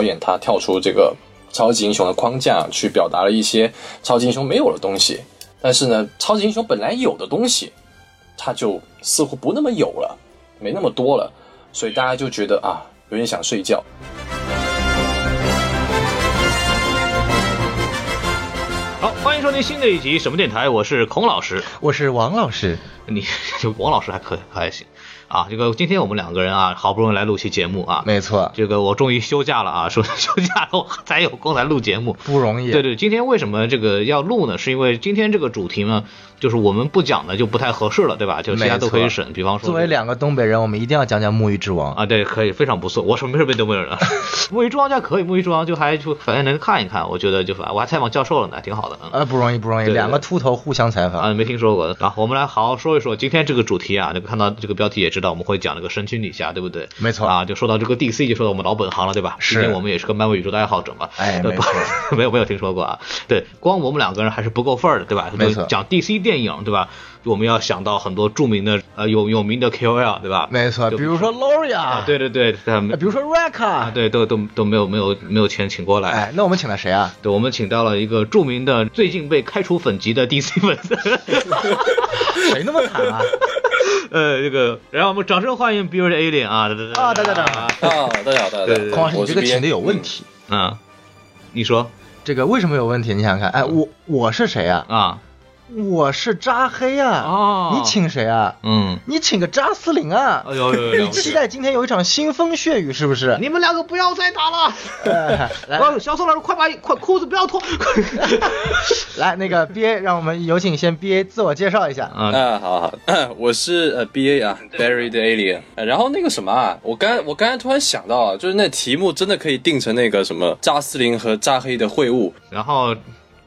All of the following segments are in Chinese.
导演他跳出这个超级英雄的框架，去表达了一些超级英雄没有的东西。但是呢，超级英雄本来有的东西，他就似乎不那么有了，没那么多了，所以大家就觉得啊，有点想睡觉。好，欢迎收听新的一集什么电台，我是孔老师，我是王老师，你就 王老师还可还行。啊，这个今天我们两个人啊，好不容易来录期节目啊，没错，这个我终于休假了啊，说 休假后才有空来录节目，不容易。对对，今天为什么这个要录呢？是因为今天这个主题呢，就是我们不讲的就不太合适了，对吧？就其他都可以审。比方说，作为两个东北人，我们一定要讲讲《木鱼之王》啊，对，可以，非常不错。我什么时候被东北人了？木鱼之王家可以，木鱼之王就还就反正能看一看，我觉得就我还采访教授了呢，挺好的。啊，不容易，不容易，两个秃头互相采访啊，没听说过。然后我们来好好说一说今天这个主题啊，这个看到这个标题也知道我们会讲这个神奇女侠，对不对？没错啊，就说到这个 DC，就说到我们老本行了，对吧？是，因为我们也是个漫威宇宙的爱好者嘛。哎，没错，没有没有听说过啊。对，光我们两个人还是不够份儿的，对吧？没错，讲 DC 电影，对吧？我们要想到很多著名的呃有有名的 KOL，对吧？没错，比如说 Loria，对对对，比如说 Raka，对，都都都没有没有没有钱请过来。哎，那我们请了谁啊？对，我们请到了一个著名的最近被开除粉籍的 DC 粉丝。谁那么惨啊？呃，这个，然后我们掌声欢迎 b e a r d Alien 啊！啊，大家好，啊，大家好，大家好。孔老师，你这个请的有问题。嗯，你说这个为什么有问题？你想想看，哎，我我是谁啊？啊。我是扎黑啊！哦，你请谁啊？嗯，你请个扎斯林啊！哎呦呦！你期待今天有一场腥风血雨是不是？你们两个不要再打了！来，小宋老师，快把快裤子不要脱！来，那个 B A，让我们有请先 B A 自我介绍一下。啊，好好，我是呃 B A 啊，Buried Alien。然后那个什么啊，我刚我刚才突然想到啊，就是那题目真的可以定成那个什么扎斯林和扎黑的会晤，然后。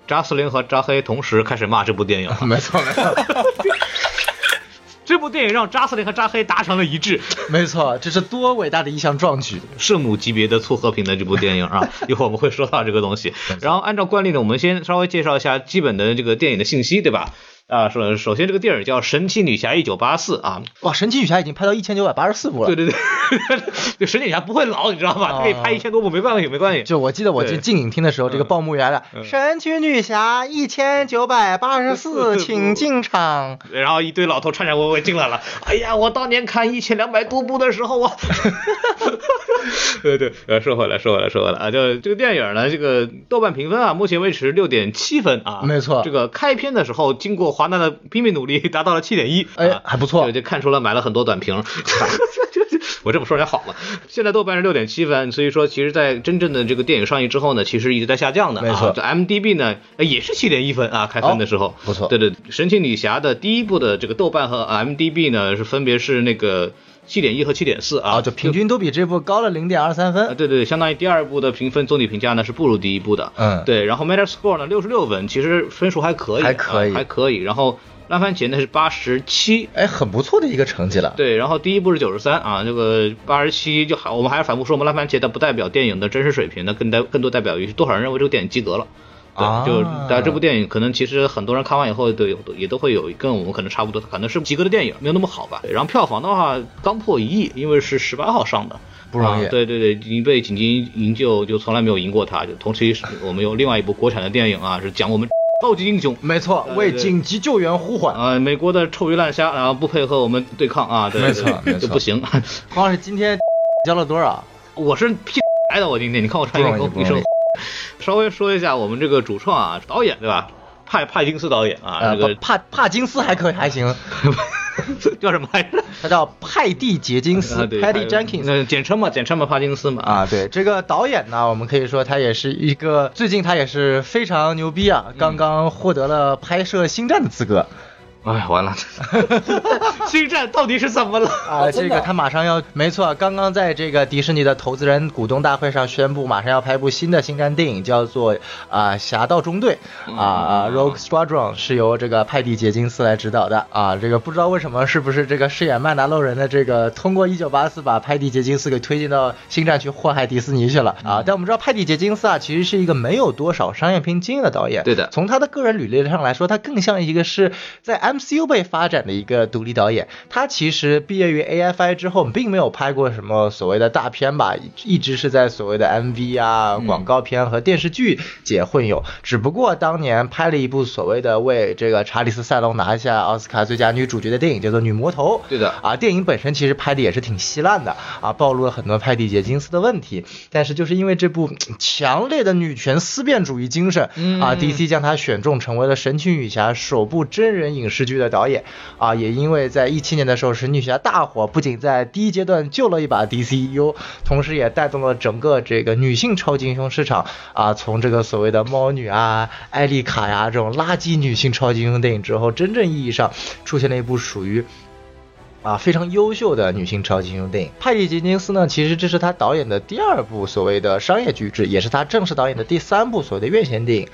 扎斯林和扎黑同时开始骂这部电影，没错没错，这部电影让扎斯林和扎黑达成了一致，没错，这是多伟大的一项壮举，圣母级别的促和平的这部电影啊，一会儿我们会说到这个东西。然后按照惯例呢，我们先稍微介绍一下基本的这个电影的信息，对吧？啊，首首先这个电影叫《神奇女侠一九八四》啊，哇，神奇女侠已经拍到一千九百八十四部了。对对对，这神奇女侠不会老，你知道吧？可以拍一千多部没关系，没关系。就我记得我进进影厅的时候，这个报幕员的神奇女侠一千九百八十四，请进场。然后一堆老头颤颤巍巍进来了。哎呀，我当年看一千两百多部的时候啊。对对，呃，说回来，说回来，说回来啊，就这个电影呢，这个豆瓣评分啊，目前为止六点七分啊，没错。这个开篇的时候经过。华纳的拼命努力 达到了七点一，哎，还不错，就看出了买了很多短评。我这么说点好了，现在豆瓣是六点七分，所以说其实，在真正的这个电影上映之后呢，其实一直在下降的。没错，M D B 呢也是七点一分啊，开分的时候不错。对对，神奇女侠的第一部的这个豆瓣和 M D B 呢是分别是那个七点一和七点四啊，就平均都比这部高了零点二三分。对对，相当于第二部的评分总体评价呢是不如第一部的。嗯，对，然后 Metascore 呢六十六分，其实分数还可以，还可以，还可以。然后烂番茄呢是八十七，哎，很不错的一个成绩了。对，然后第一部是九十三啊，这个八十七就还。我们还是反复说，我们烂番茄它不代表电影的真实水平，那更代更多代表于多少人认为这个电影及格了。对，就但这部电影可能其实很多人看完以后都有也都会有跟我们可能差不多，可能是及格的电影，没有那么好吧。然后票房的话刚破一亿，因为是十八号上的，不容易。对对对，已经被紧急营救就从来没有赢过它。就同时我们有另外一部国产的电影啊，是讲我们。超级英雄，没错，为紧急救援呼唤啊！美国的臭鱼烂虾，然后不配合我们对抗啊，对没错，就不行。黄老师今天交了多少？我是 P 来的，我今天你看我穿一个一身。稍微说一下我们这个主创啊，导演对吧？帕帕金斯导演啊，这个帕帕金斯还可以还行。叫什么来着？他叫派蒂·杰金斯，Patty Jenkins，嗯，简称嘛，简称嘛，帕金斯嘛。啊，对，这个导演呢，我们可以说他也是一个，最近他也是非常牛逼啊，刚刚获得了拍摄《星战》的资格。哎，完了，星战到底是怎么了啊？这个他马上要，没错，刚刚在这个迪士尼的投资人股东大会上宣布，马上要拍部新的星战电影，叫做啊《侠盗中队》啊啊 Rogue Squadron，是由这个派蒂杰金斯来指导的啊。这个不知道为什么，是不是这个饰演曼达洛人的这个通过一九八四把派蒂杰金斯给推进到星战去祸害迪士尼去了啊？但我们知道派蒂杰金斯啊，其实是一个没有多少商业片经验的导演。对的，从他的个人履历上来说，他更像一个是在 MCU 被发展的一个独立导演。他其实毕业于 AFI 之后，并没有拍过什么所谓的大片吧，一直是在所谓的 MV 啊、广告片和电视剧界混有。只不过当年拍了一部所谓的为这个查理斯塞隆拿下奥斯卡最佳女主角的电影，叫做《女魔头》。对的啊，电影本身其实拍的也是挺稀烂的啊，暴露了很多派蒂杰金斯的问题。但是就是因为这部强烈的女权思辨主义精神啊，DC 将她选中成为了神奇女侠首部真人影视剧的导演啊，也因为在一七年的时候神奇女侠大火，不仅在第一阶段救了一把 DCU，同时也带动了整个这个女性超级英雄市场啊，从这个所谓的猫女啊、艾丽卡呀这种垃圾女性超级英雄电影之后，真正意义上出现了一部属于。啊，非常优秀的女性超级英雄电影。派蒂·杰金斯呢，其实这是他导演的第二部所谓的商业巨制，也是他正式导演的第三部所谓的院线电影。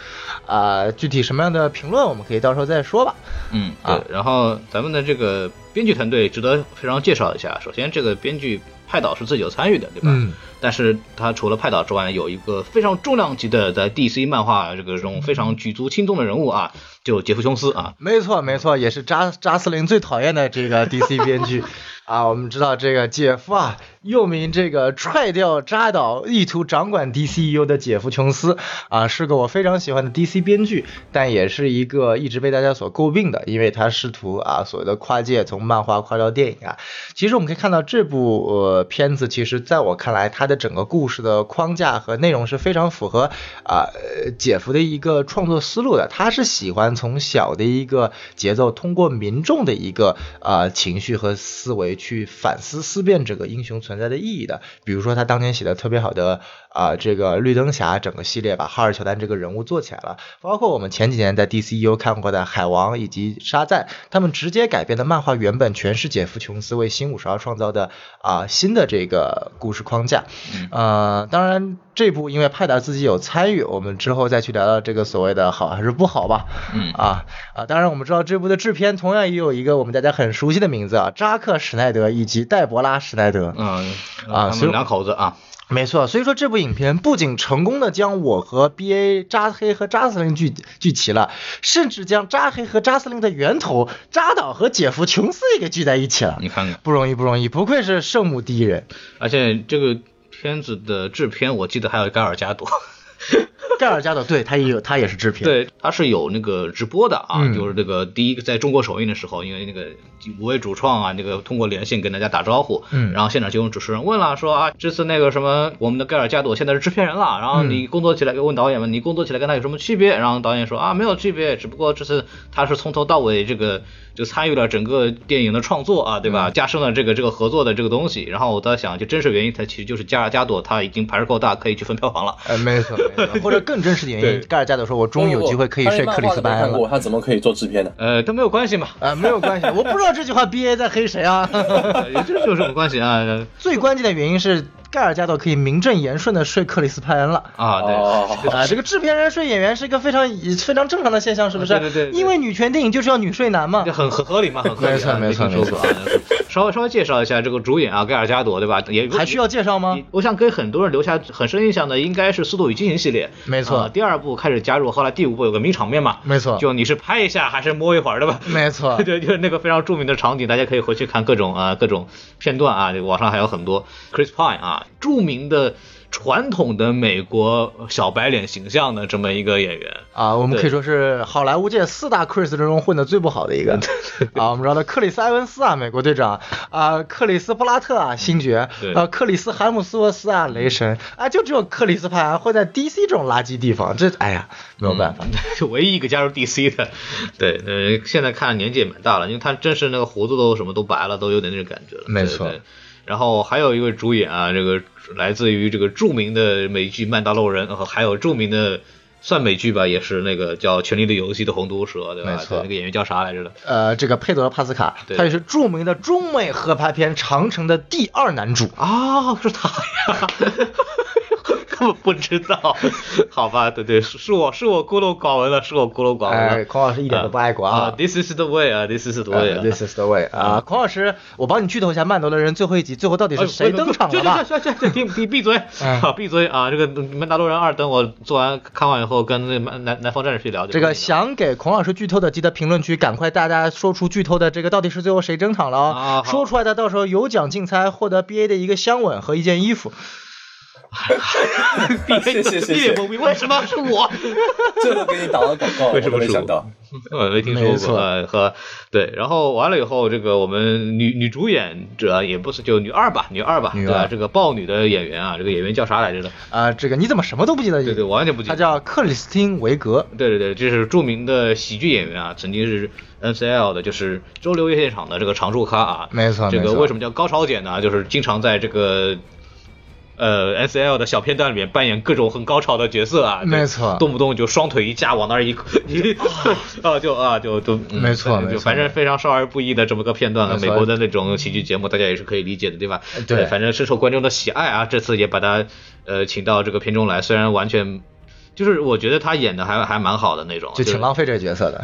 啊，具体什么样的评论，我们可以到时候再说吧。嗯，对。然后咱们的这个编剧团队值得非常介绍一下。首先，这个编剧派导是自己有参与的，对吧？嗯。但是他除了派导之外，有一个非常重量级的在 DC 漫画这个中非常举足轻重的人物啊，就杰夫·琼斯啊。没错，没错，也是扎扎斯林最讨厌的这个 DC 编剧。啊，我们知道这个姐夫啊，又名这个踹掉扎导，意图掌管 DCU 的姐夫琼斯啊，是个我非常喜欢的 DC 编剧，但也是一个一直被大家所诟病的，因为他试图啊所谓的跨界，从漫画跨到电影啊。其实我们可以看到这部呃片子，其实在我看来，它的整个故事的框架和内容是非常符合啊呃姐夫的一个创作思路的。他是喜欢从小的一个节奏，通过民众的一个啊情绪和思维。去反思思辨这个英雄存在的意义的，比如说他当年写的特别好的啊，这个绿灯侠整个系列把哈尔乔丹这个人物做起来了，包括我们前几年在 DCU 看过的海王以及沙赞，他们直接改编的漫画原本全是杰夫琼斯为新五十二创造的啊新的这个故事框架，呃，当然这部因为派达自己有参与，我们之后再去聊聊这个所谓的好还是不好吧，嗯。啊啊，当然我们知道这部的制片同样也有一个我们大家很熟悉的名字啊，扎克史奈。德以及戴博拉·史奈德，嗯。啊，所以两口子啊，没错。所以说这部影片不仅成功的将我和 BA 扎黑和扎斯林聚聚齐了，甚至将扎黑和扎斯林的源头扎导和姐夫琼斯也给聚在一起了。你看看，不容易，不容易，不愧是圣母第一人。而且这个片子的制片，我记得还有盖尔加朵。盖尔加朵，对他也有，他也是制片，对，他是有那个直播的啊，就是那个第一个在中国首映的时候，因为那个五位主创啊，那个通过连线跟大家打招呼，嗯，然后现场就有主持人问了，说啊，这次那个什么，我们的盖尔加朵现在是制片人了，然后你工作起来，问导演们，你工作起来跟他有什么区别？然后导演说啊，没有区别，只不过这次他是从头到尾这个就参与了整个电影的创作啊，对吧？加深了这个这个合作的这个东西。然后我在想，就真实原因，他其实就是加尔加朵他已经牌儿够大，可以去分票房了。呃，没错，没错，或者。更真实的原因，盖尔加朵说：“我终于有机会可以睡克里斯班恩了。”他怎么可以做制片呢？呃，都没有关系嘛。呃，没有关系，我不知道这句话 B A 在黑谁啊？这有什么关系啊？最关键的原因是。盖尔加朵可以名正言顺的睡克里斯派恩了啊！对啊，这个制片人睡演员是一个非常非常正常的现象，是不是？对对对。因为女权电影就是要女睡男嘛，很很合理嘛，很合理。没错没错没错。稍微稍微介绍一下这个主演啊，盖尔加朵对吧？也还需要介绍吗？我想给很多人留下很深印象的应该是《速度与激情》系列。没错。第二部开始加入，后来第五部有个名场面嘛。没错。就你是拍一下还是摸一会儿的吧？没错。对，就是那个非常著名的场景，大家可以回去看各种啊各种片段啊，网上还有很多。Chris Pine 啊，著名的。传统的美国小白脸形象的这么一个演员啊，我们可以说是好莱坞界四大 Chris 之中混的最不好的一个 啊。我们知道的克里斯埃文斯啊，美国队长啊，克里斯布拉特啊，星爵啊，克里斯海姆斯沃斯啊，雷神啊，就只有克里斯派会在 DC 这种垃圾地方，这哎呀没有办法，就 唯一一个加入 DC 的。对，呃，现在看年纪也蛮大了，因为他真是那个胡子都什么都白了，都有点那种感觉了。没错。然后还有一位主演啊，这个来自于这个著名的美剧《曼达洛人》，和还有著名的算美剧吧，也是那个叫《权力的游戏》的红毒蛇，对吧？没错，那个演员叫啥来着的？呃，这个佩德罗·帕斯卡，他也是著名的中美合拍片《长城》的第二男主啊，是他呀。不知道，好吧，对对，是我是我孤陋寡闻了，是我孤陋寡闻了。哎，孔老师一点都不爱国啊！This is the way 啊，This is the way，This is the way 啊！孔老师，我帮你剧透一下《曼达洛人》最后一集，最后到底是谁登场了闭闭闭嘴，好 闭嘴啊！这个《曼达洛人二》，等我做完看完以后，跟那南南南方战士去聊。这个想给孔老师剧透的，记得评论区赶快大家说出剧透的这个到底是最后谁登场了啊！说出来的到时候有奖竞猜，获得 BA 的一个香吻和一件衣服。谢谢谢谢，为什么是我？这个给你打了广告，为什么没想到？呃，没听说过。呃，和对，然后完了以后，这个我们女女主演者也不是就女二吧，女二吧，对吧？这个豹女的演员啊，这个演员叫啥来着的？啊，这个你怎么什么都不记得？对对，完全不记得。她叫克里斯汀维格。对对对，这是著名的喜剧演员啊，曾经是 N C L 的，就是周六夜现场的这个常驻咖啊。没错，这个为什么叫高潮姐呢？就是经常在这个。呃，S L 的小片段里面扮演各种很高潮的角色啊，没错，动不动就双腿一架往那儿一，啊就啊就都没错，就反正非常少儿不宜的这么个片段了。美国的那种喜剧节目，大家也是可以理解的，对吧？对，反正深受观众的喜爱啊。这次也把他呃请到这个片中来，虽然完全。就是我觉得他演的还还蛮好的那种，就挺浪费这个角色的，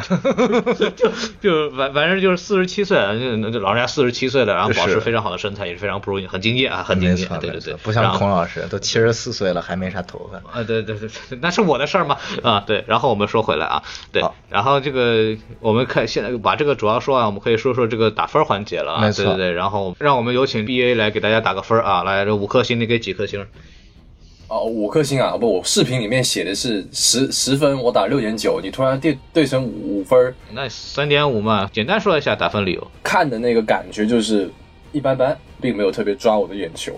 就就反反正就是四十七岁，就就老人家四十七岁了，然后保持非常好的身材，也是非常不容易，很敬业啊，很敬业，对对对，不像孔老师都七十四岁了还没啥头发，啊对对对，那是我的事儿嘛啊对，然后我们说回来啊，对，然后这个我们看现在把这个主要说完，我们可以说说这个打分环节了啊，对对对，然后让我们有请 B A 来给大家打个分啊，来这五颗星你给几颗星？哦，五颗星啊！不，我视频里面写的是十十分，我打六点九，你突然对对成五分，那三点五嘛。简单说一下打分理由，看的那个感觉就是一般般，并没有特别抓我的眼球。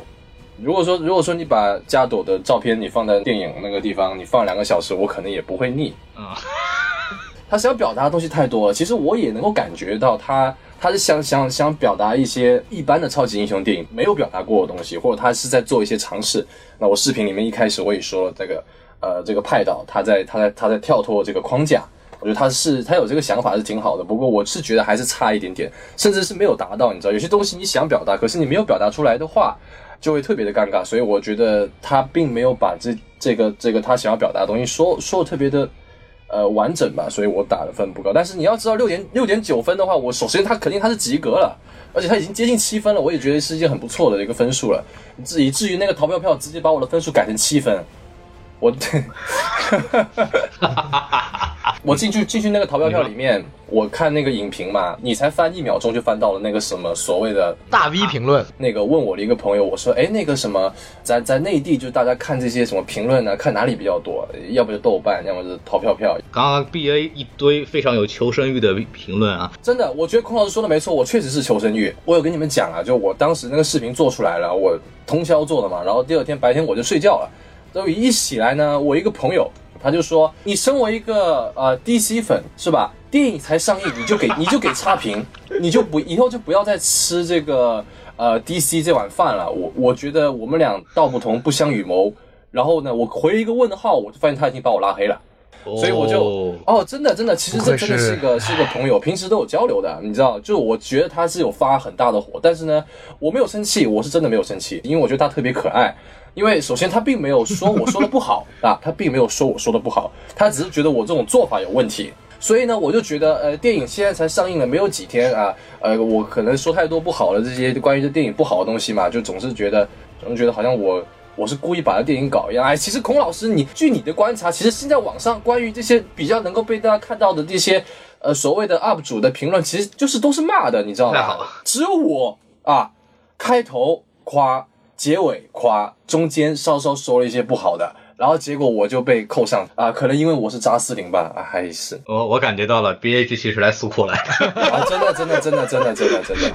如果说如果说你把加朵的照片你放在电影那个地方，你放两个小时，我可能也不会腻。啊，他想表达的东西太多了，其实我也能够感觉到他。他是想想想表达一些一般的超级英雄电影没有表达过的东西，或者他是在做一些尝试。那我视频里面一开始我也说了，这个呃这个派导他在他在他在跳脱这个框架，我觉得他是他有这个想法是挺好的。不过我是觉得还是差一点点，甚至是没有达到。你知道，有些东西你想表达，可是你没有表达出来的话，就会特别的尴尬。所以我觉得他并没有把这这个这个他想要表达的东西说说的特别的。呃，完整吧，所以我打的分不高。但是你要知道，六点六点九分的话，我首先他肯定他是及格了，而且他已经接近七分了，我也觉得是一件很不错的一个分数了。至以至于那个淘票票直接把我的分数改成七分，我。我进去进去那个淘票票里面，我看那个影评嘛，你才翻一秒钟就翻到了那个什么所谓的大 V 评论。那个问我的一个朋友，我说，哎，那个什么，在在内地就大家看这些什么评论呢？看哪里比较多？要不就豆瓣，要么是淘票票。刚刚 B A 一堆非常有求生欲的评论啊，真的，我觉得孔老师说的没错，我确实是求生欲。我有跟你们讲啊，就我当时那个视频做出来了，我通宵做的嘛，然后第二天白天我就睡觉了，都一起来呢，我一个朋友。他就说：“你身为一个呃 DC 粉是吧？电影才上映你就给 你就给差评，你就不以后就不要再吃这个呃 DC 这碗饭了。我我觉得我们俩道不同不相与谋。然后呢，我回了一个问号，我就发现他已经把我拉黑了。所以我就哦，真的真的，其实这真的是一个是一个朋友，平时都有交流的，你知道？就我觉得他是有发很大的火，但是呢，我没有生气，我是真的没有生气，因为我觉得他特别可爱。”因为首先他并没有说我说的不好 啊，他并没有说我说的不好，他只是觉得我这种做法有问题。所以呢，我就觉得，呃，电影现在才上映了没有几天啊，呃，我可能说太多不好的这些关于这电影不好的东西嘛，就总是觉得总是觉得好像我我是故意把这电影搞一样。哎，其实孔老师，你据你的观察，其实现在网上关于这些比较能够被大家看到的这些呃所谓的 UP 主的评论，其实就是都是骂的，你知道吗？只有我啊，开头夸。结尾夸，中间稍稍说了一些不好的，然后结果我就被扣上啊，可能因为我是扎斯林吧，啊还是我我感觉到了，B A G 其实来诉苦来的，啊真的真的真的真的真的真的。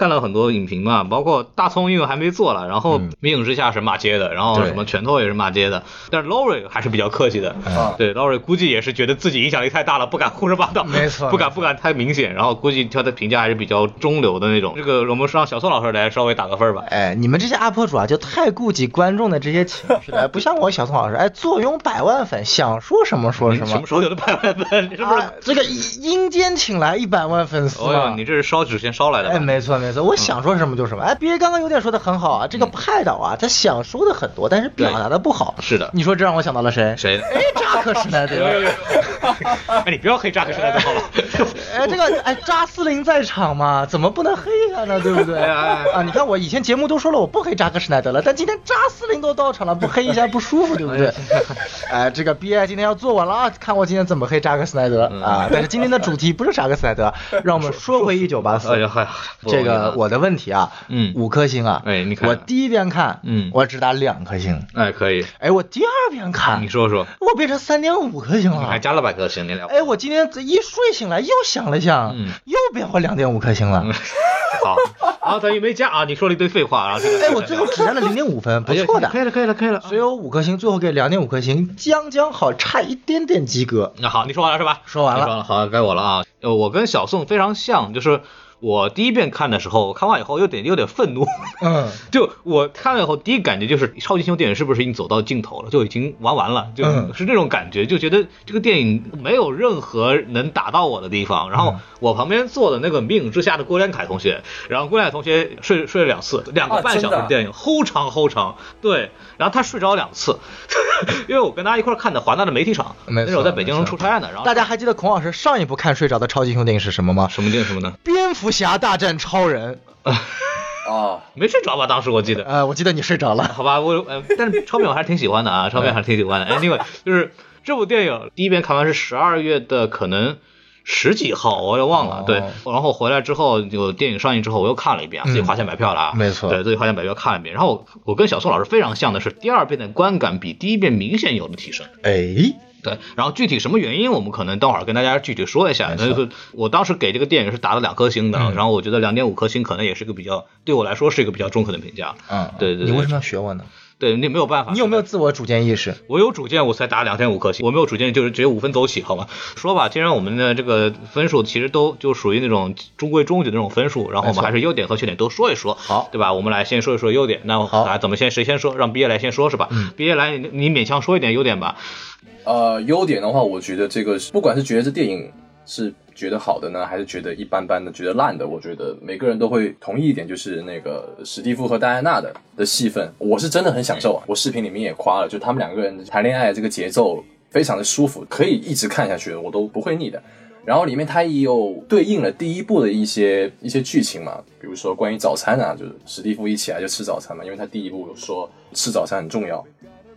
看了很多影评嘛，包括大葱因为还没做了，然后明影之下是骂街的，然后什么拳头也是骂街的，但是 Lori 还是比较客气的，对 Lori 估计也是觉得自己影响力太大了，不敢胡说八道，没错，不敢不敢太明显，然后估计他的评价还是比较中流的那种。这个我们让小宋老师来稍微打个分吧。哎，你们这些 UP 主啊，就太顾及观众的这些情绪了，不像我小宋老师，哎，坐拥百万粉，想说什么说什么。什么时候有的百万粉？你是不是这个阴间请来一百万粉丝？哦，你这是烧纸钱烧来的？哎，没错没。没错，我想说什么就什么。哎，别刚刚有点说的很好啊，这个派导啊，他想说的很多，但是表达的不好。是的，你说这让我想到了谁？谁？哎，扎克施耐德。哎，你不要黑扎克施耐德好了。哎，这个哎，扎斯林在场嘛，怎么不能黑他呢？对不对？啊，你看我以前节目都说了，我不黑扎克施耐德了，但今天扎斯林都到场了，不黑一下不舒服，对不对？哎，这个 B I 今天要做完了啊，看我今天怎么黑扎克施耐德啊！但是今天的主题不是扎克施耐德，让我们说回一九八四。哎呀，这个我的问题啊，嗯，五颗星啊。哎，你看，我第一遍看，嗯，我只打两颗星。哎，可以。哎，我第二遍看，你说说，我变成三点五颗星了，还加了百颗星，你俩。哎，我今天一睡醒来又想了想，嗯，又变回两点五颗星了。好，啊，等于没加啊，你说了一堆废话啊。哎，我最后只占了零点五分，不错的。可以了，可以了，可以了。所以我五颗星，最后给两点五颗星，将将好，差一点点及格。那好，你说完了是吧？说完了。说完了，好，该我了啊。呃，我跟小宋非常像，就是。我第一遍看的时候，看完以后有点有点愤怒。嗯，就我看了以后，第一感觉就是超级英雄电影是不是已经走到尽头了，就已经玩完了，就是这种感觉，就觉得这个电影没有任何能打到我的地方。然后我旁边坐的那个命之下的郭连凯同学，然后郭连凯同学睡睡了两次，两个半小时电影，齁长齁长。对，然后他睡着两次，因为我跟他一块看的华纳的媒体场，那时候在北京出差呢。然后大家还记得孔老师上一部看睡着的超级英雄电影是什么吗？什么电影？什么呢？蝙蝠。侠大战超人啊，没睡着吧？当时我记得，呃，我记得你睡着了，好吧，我呃，但是超片我还是挺喜欢的啊，超片还是挺喜欢的。哎，另外就是这部电影第一遍看完是十二月的，可能十几号，我也忘了。对，然后回来之后，就电影上映之后，我又看了一遍，自己花钱买票了啊，没错，对，自己花钱买票看了一遍。然后我跟小宋老师非常像的是，第二遍的观感比第一遍明显有了提升。哎。对，然后具体什么原因，我们可能等会儿跟大家具体说一下。那就是我当时给这个电影是打了两颗星的，然后我觉得两点五颗星可能也是个比较对我来说是一个比较中肯的评价。嗯，对对对。你为什么要学我呢？对你没有办法。你有没有自我主见意识？我有主见，我才打两天五颗星。我没有主见，就是直接五分走起，好吗？说吧，既然我们的这个分数其实都就属于那种中规中矩的那种分数，然后我们还是优点和缺点都说一说，好，对吧？我们来先说一说优点。那好，怎么先谁先说？让毕业来先说，是吧？毕业来，你你勉强说一点优点吧。呃，优点的话，我觉得这个，不管是觉得这电影是觉得好的呢，还是觉得一般般的，觉得烂的，我觉得每个人都会同意一点，就是那个史蒂夫和戴安娜的的戏份，我是真的很享受啊。我视频里面也夸了，就他们两个人谈恋爱这个节奏非常的舒服，可以一直看下去，我都不会腻的。然后里面它也有对应了第一部的一些一些剧情嘛，比如说关于早餐啊，就是史蒂夫一起来就吃早餐嘛，因为他第一部说吃早餐很重要，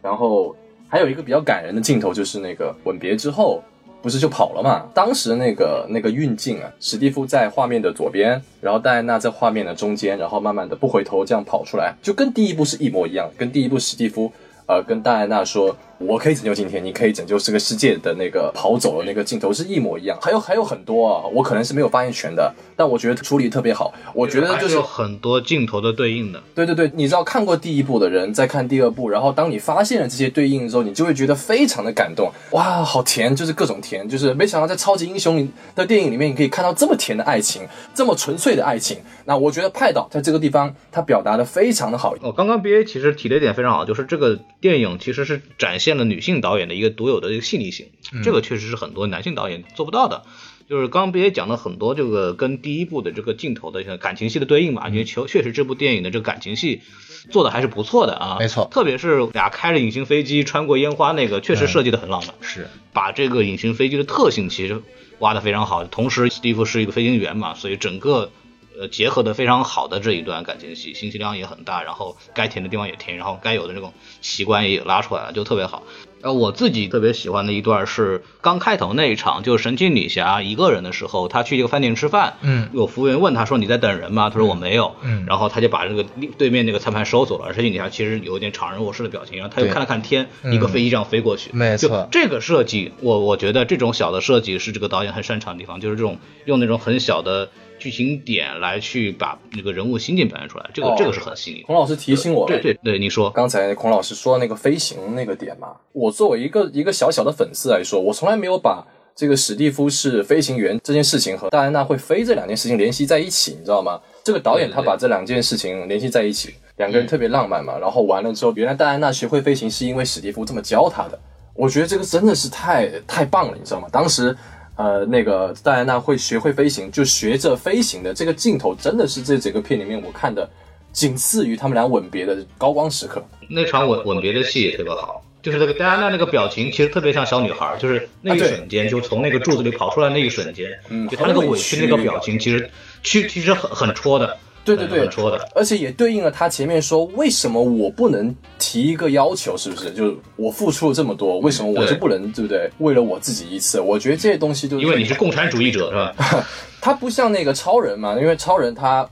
然后。还有一个比较感人的镜头，就是那个吻别之后，不是就跑了嘛？当时那个那个运镜啊，史蒂夫在画面的左边，然后戴安娜在画面的中间，然后慢慢的不回头这样跑出来，就跟第一部是一模一样，跟第一部史蒂夫呃跟戴安娜说。我可以拯救今天，你可以拯救这个世界的那个跑走的那个镜头是一模一样，还有还有很多啊，我可能是没有发言权的，但我觉得处理特别好。我觉得就是有很多镜头的对应的。对对对，你知道看过第一部的人在看第二部，然后当你发现了这些对应之后，你就会觉得非常的感动，哇，好甜，就是各种甜，就是没想到在超级英雄的电影里面，你可以看到这么甜的爱情，这么纯粹的爱情。那我觉得派导在这个地方他表达的非常的好。哦，刚刚 B A 其实提了一点非常好，就是这个电影其实是展现了女性导演的。一个独有的一个细腻性，这个确实是很多男性导演做不到的。就是刚刚不也讲了很多这个跟第一部的这个镜头的感情戏的对应嘛？因为确确实这部电影的这个感情戏做的还是不错的啊，没错。特别是俩开着隐形飞机穿过烟花那个，确实设计的很浪漫。是把这个隐形飞机的特性其实挖的非常好，同时史蒂夫是一个飞行员嘛，所以整个呃结合的非常好的这一段感情戏，信息量也很大，然后该填的地方也填，然后该有的那种习惯也拉出来了，就特别好。呃，我自己特别喜欢的一段是刚开头那一场，就是神奇女侠一个人的时候，她去一个饭店吃饭，嗯，有服务员问她说你在等人吗？她说我没有，嗯，然后她就把这个对面那个餐盘收走了，而神奇女侠其实有一点怅然若失的表情，然后她又看了看天，一个飞机这样飞过去，没错，这个设计，我我觉得这种小的设计是这个导演很擅长的地方，就是这种用那种很小的。剧情点来去把那个人物心境表现出来，这个这个是很细腻。孔老师提醒我，对对对，你说刚才孔老师说那个飞行那个点嘛，我作为一个一个小小的粉丝来说，我从来没有把这个史蒂夫是飞行员这件事情和戴安娜会飞这两件事情联系在一起，你知道吗？这个导演他把这两件事情联系在一起，两个人特别浪漫嘛。然后完了之后，原来戴安娜学会飞行是因为史蒂夫这么教她的，我觉得这个真的是太太棒了，你知道吗？当时。呃，那个戴安娜会学会飞行，就学着飞行的这个镜头，真的是这整个片里面我看的仅次于他们俩吻别的高光时刻。那场吻吻别的戏也特别好，就是那个戴安娜那个表情，其实特别像小女孩，就是那一瞬间，就从那个柱子里跑出来那一瞬间，嗯就她那个委屈那个表情，其实其其实很很戳的。对对对，而且也对应了他前面说，为什么我不能提一个要求？是不是？就是我付出了这么多，为什么我就不能，对不对？为了我自己一次，我觉得这些东西都因为你是共产主义者，是吧？他不像那个超人嘛，因为超人他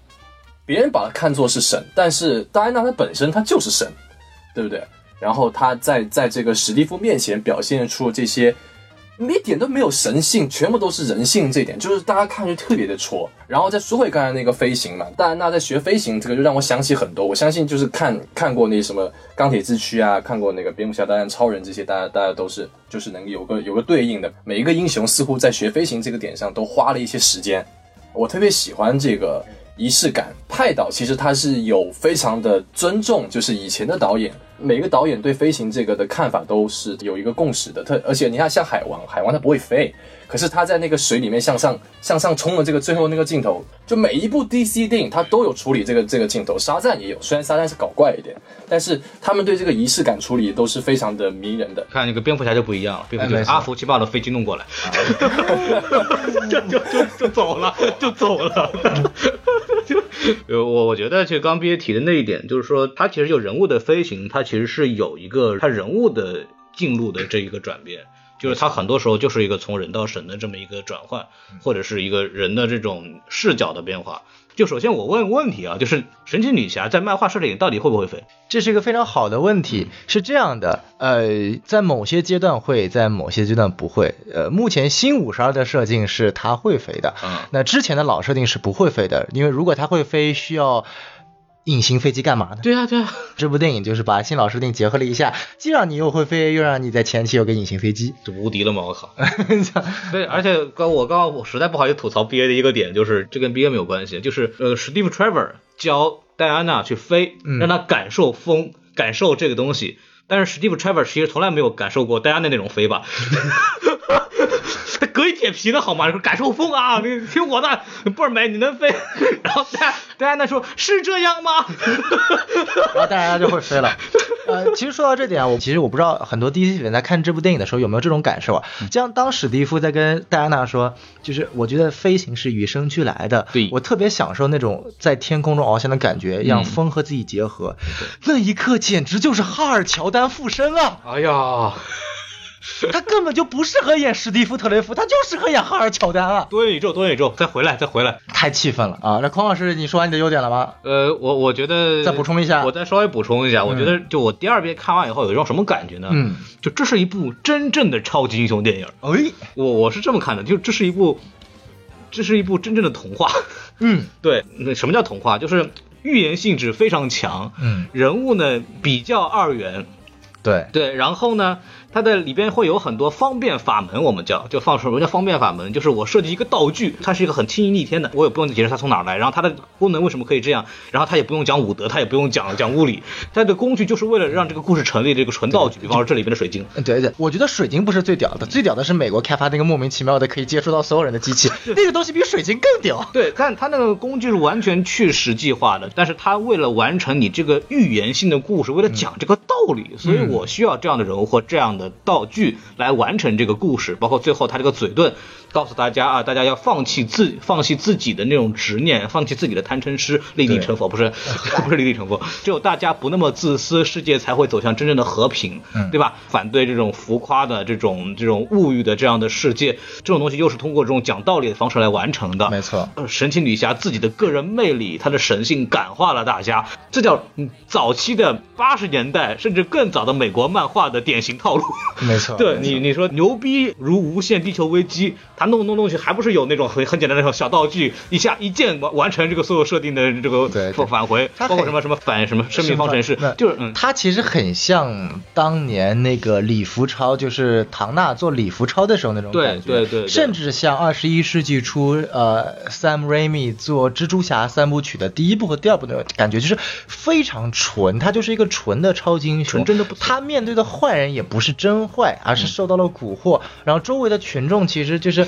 别人把他看作是神，但是戴安娜她本身她就是神，对不对？然后他在在这个史蒂夫面前表现出这些。一点都没有神性，全部都是人性。这一点就是大家看着特别的戳。然后再说回刚才那个飞行嘛，戴安娜在学飞行，这个就让我想起很多。我相信就是看看过那什么钢铁之躯啊，看过那个蝙蝠侠大战超人这些，大家大家都是就是能有个有个对应的。每一个英雄似乎在学飞行这个点上都花了一些时间。我特别喜欢这个仪式感。派导其实他是有非常的尊重，就是以前的导演。每个导演对飞行这个的看法都是有一个共识的，特而且你看像海王，海王他不会飞，可是他在那个水里面向上向上冲的这个最后那个镜头，就每一部 DC 电影他都有处理这个这个镜头，沙赞也有，虽然沙赞是搞怪一点，但是他们对这个仪式感处理都是非常的迷人的。看那个蝙蝠侠就不一样了，蝙蝠侠阿福奇把我的飞机弄过来，就就就就走了，就走了。就 我我觉得，其实刚毕业提的那一点，就是说它其实就人物的飞行，它其实是有一个它人物的进入的这一个转变，就是它很多时候就是一个从人到神的这么一个转换，或者是一个人的这种视角的变化。就首先我问个问题啊，就是神奇女侠在漫画设定里到底会不会飞？这是一个非常好的问题。是这样的，呃，在某些阶段会，在某些阶段不会。呃，目前新五十二的设定是它会飞的，嗯，那之前的老设定是不会飞的，因为如果它会飞，需要。隐形飞机干嘛呢？对啊，对啊，这部电影就是把新老设定结合了一下，既让你又会飞，又让你在前期有个隐形飞机，就无敌了吗？我靠！对，而且刚我刚刚我实在不好意思吐槽 BA 的一个点，就是这跟 BA 没有关系，就是呃，Steve Trevor 教戴安娜去飞，让她感受风，感受这个东西，但是 Steve Trevor 其实从来没有感受过戴安娜那种飞吧。他隔一铁皮的好吗？说感受风啊，你听我的，倍儿美，你能飞。然后戴戴安娜说：“是这样吗？” 然后戴安娜就会飞了。呃，其实说到这点啊，我其实我不知道很多 DC 粉在看这部电影的时候有没有这种感受啊。像当史蒂夫在跟戴安娜说，就是我觉得飞行是与生俱来的，对我特别享受那种在天空中翱翔的感觉，让风和自己结合，那一刻简直就是哈尔乔丹附身啊！哎呀。他根本就不适合演史蒂夫特雷弗，他就适合演哈尔乔丹啊！多元宇宙，多元宇宙，再回来，再回来，太气愤了啊！那孔老师，你说完你的优点了吗？呃，我我觉得再补充一下，我再稍微补充一下，我觉得就我第二遍看完以后有一种什么感觉呢？嗯，就这是一部真正的超级英雄电影。哎，我我是这么看的，就这是一部，这是一部真正的童话。嗯，对，那什么叫童话？就是寓言性质非常强，嗯，人物呢比较二元，对对，然后呢。它的里边会有很多方便法门，我们叫就放什么叫方便法门？就是我设计一个道具，它是一个很轻易逆天的，我也不用解释它从哪儿来，然后它的功能为什么可以这样，然后它也不用讲武德，它也不用讲讲物理，它的工具就是为了让这个故事成立这个纯道具。比方说这里边的水晶，对对，我觉得水晶不是最屌的，最屌的是美国开发那个莫名其妙的可以接触到所有人的机器，那个东西比水晶更屌。对，但它那个工具是完全去实际化的，但是它为了完成你这个预言性的故事，为了讲这个道理，所以我需要这样的人物或这样的道具。来完成这个故事，包括最后他这个嘴遁，告诉大家啊，大家要放弃自放弃自己的那种执念，放弃自己的贪嗔痴，立地成佛，不是？不是立地成佛，只有大家不那么自私，世界才会走向真正的和平，对吧？反对这种浮夸的这种这种物欲的这样的世界，这种东西又是通过这种讲道理的方式来完成的，没错。神奇女侠自己的个人魅力，她的神性感化了大家，这叫早期的八十年代甚至更早的美国漫画的典型套路，没错。对你，你说牛逼如无限地球危机，他弄弄东西还不是有那种很很简单的那种小道具，一下一键完完成这个所有设定的这个返回，包括什么什么反什么生命方程式，就是嗯，它其实很像当年那个李福超，就是唐纳做李福超的时候那种感觉，对对对，甚至像二十一世纪初呃 Sam Raimi 做蜘蛛侠三部曲的第一部和第二部那种感觉，就是非常纯，他就是一个纯的超级英雄，真的不，他面对的坏人也不是。真坏，而是受到了蛊惑。然后周围的群众其实就是，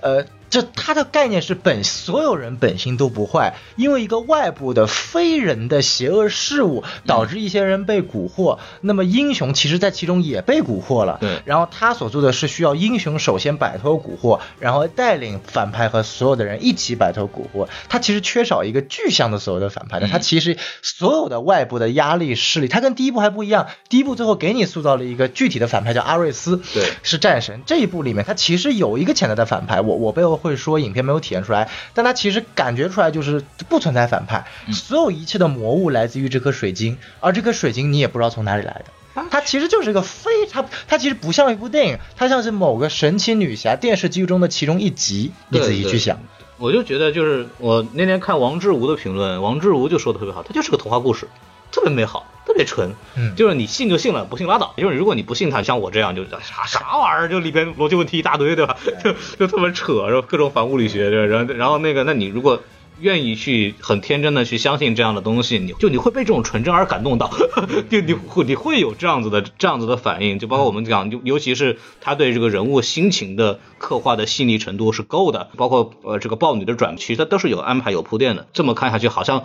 呃。这它的概念是本所有人本性都不坏，因为一个外部的非人的邪恶事物导致一些人被蛊惑。那么英雄其实在其中也被蛊惑了。对。然后他所做的是需要英雄首先摆脱蛊惑，然后带领反派和所有的人一起摆脱蛊惑。他其实缺少一个具象的所有的反派的，他其实所有的外部的压力势力，他跟第一部还不一样。第一部最后给你塑造了一个具体的反派叫阿瑞斯，对，是战神。这一部里面他其实有一个潜在的反派，我我背后。会说影片没有体现出来，但它其实感觉出来就是不存在反派，所有一切的魔物来自于这颗水晶，而这颗水晶你也不知道从哪里来的，它其实就是一个非它它其实不像一部电影，它像是某个神奇女侠电视剧中的其中一集，你自己去想。我就觉得就是我那天看王志武的评论，王志武就说的特别好，它就是个童话故事，特别美好。特别纯，嗯，就是你信就信了，不信拉倒。就是如果你不信他，像我这样，就啥啥玩意儿，就里边逻辑问题一大堆，对吧？就就特别扯，然后各种反物理学，然后然后那个，那你如果愿意去很天真的去相信这样的东西，你就你会被这种纯真而感动到，就你会你会有这样子的这样子的反应。就包括我们讲，就尤其是他对这个人物心情的刻画的细腻程度是够的，包括呃这个豹女的转，其实它都是有安排有铺垫的。这么看下去，好像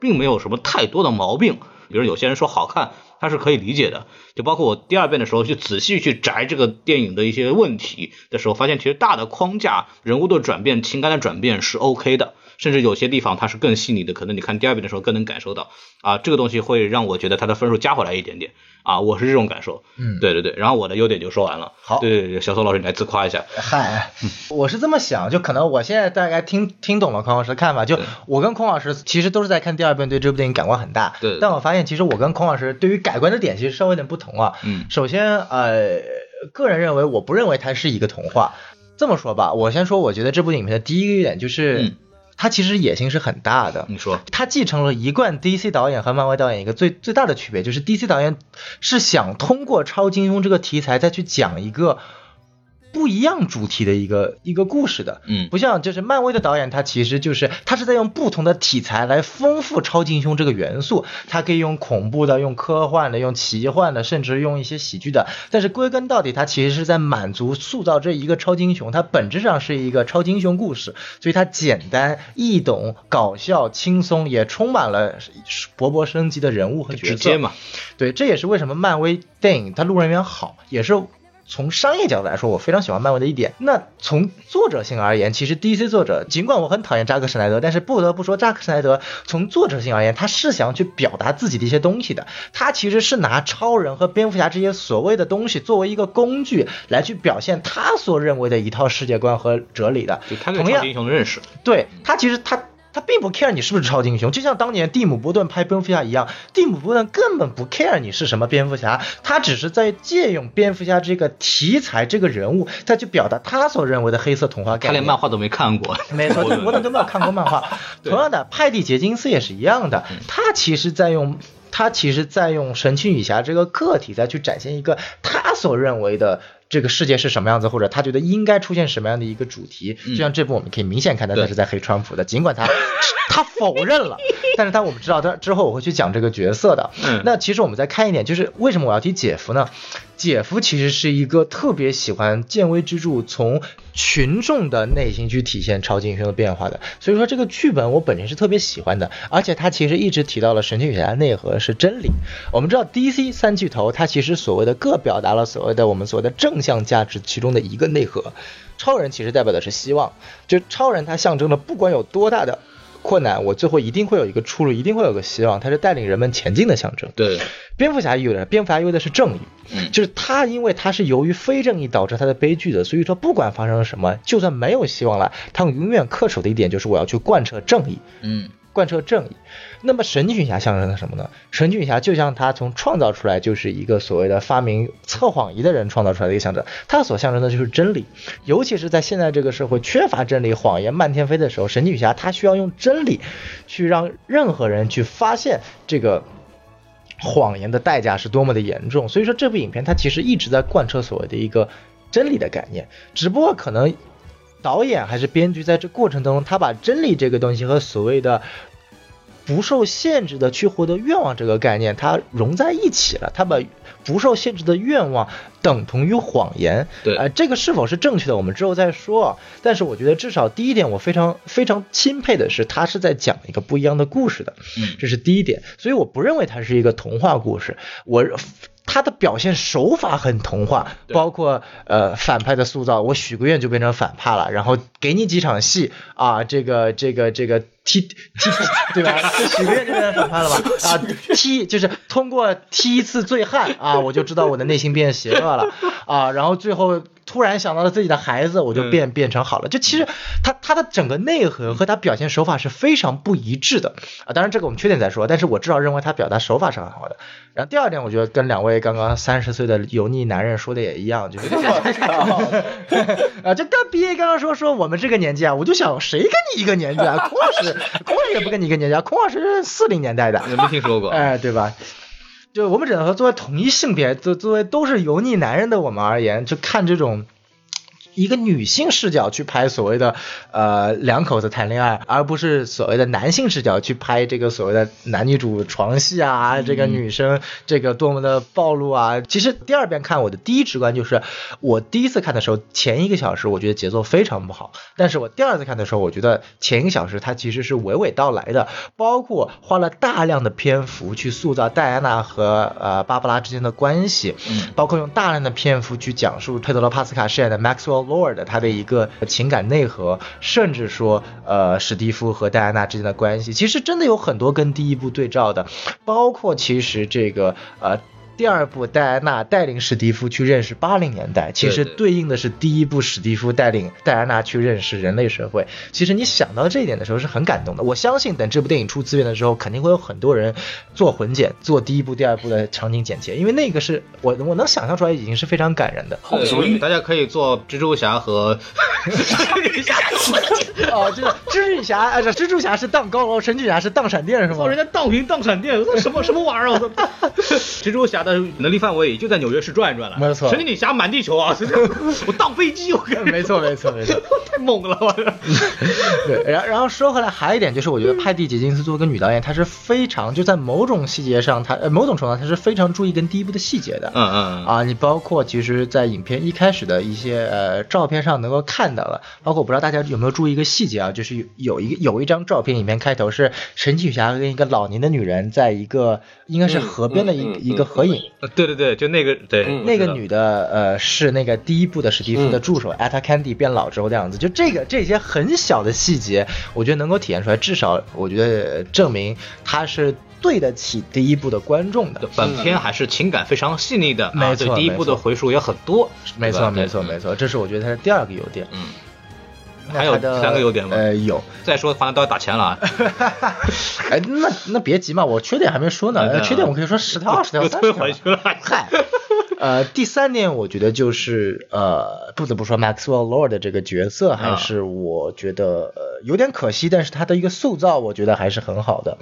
并没有什么太多的毛病。比如有些人说好看，他是可以理解的。就包括我第二遍的时候去仔细去摘这个电影的一些问题的时候，发现其实大的框架、人物的转变、情感的转变是 OK 的，甚至有些地方它是更细腻的。可能你看第二遍的时候更能感受到啊，这个东西会让我觉得它的分数加回来一点点啊，我是这种感受。嗯，对对对。然后我的优点就说完了。好，对对对，小宋老师你来自夸一下。嗨，我是这么想，就可能我现在大概听听懂了孔老师的看法。就我跟孔老师其实都是在看第二遍，对这部电影感官很大。对。但我发现其实我跟孔老师对于改观的点其实稍微有点不同啊。嗯。首先，呃，个人认为，我不认为它是一个童话。这么说吧，我先说，我觉得这部影片的第一个优点就是。它其实野心是很大的。你说，他继承了一贯 DC 导演和漫威导演一个最最大的区别，就是 DC 导演是想通过超级英雄这个题材再去讲一个。不一样主题的一个一个故事的，嗯，不像就是漫威的导演，他其实就是他是在用不同的题材来丰富超级英雄这个元素，他可以用恐怖的，用科幻的，用奇幻的，甚至用一些喜剧的。但是归根到底，他其实是在满足塑造这一个超级英雄，它本质上是一个超级英雄故事，所以它简单易懂、搞笑、轻松，也充满了勃勃生机的人物和角色嘛。对，这也是为什么漫威电影它路人缘好，也是。从商业角度来说，我非常喜欢漫威的一点。那从作者性而言，其实 DC 作者尽管我很讨厌扎克施奈德，但是不得不说，扎克施奈德从作者性而言，他是想去表达自己的一些东西的。他其实是拿超人和蝙蝠侠这些所谓的东西作为一个工具来去表现他所认为的一套世界观和哲理的。就他对超级英雄的认识，对他其实他。他并不 care 你是不是超级英雄，就像当年蒂姆·波顿拍蝙蝠侠一样，蒂姆·波顿根本不 care 你是什么蝙蝠侠，他只是在借用蝙蝠侠这个题材、这个人物，再去表达他所认为的黑色童话概念。他连漫画都没看过，没错，伯顿都没有看过漫画。同样的，派蒂·杰金斯也是一样的，他其实在用，他其实在用神奇女侠这个个体再去展现一个他所认为的。这个世界是什么样子，或者他觉得应该出现什么样的一个主题？就像这部，我们可以明显看到他是在黑川普的，尽管他 他否认了，但是他我们知道他之后我会去讲这个角色的。那其实我们再看一点，就是为什么我要提姐夫呢？姐夫其实是一个特别喜欢见微知著，从群众的内心去体现超级英雄的变化的。所以说这个剧本我本人是特别喜欢的，而且他其实一直提到了神奇女侠的内核是真理。我们知道 DC 三巨头，它其实所谓的各表达了所谓的我们所谓的正向价值其中的一个内核。超人其实代表的是希望，就超人他象征了不管有多大的。困难，我最后一定会有一个出路，一定会有个希望，它是带领人们前进的象征。对，蝙蝠侠意味着蝙蝠侠意味的是正义，就是他，因为他是由于非正义导致他的悲剧的，所以说不管发生了什么，就算没有希望了，他永远恪守的一点就是我要去贯彻正义。嗯。贯彻正义，那么神奇女侠象征的什么呢？神奇女侠就像她从创造出来就是一个所谓的发明测谎仪的人创造出来的一个象征，它所象征的就是真理。尤其是在现在这个社会缺乏真理、谎言漫天飞的时候，神奇女侠她需要用真理去让任何人去发现这个谎言的代价是多么的严重。所以说，这部影片它其实一直在贯彻所谓的一个真理的概念，只不过可能。导演还是编剧，在这过程当中，他把真理这个东西和所谓的不受限制的去获得愿望这个概念，它融在一起了。它把不受限制的愿望等同于谎言。对，啊，这个是否是正确的，我们之后再说。但是我觉得至少第一点，我非常非常钦佩的是，他是在讲一个不一样的故事的，嗯，这是第一点。所以我不认为它是一个童话故事，我。他的表现手法很童话，包括呃反派的塑造，我许个愿就变成反派了，然后给你几场戏啊，这个这个这个踢踢 对吧？许个愿就变成反派了吧？啊，踢就是通过踢一次醉汉啊，我就知道我的内心变邪恶了啊，然后最后。突然想到了自己的孩子，我就变变成好了。就其实他他的整个内核和他表现手法是非常不一致的啊。当然这个我们缺点再说，但是我至少认为他表达手法是很好的。然后第二点，我觉得跟两位刚刚三十岁的油腻男人说的也一样，就是 啊，就跟 B A 刚刚说说我们这个年纪啊，我就想谁跟你一个年纪啊？孔老师，孔老师也不跟你一个年纪啊，孔老师是四零年代的，没听说过，哎，对吧？就我们只能说，作为同一性别，作作为都是油腻男人的我们而言，就看这种。一个女性视角去拍所谓的呃两口子谈恋爱，而不是所谓的男性视角去拍这个所谓的男女主床戏啊，这个女生这个多么的暴露啊。其实第二遍看我的第一直观就是，我第一次看的时候前一个小时我觉得节奏非常不好，但是我第二次看的时候我觉得前一个小时它其实是娓娓道来的，包括花了大量的篇幅去塑造戴安娜和呃芭芭拉之间的关系，包括用大量的篇幅去讲述佩德罗帕斯卡饰演的 Maxwell。Lord 他的一个情感内核，甚至说，呃，史蒂夫和戴安娜之间的关系，其实真的有很多跟第一部对照的，包括其实这个，呃。第二部戴安娜带领史蒂夫去认识八零年代，其实对应的是第一部史蒂夫带领戴安娜去认识人类社会。其实你想到这一点的时候是很感动的。我相信等这部电影出资源的时候，肯定会有很多人做混剪，做第一部、第二部的场景剪切，因为那个是我我能想象出来已经是非常感人的。所以大家可以做蜘蛛侠和蜘蛛侠。哦，就是蜘蛛侠，哎，这蜘蛛侠是荡高楼，神奇侠是荡闪电，是吗？哦，人家荡平荡闪电，什么什么玩意儿？我操！蜘蛛侠。的能力范围也就在纽约市转一转了，没错。神奇女侠满地球啊，我荡飞机，我看。没错，没错，没错，太猛了，我。对，然然后说回来，还有一点就是，我觉得派蒂杰金斯作为一个女导演，她是非常就在某种细节上，她呃某种程度上，她是非常注意跟第一部的细节的。嗯嗯。啊，你包括其实，在影片一开始的一些呃照片上能够看到了，包括我不知道大家有没有注意一个细节啊，就是有有一个有一张照片，影片开头是神奇女侠跟一个老年的女人在一个应该是河边的一一个合影。对对对，就那个对那个女的，呃，是那个第一部的史蒂夫的助手，艾塔坎迪变老之后的样子。就这个这些很小的细节，我觉得能够体现出来，至少我觉得证明他是对得起第一部的观众的。本片还是情感非常细腻的，没错，第一部的回数也很多，没错，没错，没错，这是我觉得它的第二个优点。嗯。还有三个优点吗？呃，有。再说，反正都要打钱了啊。哎，那那别急嘛，我缺点还没说呢。缺点我可以说十条、二十条、三十条。嗨，呃，第三点我觉得就是呃，不得不说，Maxwell Lord 这个角色还是我觉得呃有点可惜，但是他的一个塑造我觉得还是很好的。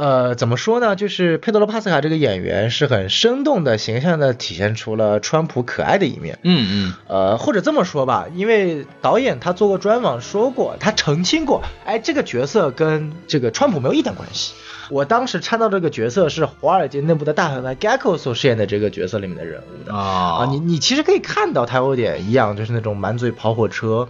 呃，怎么说呢？就是佩德罗·帕斯卡这个演员是很生动的、形象的体现出了川普可爱的一面。嗯嗯。呃，或者这么说吧，因为导演他做过专访说过，他澄清过，哎，这个角色跟这个川普没有一点关系。我当时参到这个角色是华尔街内部的大反派 Gecko 所饰演的这个角色里面的人物的啊，你你其实可以看到他有点一样，就是那种满嘴跑火车。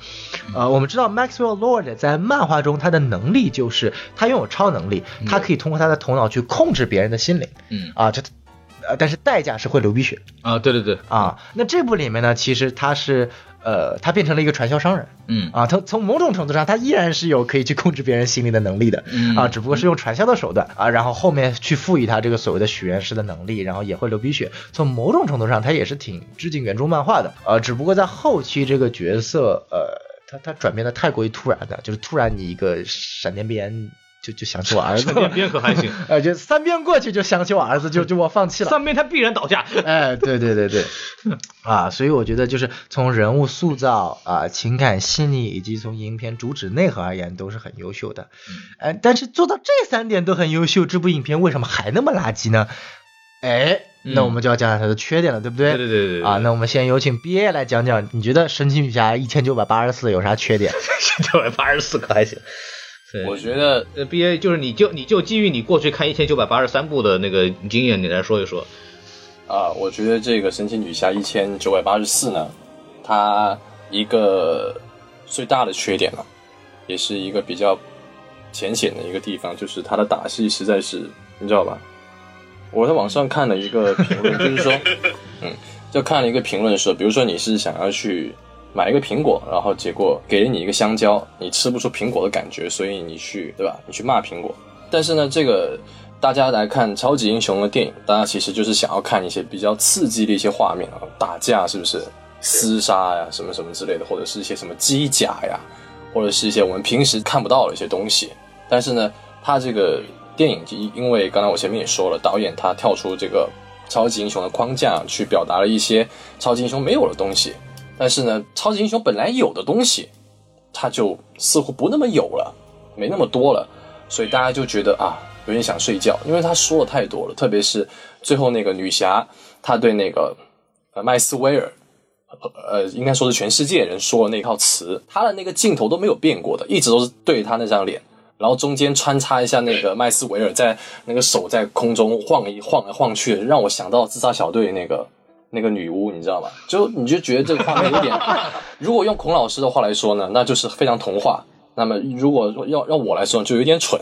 呃，我们知道 Maxwell Lord 在漫画中他的能力就是他拥有超能力，他可以通过他的头脑去控制别人的心灵。嗯啊，这呃，但是代价是会流鼻血啊。对对对啊，那这部里面呢，其实他是。呃，他变成了一个传销商人，嗯啊，他从某种程度上，他依然是有可以去控制别人心灵的能力的，嗯啊，只不过是用传销的手段啊，然后后面去赋予他这个所谓的许愿师的能力，然后也会流鼻血。从某种程度上，他也是挺致敬原著漫画的，呃，只不过在后期这个角色，呃，他他转变的太过于突然的，就是突然你一个闪电鞭。就就想起我儿子，三边可还行，呃，就三边过去就想起我儿子，就就我放弃了。三边他必然倒下。哎，对对对对，啊，所以我觉得就是从人物塑造啊、情感细腻，以及从影片主旨内核而言，都是很优秀的。哎，但是做到这三点都很优秀，这部影片为什么还那么垃圾呢？哎，那我们就要讲讲它的缺点了，对不对？对对对对。啊，那我们先有请 B A 来讲讲，你觉得神奇女侠一千九百八十四有啥缺点？一千九百八十四可还行。我觉得呃，B A 就是你就你就基于你过去看一千九百八十三部的那个经验，你来说一说。啊，我觉得这个神奇女侠一千九百八十四呢，它一个最大的缺点呢，也是一个比较浅显的一个地方，就是它的打戏实在是，你知道吧？我在网上看了一个评论，就是说，嗯，就看了一个评论说，比如说你是想要去买一个苹果，然后结果给了你一个香蕉，你吃不出苹果的感觉，所以你去，对吧？你去骂苹果。但是呢，这个大家来看超级英雄的电影，大家其实就是想要看一些比较刺激的一些画面啊，打架是不是？厮杀呀，什么什么之类的，或者是一些什么机甲呀，或者是一些我们平时看不到的一些东西。但是呢，它这个。电影因因为刚才我前面也说了，导演他跳出这个超级英雄的框架去表达了一些超级英雄没有的东西，但是呢，超级英雄本来有的东西，他就似乎不那么有了，没那么多了，所以大家就觉得啊，有点想睡觉，因为他说的太多了，特别是最后那个女侠，她对那个呃麦斯威尔，呃，应该说是全世界人说的那套词，他的那个镜头都没有变过的，一直都是对他那张脸。然后中间穿插一下那个麦斯维尔在那个手在空中晃一晃来晃去，让我想到自杀小队那个那个女巫，你知道吧？就你就觉得这个画面有点，如果用孔老师的话来说呢，那就是非常童话。那么如果要让我来说，就有点蠢，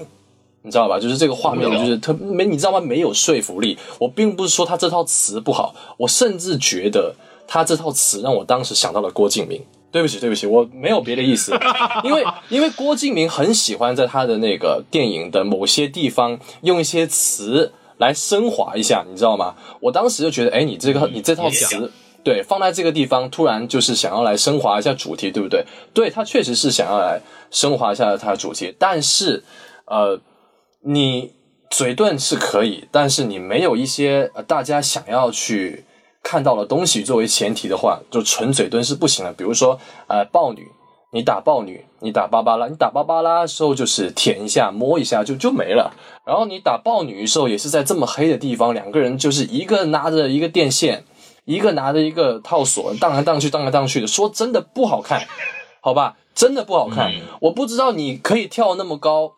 你知道吧？就是这个画面就是特没，你知道吗？没有说服力。我并不是说他这套词不好，我甚至觉得他这套词让我当时想到了郭敬明。对不起，对不起，我没有别的意思，因为因为郭敬明很喜欢在他的那个电影的某些地方用一些词来升华一下，你知道吗？我当时就觉得，哎，你这个你这套词，对，放在这个地方，突然就是想要来升华一下主题，对不对？对他确实是想要来升华一下他的主题，但是，呃，你嘴遁是可以，但是你没有一些大家想要去。看到了东西作为前提的话，就纯嘴遁是不行的。比如说，呃，豹女，你打豹女，你打芭芭拉，你打芭芭拉的时候就是舔一下、摸一下就就没了。然后你打豹女的时候也是在这么黑的地方，两个人就是一个拿着一个电线，一个拿着一个套索，荡来荡去、荡来荡去的。说真的不好看，好吧，真的不好看。我不知道你可以跳那么高，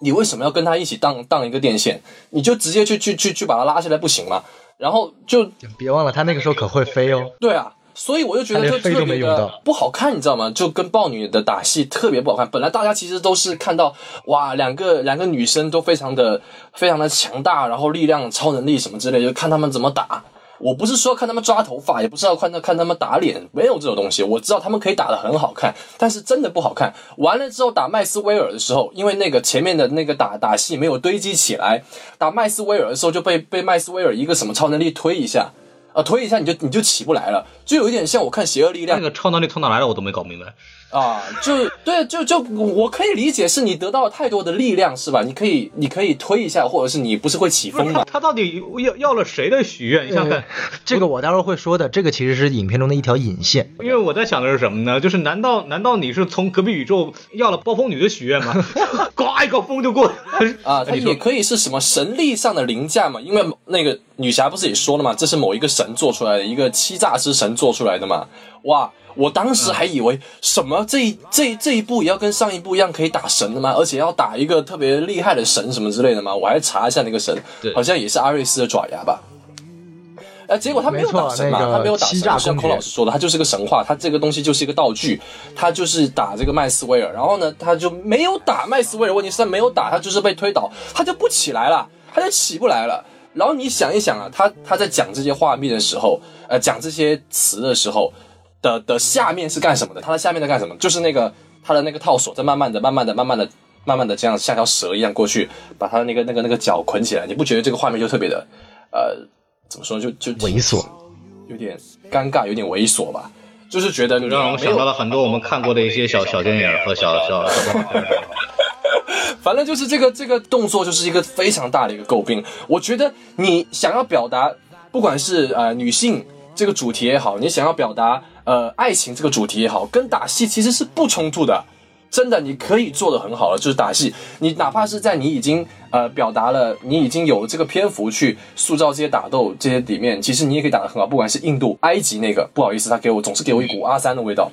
你为什么要跟他一起荡荡一个电线？你就直接去去去去把他拉下来不行吗？然后就别忘了，他那个时候可会飞哦。对啊，所以我就觉得就特别的不好看，你知道吗？就跟豹女的打戏特别不好看。本来大家其实都是看到哇，两个两个女生都非常的非常的强大，然后力量、超能力什么之类，就看他们怎么打。我不是说看他们抓头发，也不是要看他看他们打脸，没有这种东西。我知道他们可以打得很好看，但是真的不好看。完了之后打麦斯威尔的时候，因为那个前面的那个打打戏没有堆积起来，打麦斯威尔的时候就被被麦斯威尔一个什么超能力推一下，啊推一下你就你就起不来了，就有一点像我看邪恶力量那个超能力从哪来的我都没搞明白。啊，就对，就就我可以理解，是你得到了太多的力量，是吧？你可以，你可以推一下，或者是你不是会起风吗？他到底要要了谁的许愿？你想看，这个我待会儿会说的。这个其实是影片中的一条引线。因为我在想的是什么呢？就是难道难道你是从隔壁宇宙要了暴风女的许愿吗？刮一个风就过啊？它也可以是什么神力上的凌驾嘛？因为那个女侠不是也说了嘛，这是某一个神做出来的，一个欺诈之神做出来的嘛？哇！我当时还以为什么这这这一部也要跟上一部一样可以打神的吗？而且要打一个特别厉害的神什么之类的吗？我还查一下那个神，好像也是阿瑞斯的爪牙吧。哎，结果他没有打神嘛，他没有打神，像孔老师说的，他就是个神话，他这个东西就是一个道具，他就是打这个麦斯威尔，然后呢，他就没有打麦斯威尔，问题是他没有打，他就是被推倒，他就不起来了，他就起不来了。然后你想一想啊，他他在讲这些画面的时候，呃，讲这些词的时候。的的下面是干什么的？它的下面在干什么？就是那个它的那个套索在慢慢的、慢慢的、慢慢的、慢慢的这样像条蛇一样过去，把它的那个、那个、那个脚捆起来。你不觉得这个画面就特别的，呃，怎么说？就就猥琐，有点尴尬，有点猥琐吧？就是觉得让我们想到了很多我们看过的一些小小电影和小小小动画。反正就是这个这个动作就是一个非常大的一个诟病。我觉得你想要表达，不管是呃女性这个主题也好，你想要表达。呃，爱情这个主题也好，跟打戏其实是不冲突的，真的，你可以做的很好了。就是打戏，你哪怕是在你已经呃表达了，你已经有这个篇幅去塑造这些打斗这些里面，其实你也可以打得很好。不管是印度、埃及那个，不好意思，他给我总是给我一股阿三的味道。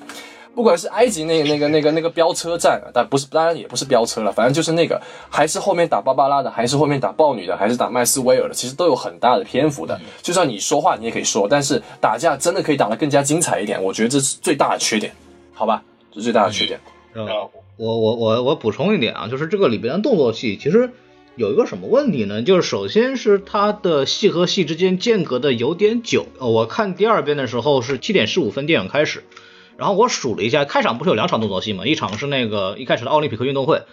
不管是埃及那个那个那个那个飙车战，但不是，当然也不是飙车了，反正就是那个，还是后面打芭芭拉的，还是后面打豹女的，还是打麦斯威尔的，其实都有很大的篇幅的。就算你说话，你也可以说，但是打架真的可以打得更加精彩一点，我觉得这是最大的缺点，好吧？这是最大的缺点。我我我我补充一点啊，就是这个里边的动作戏其实有一个什么问题呢？就是首先是它的戏和戏之间间隔的有点久。呃我看第二遍的时候是七点十五分电影开始，然后我数了一下，开场不是有两场动作戏吗？一场是那个一开始的奥林匹克运动会，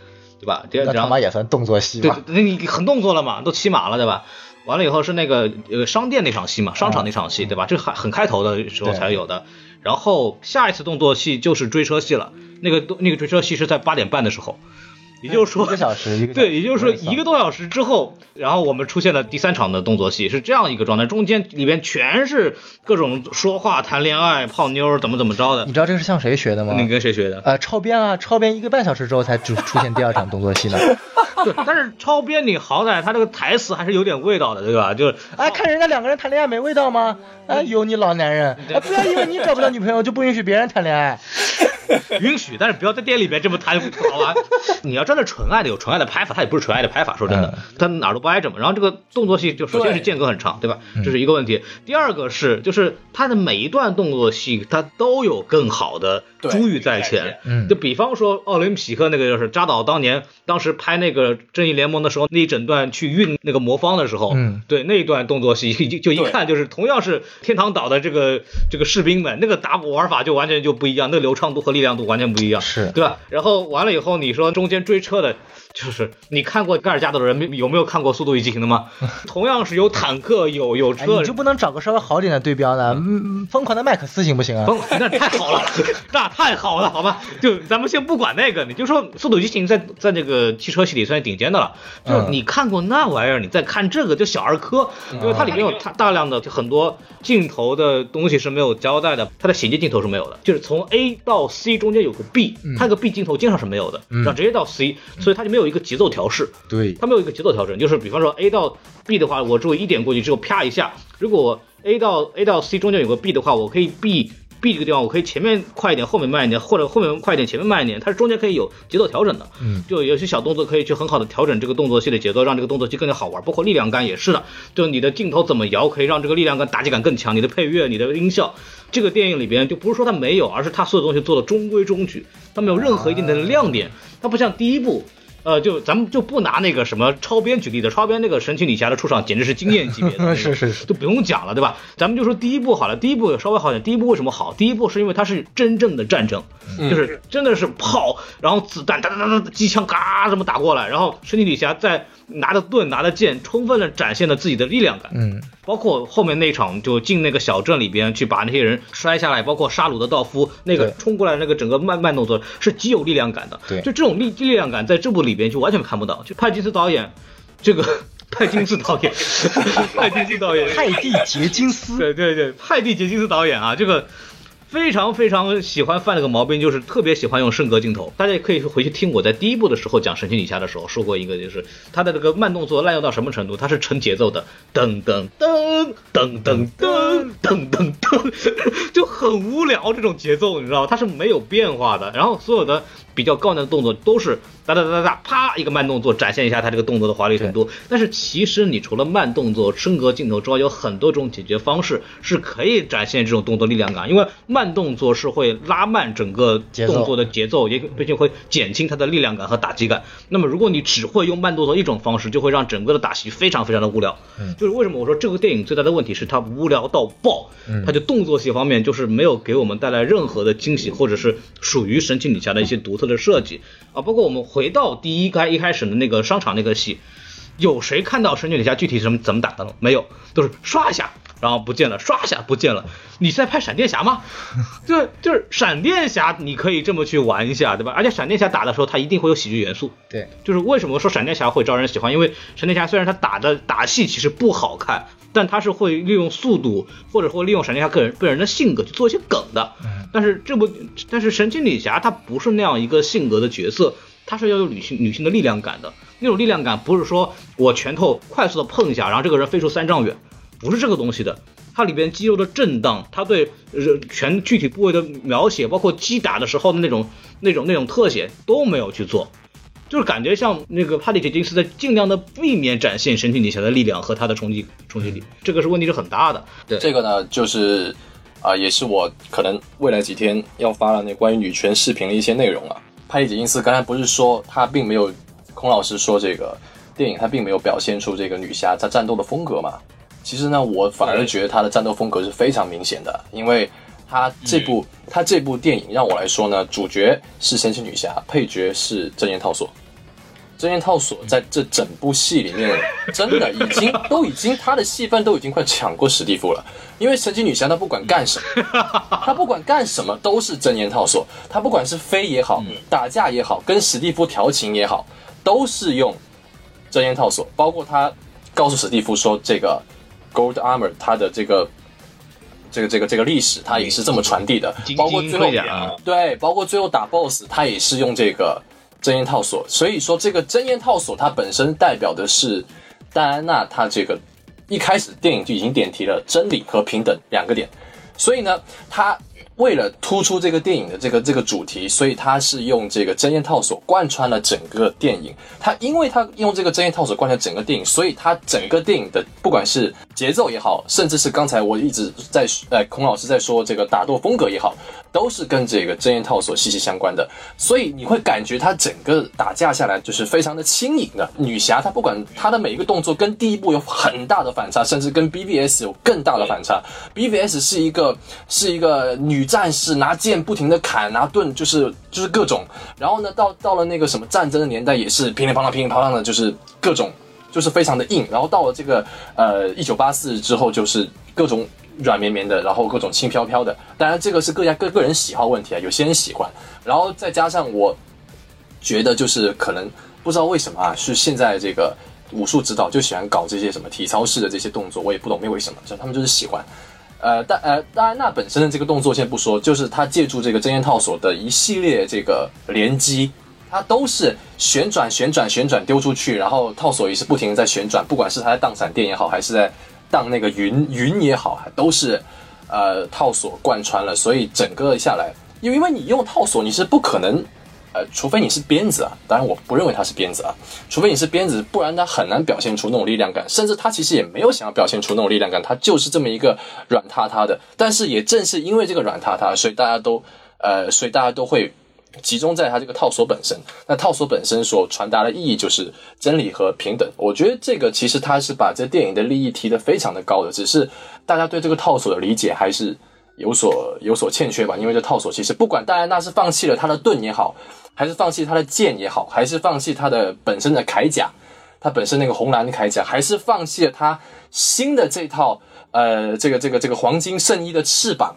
对吧？第二场马也算动作戏吧？对，那你很动作了嘛，都骑马了，对吧？完了以后是那个呃商店那场戏嘛，商场那场戏，对吧？这很很开头的时候才有的。然后下一次动作戏就是追车戏了，那个那个追车戏是在八点半的时候，也就是说一个小时，一个对，也就是说一个多小时之后，然后我们出现了第三场的动作戏，是这样一个状态，中间里边全是各种说话、谈恋爱、泡妞，怎么怎么着的。你知道这个是向谁学的吗？你跟谁学的？呃，超编啊，超编一个半小时之后才出出现第二场动作戏呢。对，但是超编你好歹他这个台词还是有点味道的，对吧？就是哎，看人家两个人谈恋爱没味道吗？哎，有你老男人！啊，不要因为你找不到女朋友就不允许别人谈恋爱。允许，但是不要在店里边这么谈，好吧？你要真的纯爱的，有纯爱的拍法，它也不是纯爱的拍法。说真的，它哪儿都不挨着嘛。然后这个动作戏就首先是间隔很长，对吧？这是一个问题。第二个是，就是它的每一段动作戏，它都有更好的珠玉在前。嗯，就比方说奥林匹克那个，就是扎导当年当时拍那个正义联盟的时候，那一整段去运那个魔方的时候，嗯，对那一段动作戏，就就一看就是同样是天堂岛的这个这个士兵们，那个打鼓玩法就完全就不一样，那个流畅度和力量度完全不一样，是对吧？然后完了以后，你说中间追车的，就是你看过盖尔加朵的人有没有看过《速度与激情》的吗？同样是有坦克，有有车，你就不能找个稍微好点的对标呢？嗯，疯狂的麦克斯行不行啊？疯，那太好了，那太好了，好吧？就咱们先不管那个，你就说《速度与激情》在在这个汽车系里算是顶尖的了。就是你看过那玩意儿，你再看这个就小儿科，因为它里面有它大量的很多镜头的东西是没有交代的，它的衔接镜头是没有的，就是从 A 到 C 中间有个 B，它那个 B 镜头经常是没有的，然后直接到 C，所以它就没有一个节奏调试。对，它没有一个节奏调整，就是比方说 A 到 B 的话，我只有一点过去之后啪一下，如果 A 到 A 到 C 中间有个 B 的话，我可以 B B 这个地方我可以前面快一点，后面慢一点，或者后面快一点，前面慢一点，它是中间可以有节奏调整的。嗯，就有些小动作可以去很好的调整这个动作戏的节奏，让这个动作戏更加好玩。包括力量感也是的，就你的镜头怎么摇，可以让这个力量感、打击感更强。你的配乐、你的音效，这个电影里边就不是说它没有，而是它所有东西做的中规中矩，它没有任何一定的亮点。它不像第一部。呃，就咱们就不拿那个什么超编举例的，超编那个神奇女侠的出场简直是惊艳级别的，是是是，就不用讲了，对吧？咱们就说第一部好了，第一部稍微好点。第一部为什么好？第一部是因为它是真正的战争，就是真的是炮，然后子弹哒哒哒哒，机枪嘎这么打过来，然后神奇女侠在拿着盾拿着剑，充分的展现了自己的力量感。嗯，包括后面那场就进那个小镇里边去把那些人摔下来，包括杀戮的道夫那个冲过来那个整个慢慢动作是极有力量感的。对就这种力力量感在这部里边就完全看不到。就派金斯导演，这个 派金斯导演，派金斯导演，派蒂杰金斯，对对对，派蒂杰金斯导演啊，这个非常非常喜欢犯了个毛病，就是特别喜欢用升格镜头。大家也可以回去听我在第一部的时候讲神奇女侠的时候说过一个，就是他的这个慢动作滥用到什么程度，它是成节奏的，噔噔噔噔噔噔噔噔噔，就很无聊这种节奏，你知道吗？它是没有变化的，然后所有的。比较高难的动作都是哒哒哒哒哒，啪一个慢动作展现一下它这个动作的华丽程度。但是其实你除了慢动作、升格镜头之外，有很多种解决方式是可以展现这种动作力量感。因为慢动作是会拉慢整个动作的节奏，也毕竟会减轻它的力量感和打击感。那么如果你只会用慢动作一种方式，就会让整个的打戏非常非常的无聊。嗯就是为什么我说这个电影最大的问题是它无聊到爆，嗯它就动作戏方面就是没有给我们带来任何的惊喜，或者是属于神奇女侠的一些独特的设计啊。包括我们回到第一开一开始的那个商场那个戏，有谁看到神奇女侠具体怎么怎么打的吗？没有，都是刷一下。然后不见了，刷一下不见了。你是在拍闪电侠吗？就就是闪电侠，你可以这么去玩一下，对吧？而且闪电侠打的时候，他一定会有喜剧元素。对，就是为什么说闪电侠会招人喜欢？因为闪电侠虽然他打的打戏其实不好看，但他是会利用速度，或者会利用闪电侠个人个人的性格去做一些梗的。但是这部，但是神奇女侠她不是那样一个性格的角色，她是要有女性女性的力量感的。那种力量感不是说我拳头快速的碰一下，然后这个人飞出三丈远，不是这个东西的。它里边肌肉的震荡，它对人全具体部位的描写，包括击打的时候的那种 那种那种特写都没有去做，就是感觉像那个帕蒂·杰金斯在尽量的避免展现神奇女侠的力量和她的冲击冲击力，这个是问题是很大的。对，这个呢，就是啊、也是我可能未来几天要发的那关于女权视频的一些内容啊。帕蒂·杰金斯刚才不是说他并没有，孔老师说这个电影他并没有表现出这个女侠她战斗的风格嘛？其实呢，我反而觉得她的战斗风格是非常明显的，因为她这部她这部电影让我来说呢，主角是神奇女侠，配角是真言套索。真言套索在这整部戏里面，真的已经都已经他的戏份都已经快抢过史蒂夫了。因为神奇女侠她不管干什么，她不管干什么都是真言套索，她不管是飞也好，打架也好，跟史蒂夫调情也好，都是用真言套索。包括她告诉史蒂夫说，这个 Gold Armor 它的这个这个这个这个历史，它也是这么传递的。包括最后对，包括最后打 BOSS，他也是用这个真言套索。所以说，这个真言套索它本身代表的是戴安娜，她这个一开始电影就已经点题了真理和平等两个点。所以呢，他为了突出这个电影的这个这个主题，所以他是用这个真言套索贯穿了整个电影。他因为他用这个真言套索贯穿整个电影，所以他整个电影的不管是节奏也好，甚至是刚才我一直在呃孔老师在说这个打斗风格也好，都是跟这个真言套索息息相关的。所以你会感觉他整个打架下来就是非常的轻盈的。女侠她不管她的每一个动作跟第一部有很大的反差，甚至跟 BVS 有更大的反差。BVS 是一个是一个女战士拿剑不停的砍，拿盾就是就是各种。然后呢，到到了那个什么战争的年代，也是乒铃乓啷乒铃乓啷的，就是各种就是非常的硬。然后到了这个呃一九八四之后，就是各种软绵绵的，然后各种轻飘飘的。当然这个是各家各个人喜好问题啊，有些人喜欢。然后再加上我觉得就是可能不知道为什么啊，是现在这个武术指导就喜欢搞这些什么体操式的这些动作，我也不懂因为什么，就他们就是喜欢。呃，但呃，戴安娜本身的这个动作先不说，就是她借助这个真言套索的一系列这个连击，它都是旋转、旋转、旋转丢出去，然后套索也是不停的在旋转，不管是它在荡闪电也好，还是在荡那个云 云也好，都是呃套索贯穿了，所以整个下来，因为因为你用套索，你是不可能。呃，除非你是鞭子啊，当然我不认为他是鞭子啊，除非你是鞭子，不然他很难表现出那种力量感，甚至他其实也没有想要表现出那种力量感，他就是这么一个软塌塌的。但是也正是因为这个软塌塌，所以大家都呃，所以大家都会集中在他这个套索本身。那套索本身所传达的意义就是真理和平等。我觉得这个其实他是把这电影的利益提得非常的高的，只是大家对这个套索的理解还是有所有所欠缺吧。因为这套索其实不管戴安娜是放弃了他的盾也好。还是放弃他的剑也好，还是放弃他的本身的铠甲，他本身那个红蓝的铠甲，还是放弃了他新的这套呃这个这个这个黄金圣衣的翅膀，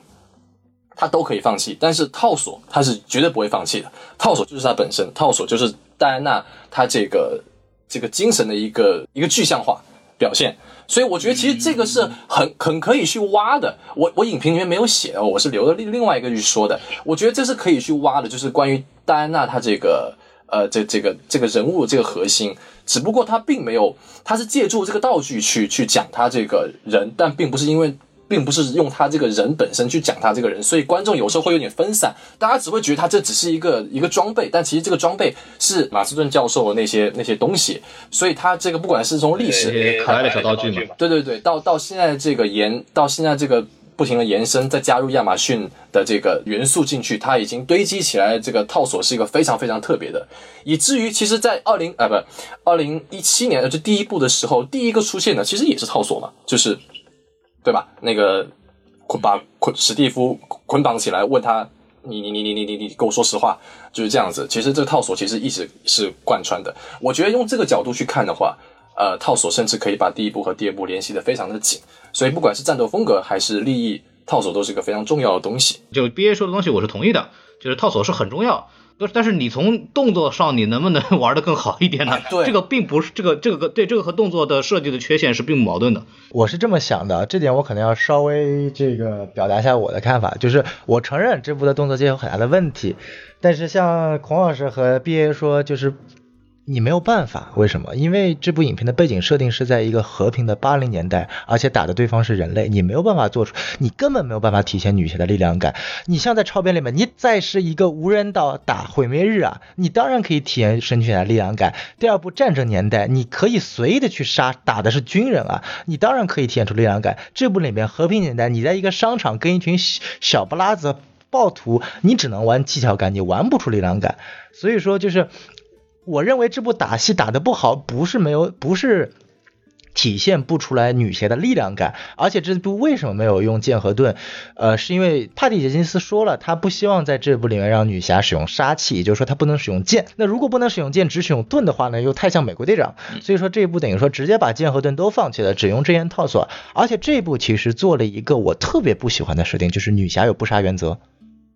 他都可以放弃。但是套索他是绝对不会放弃的，套索就是他本身，套索就是戴安娜她这个这个精神的一个一个具象化表现。所以我觉得其实这个是很很可以去挖的。我我影评里面没有写，我是留了另另外一个去说的。我觉得这是可以去挖的，就是关于戴安娜她这个呃这这个这个人物这个核心。只不过他并没有，他是借助这个道具去去讲他这个人，但并不是因为。并不是用他这个人本身去讲他这个人，所以观众有时候会有点分散，大家只会觉得他这只是一个一个装备，但其实这个装备是马斯顿教授的那些那些东西，所以他这个不管是从历史可爱的小道具嘛，对对对，到到现在这个延，到现在这个不停的延伸，再加入亚马逊的这个元素进去，它已经堆积起来。这个套索是一个非常非常特别的，以至于其实，在二零啊不二零一七年就第一部的时候，第一个出现的其实也是套索嘛，就是对吧？那个捆把捆史蒂夫捆绑起来，问他你你你你你你你跟我说实话，就是这样子。其实这个套索其实一直是贯穿的。我觉得用这个角度去看的话。呃，套索甚至可以把第一部和第二部联系的非常的紧，所以不管是战斗风格还是利益，套索都是一个非常重要的东西。就 B A 说的东西我是同意的，就是套索是很重要，但是你从动作上你能不能 玩的更好一点呢？对，这个并不是这个这个对这个和动作的设计的缺陷是并不矛盾的。我是这么想的，这点我可能要稍微这个表达一下我的看法，就是我承认这部的动作界有很大的问题，但是像孔老师和 B A 说，就是。你没有办法，为什么？因为这部影片的背景设定是在一个和平的八零年代，而且打的对方是人类，你没有办法做出，你根本没有办法体现女侠的力量感。你像在超编里面，你再是一个无人岛打毁灭日啊，你当然可以体验神犬的力量感。第二部战争年代，你可以随意的去杀，打的是军人啊，你当然可以体现出力量感。这部里面和平年代，你在一个商场跟一群小不拉子暴徒，你只能玩技巧感，你玩不出力量感。所以说就是。我认为这部打戏打得不好，不是没有，不是体现不出来女侠的力量感，而且这部为什么没有用剑和盾？呃，是因为帕蒂·杰金斯说了，他不希望在这部里面让女侠使用杀气，也就是说她不能使用剑。那如果不能使用剑，只使用盾的话呢，又太像美国队长。所以说这一部等于说直接把剑和盾都放弃了，只用这件套索。而且这一部其实做了一个我特别不喜欢的设定，就是女侠有不杀原则。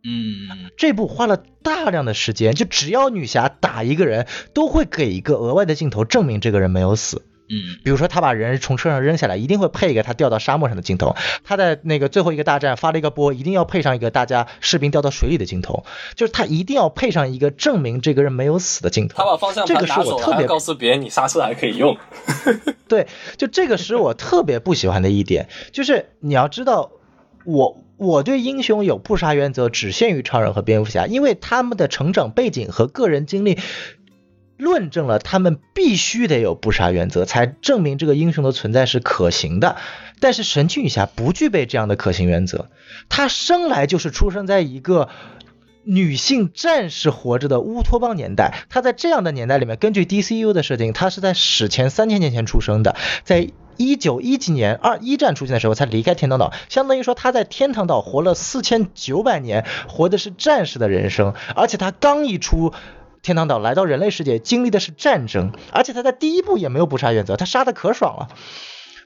嗯，这部花了大量的时间，就只要女侠打一个人，都会给一个额外的镜头证明这个人没有死。嗯，比如说他把人从车上扔下来，一定会配一个他掉到沙漠上的镜头。他在那个最后一个大战发了一个波，一定要配上一个大家士兵掉到水里的镜头，就是他一定要配上一个证明这个人没有死的镜头。他把方向盘拿走了，告诉别人你刹车还可以用。对，就这个是我特别不喜欢的一点，就是你要知道我。我对英雄有不杀原则，只限于超人和蝙蝠侠，因为他们的成长背景和个人经历，论证了他们必须得有不杀原则，才证明这个英雄的存在是可行的。但是神奇女侠不具备这样的可行原则，她生来就是出生在一个女性战士活着的乌托邦年代，她在这样的年代里面，根据 DCU 的设定，她是在史前三千年前出生的，在。一九一几年二一战出现的时候才离开天堂岛，相当于说他在天堂岛活了四千九百年，活的是战士的人生。而且他刚一出天堂岛来到人类世界，经历的是战争，而且他在第一部也没有不杀原则，他杀的可爽了。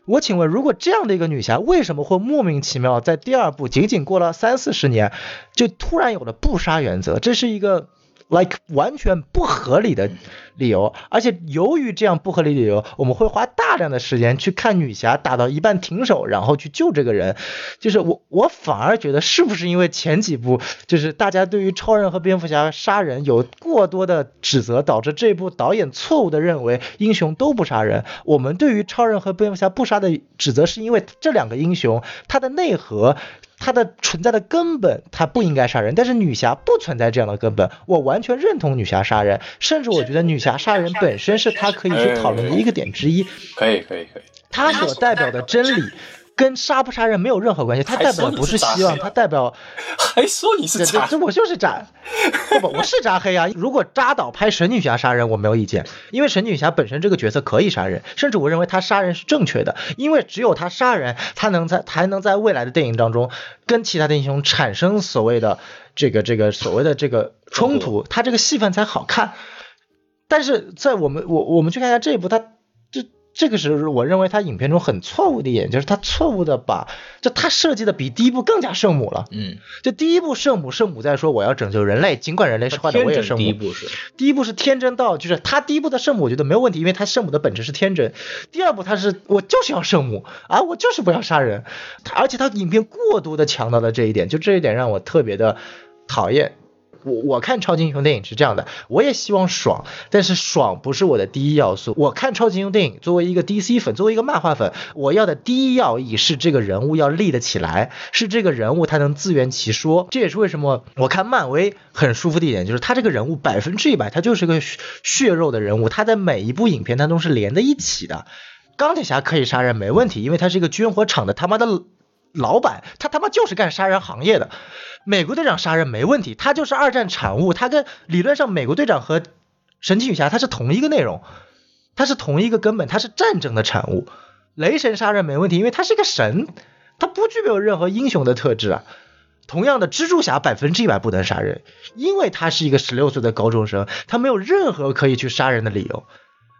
我请问，如果这样的一个女侠，为什么会莫名其妙在第二部仅仅过了三四十年，就突然有了不杀原则？这是一个。like 完全不合理的理由，而且由于这样不合理理由，我们会花大量的时间去看女侠打到一半停手，然后去救这个人。就是我我反而觉得是不是因为前几部就是大家对于超人和蝙蝠侠杀人有过多的指责，导致这部导演错误的认为英雄都不杀人。我们对于超人和蝙蝠侠不杀的指责，是因为这两个英雄他的内核。它的存在的根本，他不应该杀人，但是女侠不存在这样的根本，我完全认同女侠杀人，甚至我觉得女侠杀人本身是她可以去讨论的一个点之一。可以可以可以，她所代表的真理。跟杀不杀人没有任何关系，他代表的不是希望，他代表 还说你是渣，这我就是渣，不不，我是渣黑啊。如果扎导拍神女侠杀人，我没有意见，因为神女侠本身这个角色可以杀人，甚至我认为他杀人是正确的，因为只有他杀人，他能在才能在未来的电影当中跟其他的英雄产生所谓的这个这个所谓的这个冲突，他这个戏份才好看。但是在我们我我们去看一下这一部，他。这个是我认为他影片中很错误的一点，就是他错误的把，就他设计的比第一部更加圣母了。嗯，就第一部圣母，圣母在说我要拯救人类，尽管人类是坏的，我也圣母。第一部是，第一部是天真到，就是他第一部的圣母，我觉得没有问题，因为他圣母的本质是天真。第二部他是我就是要圣母啊，我就是不要杀人，而且他影片过度的强调了这一点，就这一点让我特别的讨厌。我我看超级英雄电影是这样的，我也希望爽，但是爽不是我的第一要素。我看超级英雄电影，作为一个 DC 粉，作为一个漫画粉，我要的第一要义是这个人物要立得起来，是这个人物他能自圆其说。这也是为什么我看漫威很舒服的一点，就是他这个人物百分之一百，他就是个血肉的人物，他在每一部影片当中是连在一起的。钢铁侠可以杀人没问题，因为他是一个军火厂的他妈的老板，他他妈就是干杀人行业的。美国队长杀人没问题，他就是二战产物，他跟理论上美国队长和神奇女侠他是同一个内容，他是同一个根本，他是战争的产物。雷神杀人没问题，因为他是一个神，他不具备有任何英雄的特质啊。同样的，蜘蛛侠百分之一百不能杀人，因为他是一个十六岁的高中生，他没有任何可以去杀人的理由。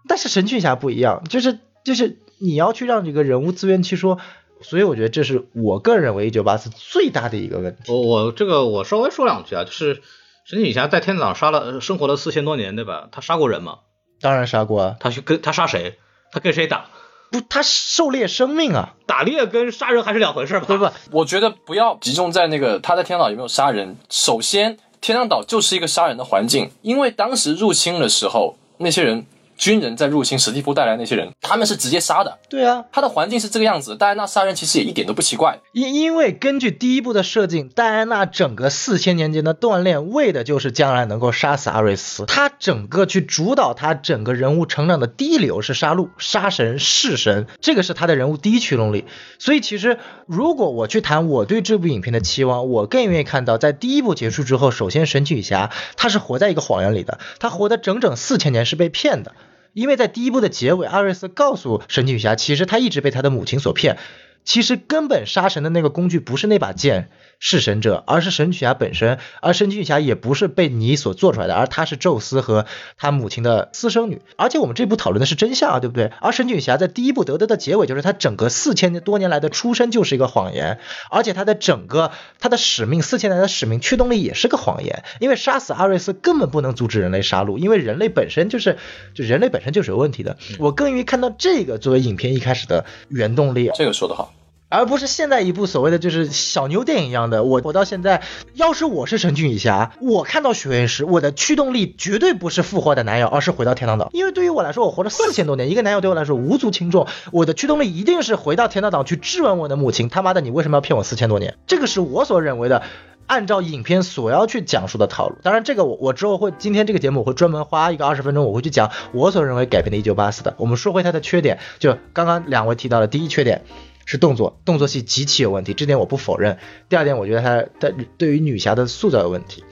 但是神奇女侠不一样，就是就是你要去让这个人物自圆其说。所以我觉得这是我个人认为一九八四最大的一个问题。我我这个我稍微说两句啊，就是神奇女侠在天堂杀了生活了四千多年，对吧？她杀过人吗？当然杀过啊。她去跟她杀谁？她跟谁打？不，她狩猎生命啊！打猎跟杀人还是两回事吧？不不，我觉得不要集中在那个她在天堂岛有没有杀人。首先，天堂岛就是一个杀人的环境，因为当时入侵的时候，那些人军人在入侵史蒂夫带来那些人，他们是直接杀的。对啊，他的环境是这个样子，戴安娜杀人其实也一点都不奇怪。因因为根据第一部的设定，戴安娜整个四千年间的锻炼，为的就是将来能够杀死阿瑞斯。他整个去主导他整个人物成长的第一流是杀戮、杀神、弑神，这个是他的人物第一驱动力。所以其实如果我去谈我对这部影片的期望，我更愿意看到在第一部结束之后，首先神奇女侠她是活在一个谎言里的，她活的整整四千年是被骗的。因为在第一部的结尾，阿瑞斯告诉神奇女侠，其实他一直被他的母亲所骗，其实根本杀神的那个工具不是那把剑。弑神者，而是神奇女侠本身，而神奇女侠也不是被你所做出来的，而她是宙斯和他母亲的私生女。而且我们这部讨论的是真相啊，对不对？而神奇女侠在第一部得到的结尾就是她整个四千多年来的出身就是一个谎言，而且她的整个她的使命四千年的使命驱动力也是个谎言，因为杀死阿瑞斯根本不能阻止人类杀戮，因为人类本身就是就人类本身就是有问题的。我更愿意看到这个作为影片一开始的原动力。这个说得好。而不是现在一部所谓的就是小妞电影一样的，我我到现在，要是我是神奇女侠，我看到血缘石，我的驱动力绝对不是复活的男友，而是回到天堂岛。因为对于我来说，我活了 四千多年，一个男友对我来说无足轻重，我的驱动力一定是回到天堂岛去质问我的母亲，他妈的，你为什么要骗我四千多年？这个是我所认为的，按照影片所要去讲述的套路。当然，这个我我之后会，今天这个节目我会专门花一个二十分钟，我会去讲我所认为改编的《一九八四》的。我们说回它的缺点，就刚刚两位提到的第一缺点。是动作，动作戏极其有问题，这点我不否认。第二点，我觉得他他对于女侠的塑造有问题。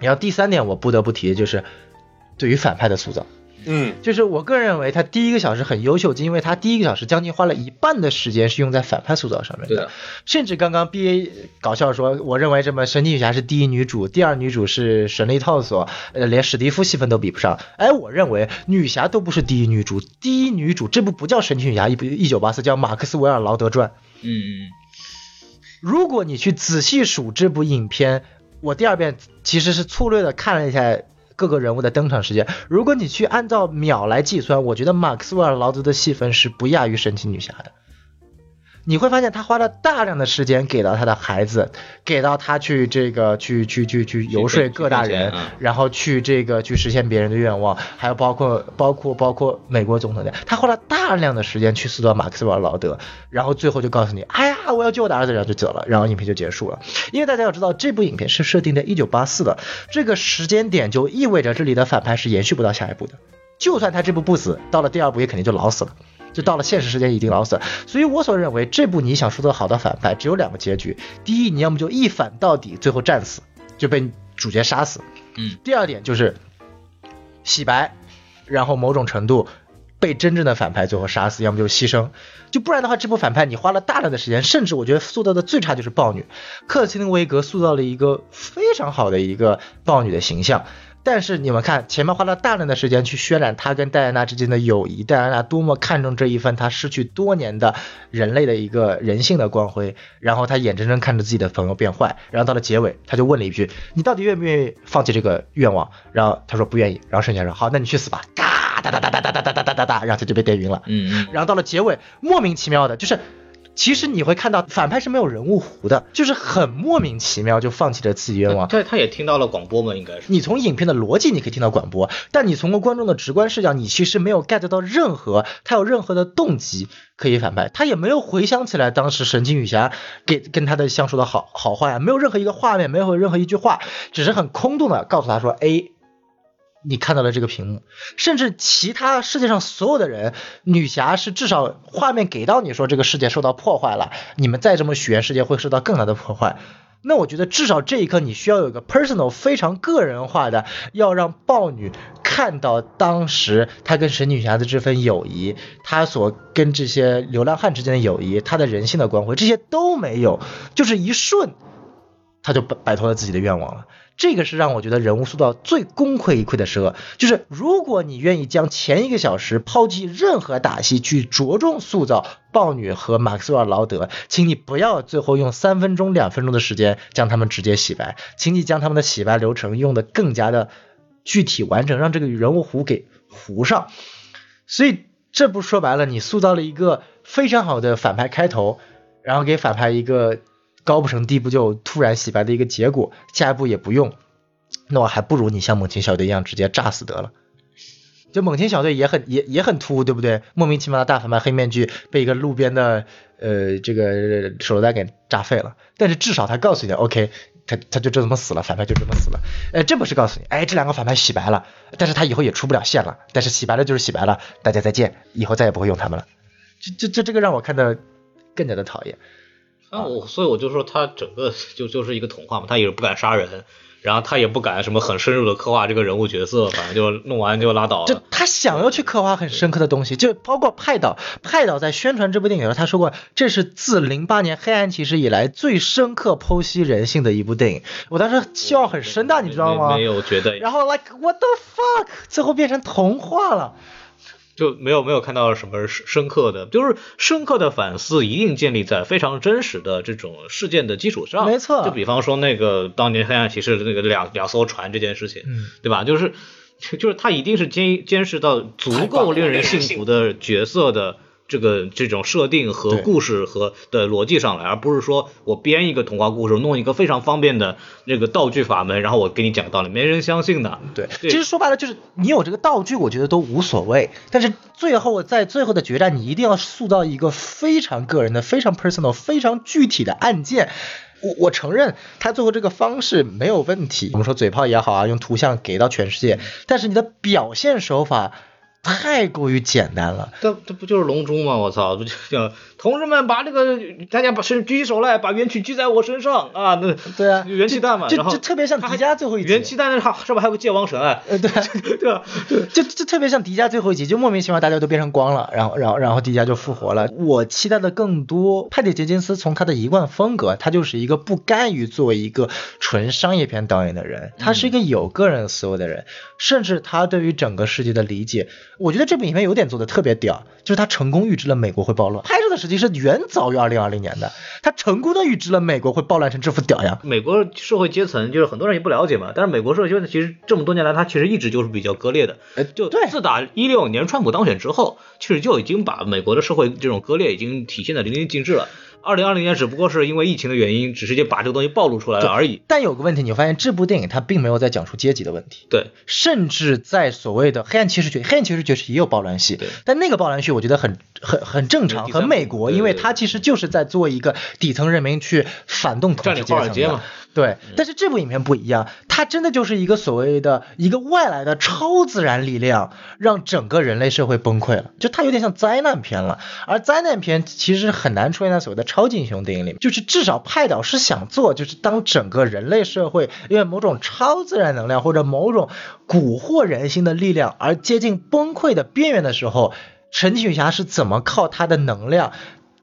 然后第三点，我不得不提的就是对于反派的塑造。嗯，就是我个人认为他第一个小时很优秀，就因为他第一个小时将近花了一半的时间是用在反派塑造上面的。甚至刚刚 B A 搞笑说，我认为这么神奇女侠是第一女主，第二女主是神力套索，呃，连史蒂夫戏份都比不上。哎，我认为女侠都不是第一女主，第一女主这部不叫神奇女侠一部一九八四，叫马克思韦尔劳德传。嗯嗯。如果你去仔细数这部影片，我第二遍其实是粗略的看了一下。各个人物的登场时间，如果你去按照秒来计算，我觉得马克思韦尔劳德的戏份是不亚于神奇女侠的。你会发现他花了大量的时间给到他的孩子，给到他去这个去去去去游说各大人，然后去这个去实现别人的愿望，还有包括包括包括美国总统的，他花了大量的时间去塑造马克思韦尔劳德，然后最后就告诉你，哎呀，我要救我的儿子，然后就走了，然后影片就结束了。因为大家要知道，这部影片是设定在一九八四的这个时间点，就意味着这里的反派是延续不到下一步的。就算他这部不死，到了第二部也肯定就老死了。就到了现实世界已经老死，所以我所认为这部你想说的好的反派只有两个结局：第一，你要么就一反到底，最后战死，就被主角杀死；嗯，第二点就是洗白，然后某种程度被真正的反派最后杀死，要么就牺牲。就不然的话，这部反派你花了大量的时间，甚至我觉得塑造的最差就是豹女，克钦威格塑造了一个非常好的一个豹女的形象。但是你们看，前面花了大量的时间去渲染他跟戴安娜之间的友谊，戴安娜多么看重这一份他失去多年的人类的一个人性的光辉，然后他眼睁睁看着自己的朋友变坏，然后到了结尾，他就问了一句：“你到底愿不愿意放弃这个愿望？”然后他说不愿意，然后剩下说：“好，那你去死吧！”嘎哒哒哒哒哒哒哒哒哒哒，然后他就被电晕了。嗯。然后到了结尾，莫名其妙的，就是。其实你会看到反派是没有人物弧的，就是很莫名其妙就放弃了自己愿望。对他也听到了广播嘛？应该是。你从影片的逻辑你可以听到广播，但你从个观众的直观视角，你其实没有 get 到任何他有任何的动机可以反派，他也没有回想起来当时神奇女侠给跟他的相处的好好坏啊，没有任何一个画面，没有任何一句话，只是很空洞的告诉他说 A。你看到了这个屏幕，甚至其他世界上所有的人，女侠是至少画面给到你说这个世界受到破坏了，你们再这么许愿，世界会受到更大的破坏。那我觉得至少这一刻你需要有一个 personal 非常个人化的，要让豹女看到当时她跟神女侠的这份友谊，她所跟这些流浪汉之间的友谊，她的人性的光辉，这些都没有，就是一瞬，她就摆摆脱了自己的愿望了。这个是让我觉得人物塑造最功亏一篑的时候，就是如果你愿意将前一个小时抛弃任何打戏去着重塑造豹女和马克思韦尔劳德，请你不要最后用三分钟、两分钟的时间将他们直接洗白，请你将他们的洗白流程用的更加的具体完整，让这个人物弧给糊上。所以这不说白了，你塑造了一个非常好的反派开头，然后给反派一个。高不成低不就，突然洗白的一个结果，下一步也不用，那我还不如你像猛禽小队一样直接炸死得了。就猛禽小队也很也也很突兀，对不对？莫名其妙的大反派黑面具被一个路边的呃这个手榴弹给炸废了，但是至少他告诉你，OK，他他就这么死了，反派就这么死了。哎，这不是告诉你，哎，这两个反派洗白了，但是他以后也出不了线了，但是洗白了就是洗白了，大家再见，以后再也不会用他们了。这这这这个让我看的更加的讨厌。啊，我所以我就说他整个 就就是一个童话嘛，他也是不敢杀人。然后他也不敢什么很深入的刻画这个人物角色，反正就弄完就拉倒。就他想要去刻画很深刻的东西，就包括派导，派导在宣传这部电影的时候，他说过这是自零八年黑暗骑士以来最深刻剖析人性的一部电影。我当时笑很深的，你知道吗？没有觉得。然后 like what the fuck，最后变成童话了。就没有没有看到什么深刻的，就是深刻的反思一定建立在非常真实的这种事件的基础上。没错，就比方说那个当年黑暗骑士的那个两两艘船这件事情，嗯，对吧？就是就是他一定是监监视到足够令人信服的角色的。这个这种设定和故事和的逻辑上来，而不是说我编一个童话故事，弄一个非常方便的那个道具法门，然后我给你讲道理，没人相信的。对，其实说白了就是你有这个道具，我觉得都无所谓。但是最后在最后的决战，你一定要塑造一个非常个人的、非常 personal、非常具体的案件。我我承认他最后这个方式没有问题，我们说嘴炮也好啊，用图像给到全世界，但是你的表现手法。太过于简单了，这这不就是龙珠吗？我操，不就叫同志们把这个大家把身举起手来，把元气聚在我身上啊！那对啊，元气弹嘛，然后特别像迪迦最后一集，元气弹那上上面还有个界王神 啊，呃对对吧？就就特别像迪迦最后一集，就莫名其妙大家都变成光了，然后然后然后迪迦就复活了。我期待的更多，派蒂杰金斯从他的一贯风格，他就是一个不甘于作为一个纯商业片导演的人，他是一个有个人思维的人，甚至他对于整个世界的理解。我觉得这部影片有点做的特别屌，就是他成功预知了美国会暴乱，拍摄的时机是远早于二零二零年的，他成功的预知了美国会暴乱成这副屌样。美国社会阶层就是很多人也不了解嘛，但是美国社会阶层其实这么多年来，他其实一直就是比较割裂的。哎，就对，自打一六年川普当选之后，其实就已经把美国的社会这种割裂已经体现的淋漓尽致了。二零二零年只不过是因为疫情的原因，只是就把这个东西暴露出来了而已。但有个问题，你发现这部电影它并没有在讲述阶级的问题。对，甚至在所谓的黑暗骑士角，黑暗骑士角也有暴乱戏。对，但那个暴乱戏我觉得很很很正常，很美国，因为它其实就是在做一个底层人民去反动统治阶层嘛。对，但是这部影片不一样，它真的就是一个所谓的一个外来的超自然力量，让整个人类社会崩溃了，就它有点像灾难片了。而灾难片其实很难出现在所谓的超级英雄电影里面，就是至少派导是想做，就是当整个人类社会因为某种超自然能量或者某种蛊惑人心的力量而接近崩溃的边缘的时候，神奇女侠是怎么靠她的能量。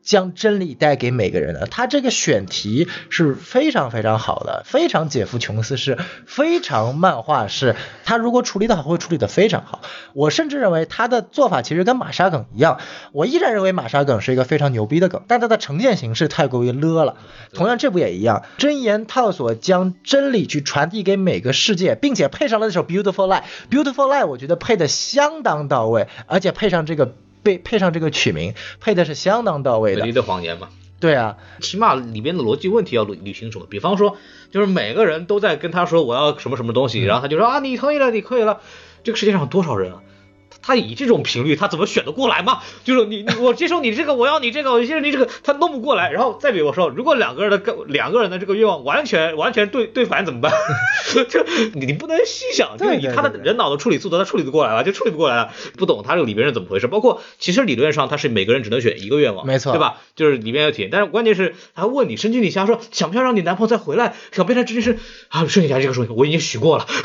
将真理带给每个人的，他这个选题是非常非常好的，非常姐夫琼斯式，非常漫画式。他如果处理的好，会处理的非常好。我甚至认为他的做法其实跟玛莎梗一样。我依然认为玛莎梗是一个非常牛逼的梗，但它的呈现形式太过于勒了。同样，这部也一样，真言套索将真理去传递给每个世界，并且配上了那首 Beautiful Lie。Beautiful Lie，我觉得配的相当到位，而且配上这个。被配上这个曲名，配的是相当到位的。美丽的谎言嘛，对啊，起码里边的逻辑问题要捋捋清楚。比方说，就是每个人都在跟他说我要什么什么东西，然后他就说啊，你可以了，你可以了。这个世界上有多少人啊？他以这种频率，他怎么选得过来嘛？就是你你我接受你这个，我要你这个，我接受你这个，他弄不过来。然后再比如说，如果两个人的两个人的这个愿望完全完全对对反怎么办？就你你不能细想，就是以他的人脑的处理速度，他处理得过来了？就处理不过来了。不懂他这个里边是怎么回事。包括其实理论上他是每个人只能选一个愿望，没错，对吧？就是里面有体验，但是关键是他问你神奇女侠说想不想让你男朋友再回来，想变成真实啊？神奇女侠这个说我已经许过了。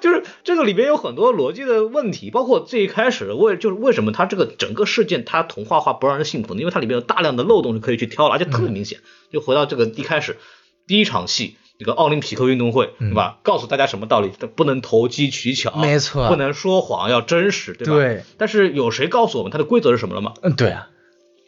就是这个里边有很多逻辑的问题，包括最一开始为就是为什么它这个整个事件它童话化不让人信服呢？因为它里面有大量的漏洞是可以去挑了，而且特别明显。就回到这个一开始第一场戏，这个奥林匹克运动会，对吧？告诉大家什么道理？不能投机取巧，没错，不能说谎，要真实，对吧？对。但是有谁告诉我们它的规则是什么了吗？嗯，对啊。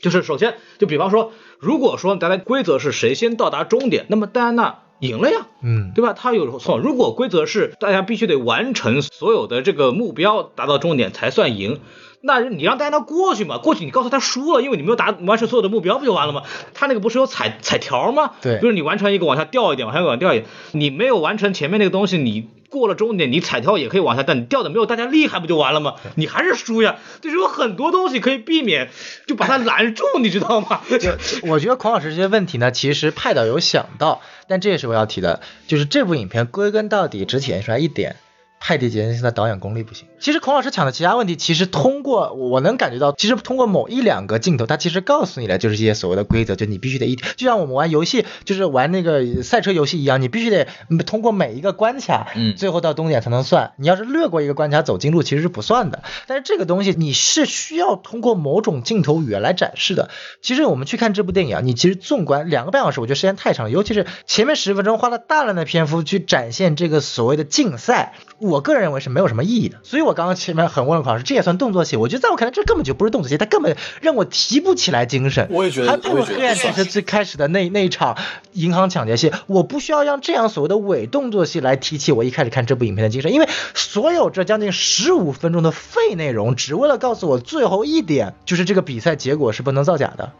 就是首先，就比方说，如果说大家规则是谁先到达终点，那么戴安娜。赢了呀，嗯，对吧？他有错。如果规则是大家必须得完成所有的这个目标，达到终点才算赢，那你让戴安娜过去嘛？过去你告诉他输了，因为你没有达完成所有的目标，不就完了吗？他那个不是有彩彩条吗？对就是你完成一个往下掉一点，往下往下掉一点，你没有完成前面那个东西，你过了终点，你彩条也可以往下掉，你掉的没有大家厉害，不就完了吗？你还是输呀。就是有很多东西可以避免，就把它拦住，你知道吗？就我觉得孔老师这些问题呢，其实派导有想到，但这也是我要提的，就是这部影片归根到底只体现出来一点。派蒂·杰森现在导演功力不行。其实孔老师抢的其他问题，其实通过我能感觉到，其实通过某一两个镜头，他其实告诉你了，就是一些所谓的规则，就你必须得一，就像我们玩游戏，就是玩那个赛车游戏一样，你必须得通过每一个关卡，嗯最后到终点才能算。你要是略过一个关卡走近路，其实是不算的。但是这个东西你是需要通过某种镜头语言来展示的。其实我们去看这部电影啊，你其实纵观两个半小时，我觉得时间太长了，尤其是前面十分钟花了大量的篇幅去展现这个所谓的竞赛，我个人认为是没有什么意义的。所以我刚刚前面很问了孔老师，这也算动作戏？我觉得在我看来，这根本就不是动作戏，他根本让我提不起来精神。我也觉得还不如黑暗不算骑士最开始的那那一场银行抢劫戏，我不需要让这样所谓的伪动作戏来提起我一开始看这部影片的精神，因为所有这将近十五分钟的废内容，只为了告诉我最后一点，就是这个比赛结果是不能造假的。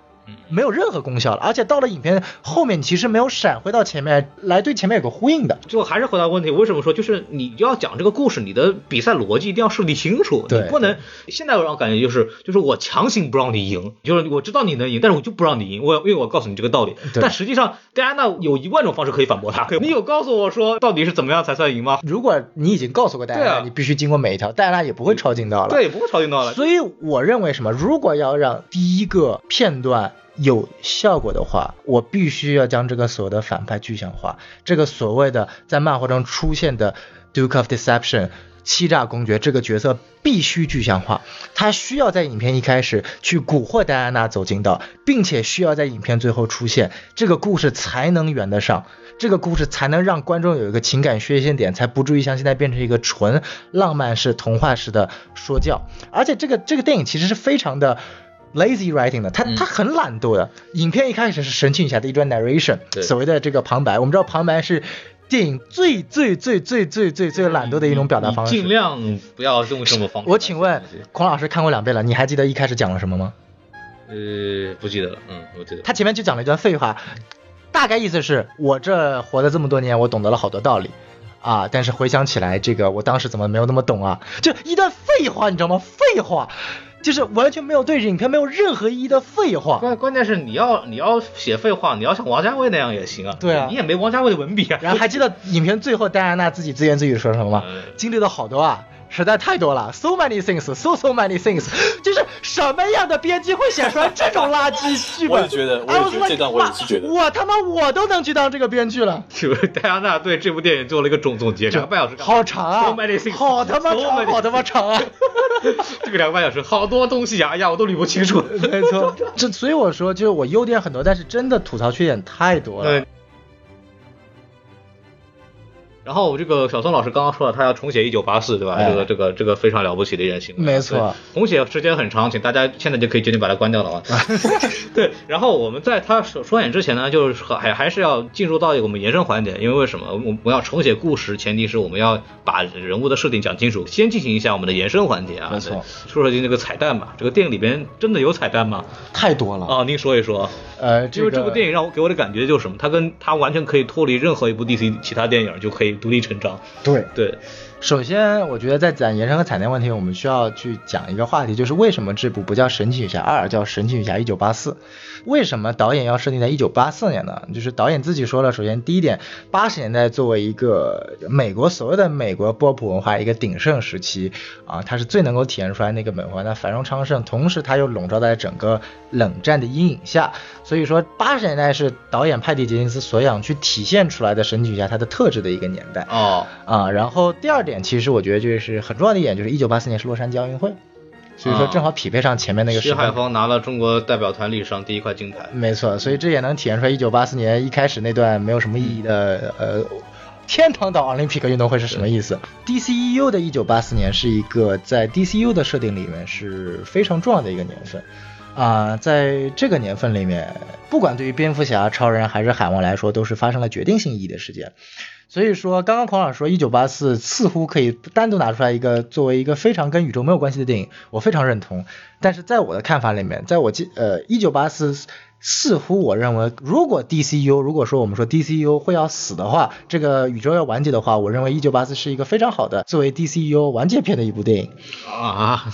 没有任何功效了，而且到了影片后面，你其实没有闪回到前面来对前面有个呼应的。最后还是回答问题，为什么说就是你要讲这个故事，你的比赛逻辑一定要设立清楚，你不能现在我让我感觉就是就是我强行不让你赢，就是我知道你能赢，但是我就不让你赢，我因为我告诉你这个道理，但实际上戴安娜有一万种方式可以反驳他，你有告诉我说到底是怎么样才算赢吗？如果你已经告诉过戴安娜，啊你必须经过每一条，戴安娜也不会抄近道了。对，也不会抄近道了。所以我认为什么？如果要让第一个片段有效果的话，我必须要将这个所谓的反派具象化。这个所谓的在漫画中出现的 Duke of Deception 欺诈公爵这个角色必须具象化，他需要在影片一开始去蛊惑戴安娜走进道，并且需要在影片最后出现，这个故事才能圆得上。这个故事才能让观众有一个情感缺陷点，才不至于像现在变成一个纯浪漫式、童话式的说教。而且这个这个电影其实是非常的 lazy writing 的，他他很懒惰的。影片一开始是神奇女侠的一段 narration，所谓的这个旁白，我们知道旁白是电影最最最最最最最懒惰的一种表达方式。尽量不要用这么方式。我请问孔老师看过两遍了，你还记得一开始讲了什么吗？呃，不记得了，嗯，我记得。他前面就讲了一段废话，大概意思是我这活了这么多年，我懂得了好多道理。啊！但是回想起来，这个我当时怎么没有那么懂啊？就一段废话，你知道吗？废话，就是完全没有对影片没有任何意义的废话。关关键是你要你要写废话，你要像王家卫那样也行啊。对啊你也没王家卫的文笔啊。然后还记得影片最后戴安娜自己自言自语说什么吗嗯？经历了好多啊，实在太多了，so many things，so so many things，就是什么样的编辑会写出来这种垃圾剧本？我也觉得我也觉得这段我也 like，是觉得我他妈我都能去当这个编剧了。就是戴安娜对这部电影做了一个总总结，两个半小时，好长啊 So many things，好他妈长，好他妈长啊！这个两个半小时，好多东西呀，哎呀，我都捋不清楚。没错，这所以我说，就是我优点很多，但是真的吐槽缺点太多了。对。然后这个小宋老师刚刚说了，他要重写一九八四，对吧？哎这个这个这个非常了不起的一件行为。没错，重写时间很长，请大家现在就可以决定把它关掉了啊。对，然后我们在他说说演之前呢，就是还还是要进入到我们延伸环节，因为为什么？我我要重写故事，前提是我们要把人物的设定讲清楚，先进行一下我们的延伸环节啊。没错说，说说这个彩蛋吧。这个电影里边真的有彩蛋吗？太多了。啊，您说一说。呃，因为这部电影影让我给我的感觉就是什么，它跟它完全可以脱离任何一部 DC 其他电影，就可以独立成章。对，对，首先我觉得在讲延伸和彩蛋问题，我们需要去讲一个话题，就是为什么这部不叫《神奇女侠二》，叫《神奇女侠一九八四》？为什么导演要设定在一九八四年呢？就是导演自己说了，首先第一点，八十年代作为一个美国所谓的美国波普文化一个鼎盛时期啊，它是最能够体现出来那个美国那繁荣昌盛，同时它又笼罩在整个冷战的阴影下，所以说八十年代是导演派蒂杰金斯所想去体现出来的神奇女侠它的特质的一个年代。哦，啊，然后第二点，其实我觉得就是很重要的一点，就是一九八四年是洛杉矶奥运会，所以说啊正好匹配上前面那个徐时间。海峰拿了中国代表团历史上第一块金牌。没错，所以这也能体现出来一九八四年一开始那段没有什么意义的呃。天堂岛奥林匹克运动会是什么意思？DCEU 的1984年是一个在 DCU 的设定里面是非常重要的一个年份，啊、在这个年份里面，不管对于蝙蝠侠、超人还是海王来说，都是发生了决定性意义的事件。所以说，刚刚孔老师说《一九八四》似乎可以单独拿出来一个作为一个非常跟宇宙没有关系的电影，我非常认同。但是在我的看法里面，在我记呃《一九八四》似乎我认为，如果 DCU 如果说我们说 DCU 会要死的话，这个宇宙要完结的话，我认为《一九八四》是一个非常好的作为 DCU 完结篇的一部电影。啊。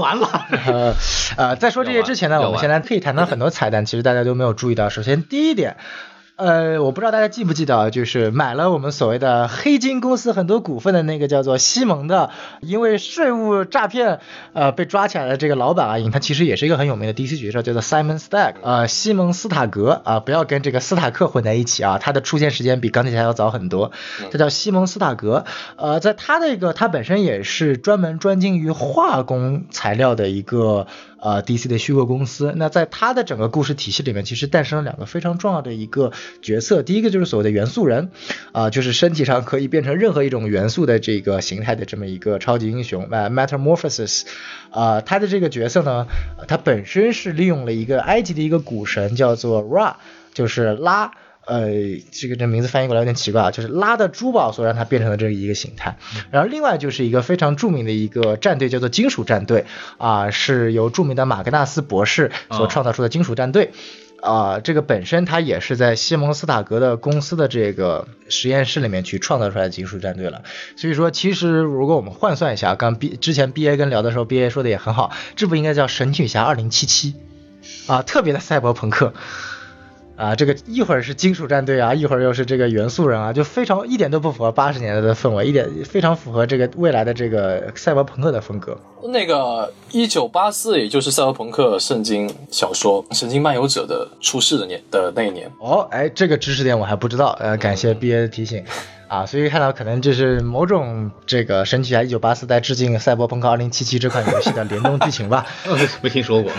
完了，呃呃，在说这些之前呢，我们现在可以谈谈很多彩蛋，其实大家都没有注意到。首先，第一点。呃，我不知道大家记不记得，就是买了我们所谓的黑金公司很多股份的那个叫做西蒙的，因为税务诈骗呃被抓起来的这个老板啊，他其实也是一个很有名的 DC 角色，叫做 Simon Stack，呃，西蒙斯塔格啊，不要跟这个斯塔克混在一起啊，他的出现时间比钢铁侠要早很多，他叫西蒙斯塔格，呃，在他的一个他本身也是专门专精于化工材料的一个。呃，DC 的虚构公司，那在它的整个故事体系里面，其实诞生了两个非常重要的一个角色。第一个就是所谓的元素人，啊，就是身体上可以变成任何一种元素的这个形态的这么一个超级英雄，呃，Metamorphosis，啊，他的这个角色呢，他本身是利用了一个埃及的一个古神叫做 Ra，就是拉。呃，这个这名字翻译过来有点奇怪啊，就是拉的珠宝所让它变成了这一个形态。然后另外就是一个非常著名的一个战队叫做金属战队啊，是由著名的马格纳斯博士所创造出的金属战队啊。这个本身它也是在西蒙斯塔格的公司的这个实验室里面去创造出来的金属战队了。所以说，其实如果我们换算一下，刚 B 之前 B A 跟聊的时候，B A 说的也很好，这部应该叫神奇女侠二零七七啊，特别的赛博朋克。啊，这个一会儿是金属战队啊，一会儿又是这个元素人啊，就非常一点都不符合八十年代的氛围，一点非常符合这个未来的这个赛博朋克的风格。那个一九八四，也就是赛博朋克圣经小说《神经漫游者》的出世的年的那一年。哦，哎，这个知识点我还不知道，呃，感谢 B A 的提醒。啊，所以看到可能就是某种这个神奇侠一九八四在致敬赛博朋克二零七七这款游戏的联动剧情吧？没听说过。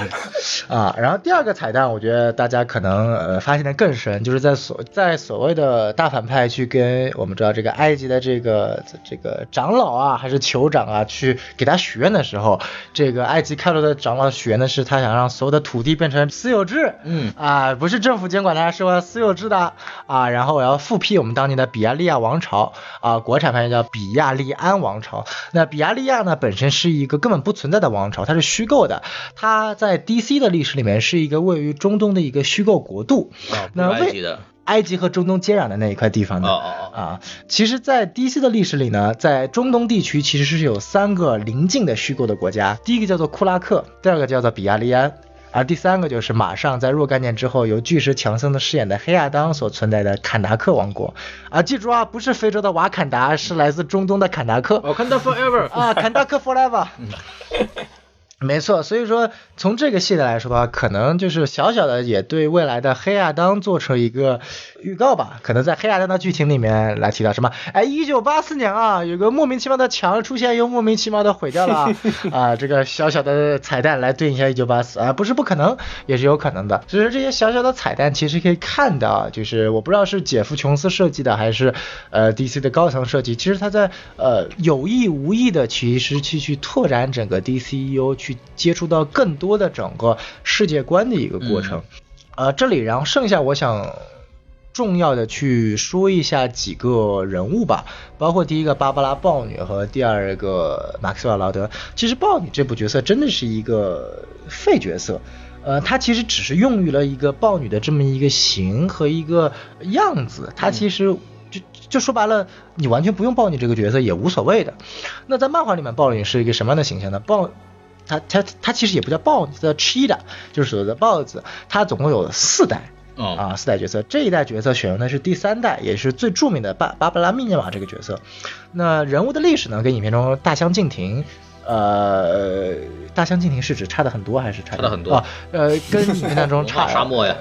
啊，然后第二个彩蛋，我觉得大家可能呃发现的更深，就是在所在所谓的大反派去跟我们知道这个埃及的这个这个长老啊，还是酋长啊，去给他许愿的时候，这个埃及开罗的长老许愿的是他想让所有的土地变成私有制，嗯啊，不是政府监管的，是我私有制的啊，然后我要复辟我们当年的比亚利亚王。朝啊，国产翻译叫比亚利安王朝。那比亚利亚呢，本身是一个根本不存在的王朝，它是虚构的。它在 DC 的历史里面是一个位于中东的一个虚构国度。那埃及的，埃及和中东接壤的那一块地方的。哦哦哦。啊，其实，在 DC 的历史里呢，在中东地区其实是有三个邻近的虚构的国家，第一个叫做库拉克，第二个叫做比亚利安。而第三个就是马上在若干年之后由巨石强森的饰演的黑亚当所存在的坎达克王国啊，记住啊，不是非洲的瓦坎达，是来自中东的坎达克。哦坎达 forever 啊，坎达克 forever。没错，所以说从这个系列来说的话，可能就是小小的也对未来的黑亚当做出一个预告吧。可能在黑亚当的剧情里面来提到什么？哎，一九八四年啊，有个莫名其妙的墙出现，又莫名其妙的毁掉了 啊。这个小小的彩蛋来对应一下一九八四啊，不是不可能，也是有可能的。所以说这些小小的彩蛋其实可以看到，就是我不知道是杰夫琼斯设计的，还是呃 DC 的高层设计，其实他在呃有意无意的其实去去拓展整个 DCU 去。接触到更多的整个世界观的一个过程，呃，这里然后剩下我想重要的去说一下几个人物吧，包括第一个芭芭拉豹女和第二个马克思瓦劳德。其实豹女这部角色真的是一个废角色，呃，她其实只是用于了一个豹女的这么一个形和一个样子，她其实就就说白了，你完全不用豹女这个角色也无所谓的。那在漫画里面，豹女是一个什么样的形象呢？豹它它它其实也不叫豹子，叫 cheetah，就是所谓的豹子。它总共有四代，啊，四代角色。这一代角色选用的是第三代，也是最著名的巴芭芭拉密涅瓦这个角色。那人物的历史呢，跟影片中大相径庭。呃，大相径庭是指差的很多还是差的很多？呃，跟影片当中 差沙漠呀。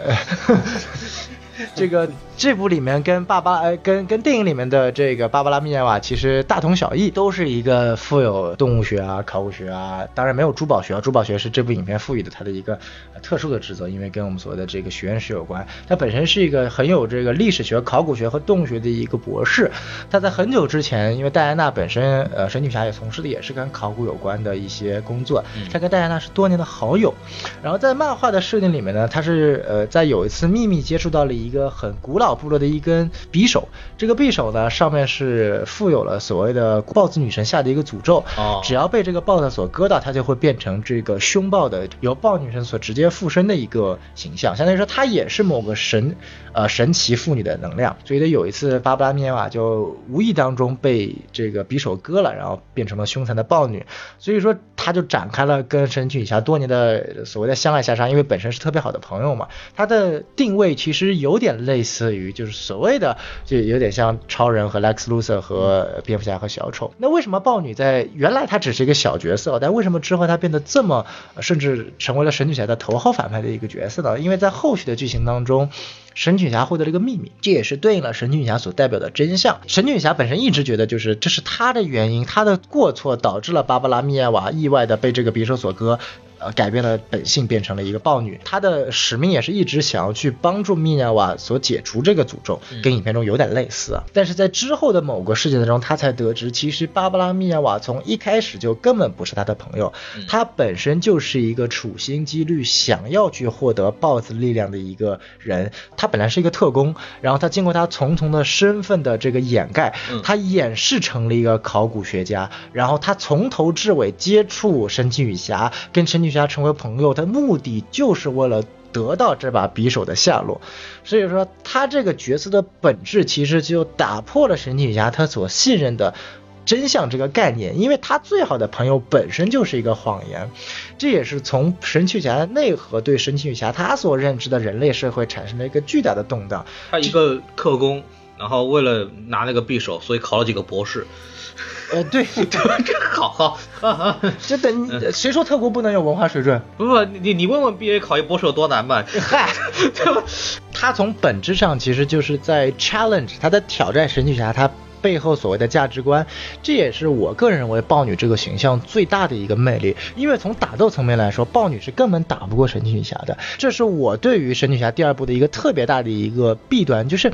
这个这部里面跟爸爸呃跟跟电影里面的这个芭芭拉米涅瓦其实大同小异，都是一个富有动物学啊、考古学啊，当然没有珠宝学啊，珠宝学是这部影片赋予的它的一个特殊的职责，因为跟我们所谓的这个学院史有关。它本身是一个很有这个历史学、考古学和动物学的一个博士。他在很久之前，因为戴安娜本身呃神女侠也从事的也是跟考古有关的一些工作，他跟戴安娜是多年的好友。然后在漫画的设定里面呢，他是呃在有一次秘密接触到了。一个很古老部落的一根匕首，这个匕首呢上面是附有了所谓的豹子女神下的一个诅咒，哦。只要被这个豹子所割到，它就会变成这个凶暴的由豹女神所直接附身的一个形象，相当于说它也是某个神呃神奇妇女的能量。所以呢，有一次巴布拉米耶瓦就无意当中被这个匕首割了，然后变成了凶残的豹女，所以说他就展开了跟神奇女侠多年的所谓的相爱相杀，因为本身是特别好的朋友嘛。他的定位其实有点类似于就是所谓的就有点像超人和 Lex Luthor 和蝙蝠侠和小丑。那为什么豹女在原来她只是一个小角色，但为什么之后她变得这么呃甚至成为了神奇女侠的头号反派的一个角色呢？因为在后续的剧情当中。神奇女侠获得了一个秘密，这也是对应了神奇女侠所代表的真相。神奇女侠本身一直觉得，就是这是她的原因，她的过错导致了芭芭拉米娅瓦意外的被这个匕首所割，呃，改变了本性，变成了一个豹女。她的使命也是一直想要去帮助米娅瓦所解除这个诅咒，跟影片中有点类似啊。但是在之后的某个事件当中，她才得知，其实芭芭拉米娅瓦从一开始就根本不是她的朋友，她本身就是一个处心积虑想要去获得豹子力量的一个人。她本来是一个特工，然后她经过她重重的身份的这个掩盖，她掩饰成了一个考古学家，然后她从头至尾接触神奇女侠，跟神奇女侠成为朋友，他目的就是为了。得到这把匕首的下落，所以说他这个角色的本质其实就打破了神奇女侠她所信任的真相这个概念，因为他最好的朋友本身就是一个谎言，这也是从神奇女侠的内核对神奇女侠她所认知的人类社会产生了一个巨大的动荡。他一个特工，然后为了拿那个匕首，所以考了几个博士。呃，对，这好好啊，这等谁说特工不能有文化水准？不不，你你问问 B A 考一博士有多难吧？嗨，对吧？他从本质上其实就是在 challenge，他在挑战神奇女侠，他背后所谓的价值观，这也是我个人认为豹女这个形象最大的一个魅力。因为从打斗层面来说，豹女是根本打不过神奇女侠的，这是我对于神奇女侠第二部的一个特别大的一个弊端，就是。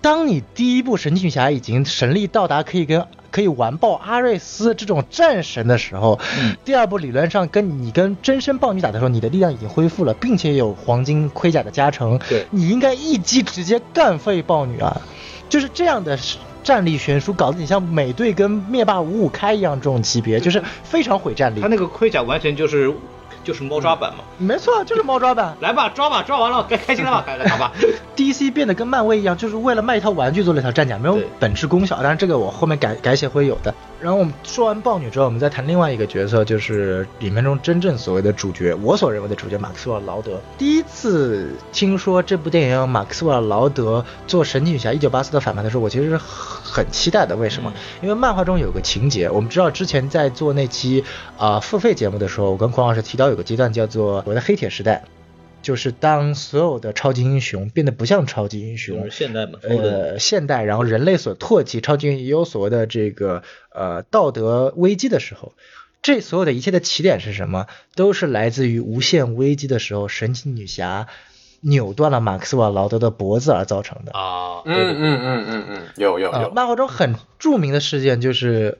当你第一部神奇女侠已经神力到达可以跟可以完爆阿瑞斯这种战神的时候，嗯第二部理论上跟你跟真身豹女打的时候，你的力量已经恢复了，并且有黄金盔甲的加成，对你应该一击直接干废豹女啊！就是这样的战力悬殊，搞得你像美队跟灭霸五五开一样这种级别，就是非常毁战力他。那个盔甲完全就是就是猫抓板嘛。没错，就是猫抓板。来吧，抓吧，抓完了，该开心了吧？开来打吧。DC 变得跟漫威一样，就是为了卖一套玩具做了一套战甲，没有本质功效。当然，这个我后面改改写会有的。然后我们说完豹女之后，我们再谈另外一个角色，就是里面中真正所谓的主角，我所认为的主角马克斯韦尔劳德。第一次听说这部电影让马克斯韦尔劳德做神奇女侠一九八四的反派的时候，我其实是很期待的。为什么？因为漫画中有个情节，我们知道之前在做那期啊、呃付费节目的时候，我跟孔老师提到有个阶段叫做我的黑铁时代。就是当所有的超级英雄变得不像超级英雄，就是现代嘛，呃，现代，然后人类所唾弃，超级英雄也有所谓的这个呃道德危机的时候，这所有的一切的起点是什么？都是来自于无限危机的时候，神奇女侠扭断了马克思瓦劳德的脖子而造成的。啊，嗯嗯嗯嗯嗯，有有呃有，漫画中很著名的事件就是。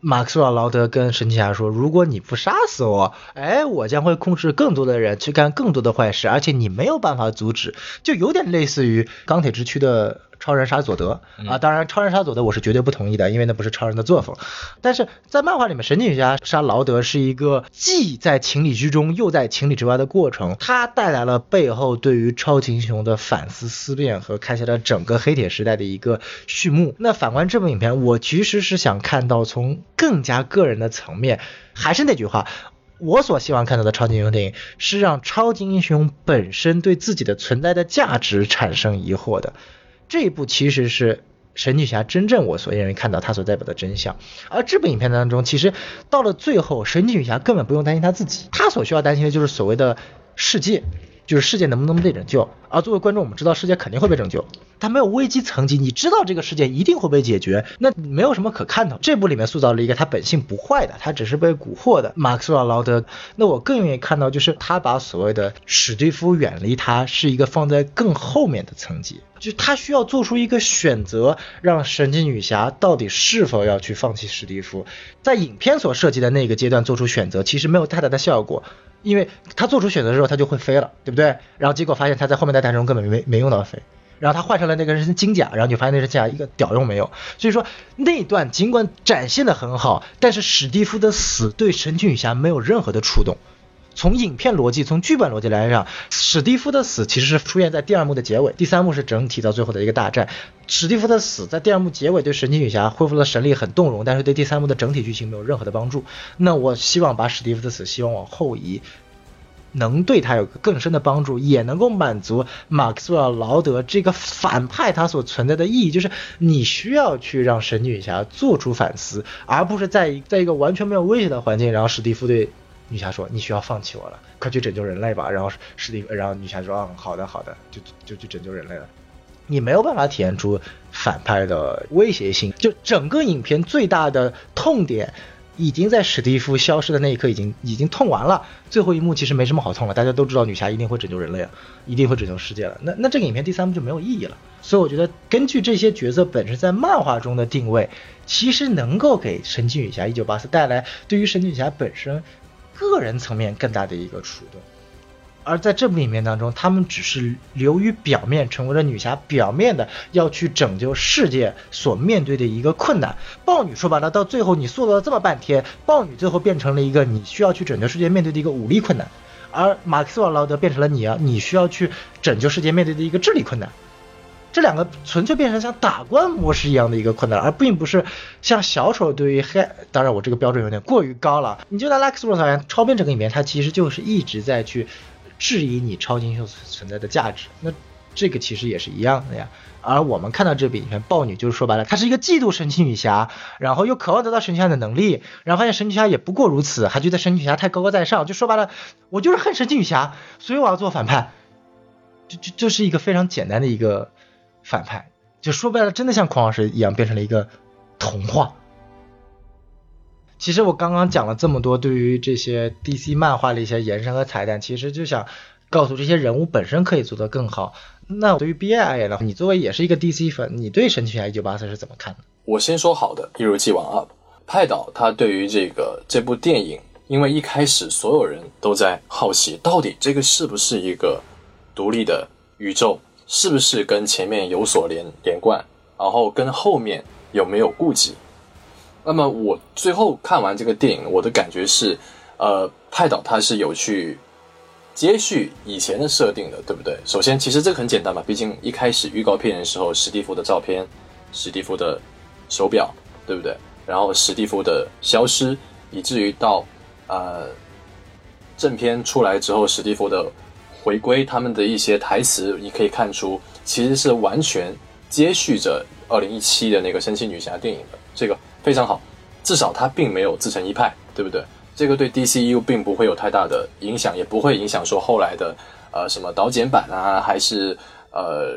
马克思瓦劳德跟神奇侠说：“如果你不杀死我，哎，我将会控制更多的人去干更多的坏事，而且你没有办法阻止。”就有点类似于钢铁之躯的超人杀佐德啊。当然，超人杀佐德我是绝对不同意的，因为那不是超人的作风。但是在漫画里面，神奇女侠杀劳德是一个既在情理之中又在情理之外的过程，它带来了背后对于超级英雄的反思思辨和开启了整个黑铁时代的一个序幕。那反观这部影片，我其实是想看到从更加个人的层面，还是那句话。我所希望看到的超级英雄电影是让超级英雄本身对自己的存在的价值产生疑惑的。这一部其实是神奇女侠真正我所认为看到她所代表的真相。而这部影片当中，其实到了最后，神奇女侠根本不用担心她自己，她所需要担心的就是所谓的世界，就是世界能不能被拯救。而作为观众，我们知道世界肯定会被拯救，它没有危机层级，你知道这个世界一定会被解决，那没有什么可看头。这部里面塑造了一个他本性不坏的，他只是被蛊惑的马克思劳德。那我更愿意看到就是他把所谓的史蒂夫远离他，是一个放在更后面的层级。就他需要做出一个选择，让神奇女侠到底是否要去放弃史蒂夫，在影片所涉及的那个阶段做出选择，其实没有太大的效果。因为他做出选择的时候，他就会飞了，对不对？然后结果发现他在后面的弹中根本没没用到飞，然后他换成了那个人金甲，然后就发现那身金甲一个屌用没有。所以说那一段尽管展现的很好，但是史蒂夫的死对神奇女侠没有任何的触动。从影片逻辑、从剧本逻辑来讲，史蒂夫的死其实是出现在第二幕的结尾，第三幕是整体到最后的一个大战。史蒂夫的死在第二幕结尾对神奇女侠恢复了神力很动容，但是对第三幕的整体剧情没有任何的帮助。那我希望把史蒂夫的死希望往后移，能对他有个更深的帮助，也能够满足马克斯韦尔劳德这个反派他所存在的意义，就是你需要去让神奇女侠做出反思，而不是在在一个完全没有威胁的环境，然后史蒂夫对。女侠说：“你需要放弃我了，快去拯救人类吧。”然后史蒂，然后女侠说：“嗯，好的，好的，就就去拯救人类了。”你没有办法体现出反派的威胁性。就整个影片最大的痛点，已经在史蒂夫消失的那一刻已经已经痛完了。最后一幕其实没什么好痛了，大家都知道女侠一定会拯救人类了，一定会拯救世界了。那那这个影片第三幕就没有意义了。所以我觉得，根据这些角色本身在漫画中的定位，其实能够给神奇女侠一九八四带来对于神奇女侠本身。个人层面更大的一个触动，而在这部影片当中，他们只是流于表面，成为了女侠表面的要去拯救世界所面对的一个困难。豹女说白了，到最后你塑造了这么半天，豹女最后变成了一个你需要去拯救世界面对的一个武力困难，而马克思瓦劳德变成了你啊，你需要去拯救世界面对的一个智力困难。这两个纯粹变成像打怪模式一样的一个困难，而并不是像小丑对于黑。当然，我这个标准有点过于高了。你就在 Lex Luthor 超编这个里面，他其实就是一直在去质疑你超级英雄存在的价值。那这个其实也是一样的呀。而我们看到这部影片，豹女就是说白了，她是一个嫉妒神奇女侠，然后又渴望得到神奇女侠的能力，然后发现神奇女侠也不过如此，还觉得神奇女侠太高高在上。就说白了，我就是恨神奇女侠，所以我要做反派。就就就是一个非常简单的一个。反派就说白了，真的像孔老师一样变成了一个童话。其实我刚刚讲了这么多对于这些 DC 漫画的一些延伸和彩蛋，其实就想告诉这些人物本身可以做得更好。那对于 BA 而言呢，你作为也是一个 DC 粉，你对神奇女侠一九八四是怎么看的？我先说好的，一如既往啊。派导他对于这个这部电影，因为一开始所有人都在好奇，到底这个是不是一个独立的宇宙。是不是跟前面有所连连贯，然后跟后面有没有顾忌？那么我最后看完这个电影，我的感觉是，呃，派导他是有去接续以前的设定的，对不对？首先，其实这个很简单嘛，毕竟一开始预告片的时候，史蒂夫的照片、史蒂夫的手表，对不对？然后史蒂夫的消失，以至于到呃正片出来之后，史蒂夫的。回归他们的一些台词，你可以看出其实是完全接续着二零一七的那个神奇女侠电影的，这个非常好，至少它并没有自成一派，对不对？这个对 DCU 并不会有太大的影响，也不会影响说后来的呃什么导剪版啊，还是呃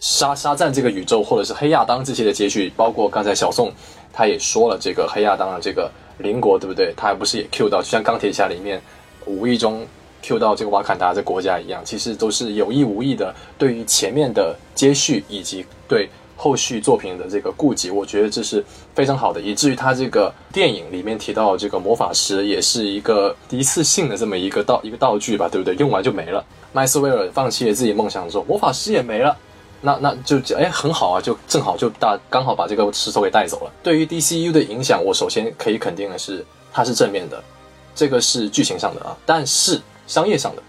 沙沙赞这个宇宙，或者是黑亚当这些的接续，包括刚才小宋他也说了，这个黑亚当的这个邻国，对不对？他还不是也 Q 到，就像钢铁侠里面无意中。Q 到这个瓦坎达这国家一样，其实都是有意无意的，对于前面的接续以及对后续作品的这个顾及，我觉得这是非常好的，以至于他这个电影里面提到这个魔法师也是一个一次性的这么一个道一个道具吧，对不对？用完就没了。麦斯威尔放弃了自己梦想之后，魔法师也没了，那那就哎很好啊，就正好就大刚好把这个石头给带走了。对于 DCU 的影响，我首先可以肯定的是它是正面的，这个是剧情上的啊，但是。商业上的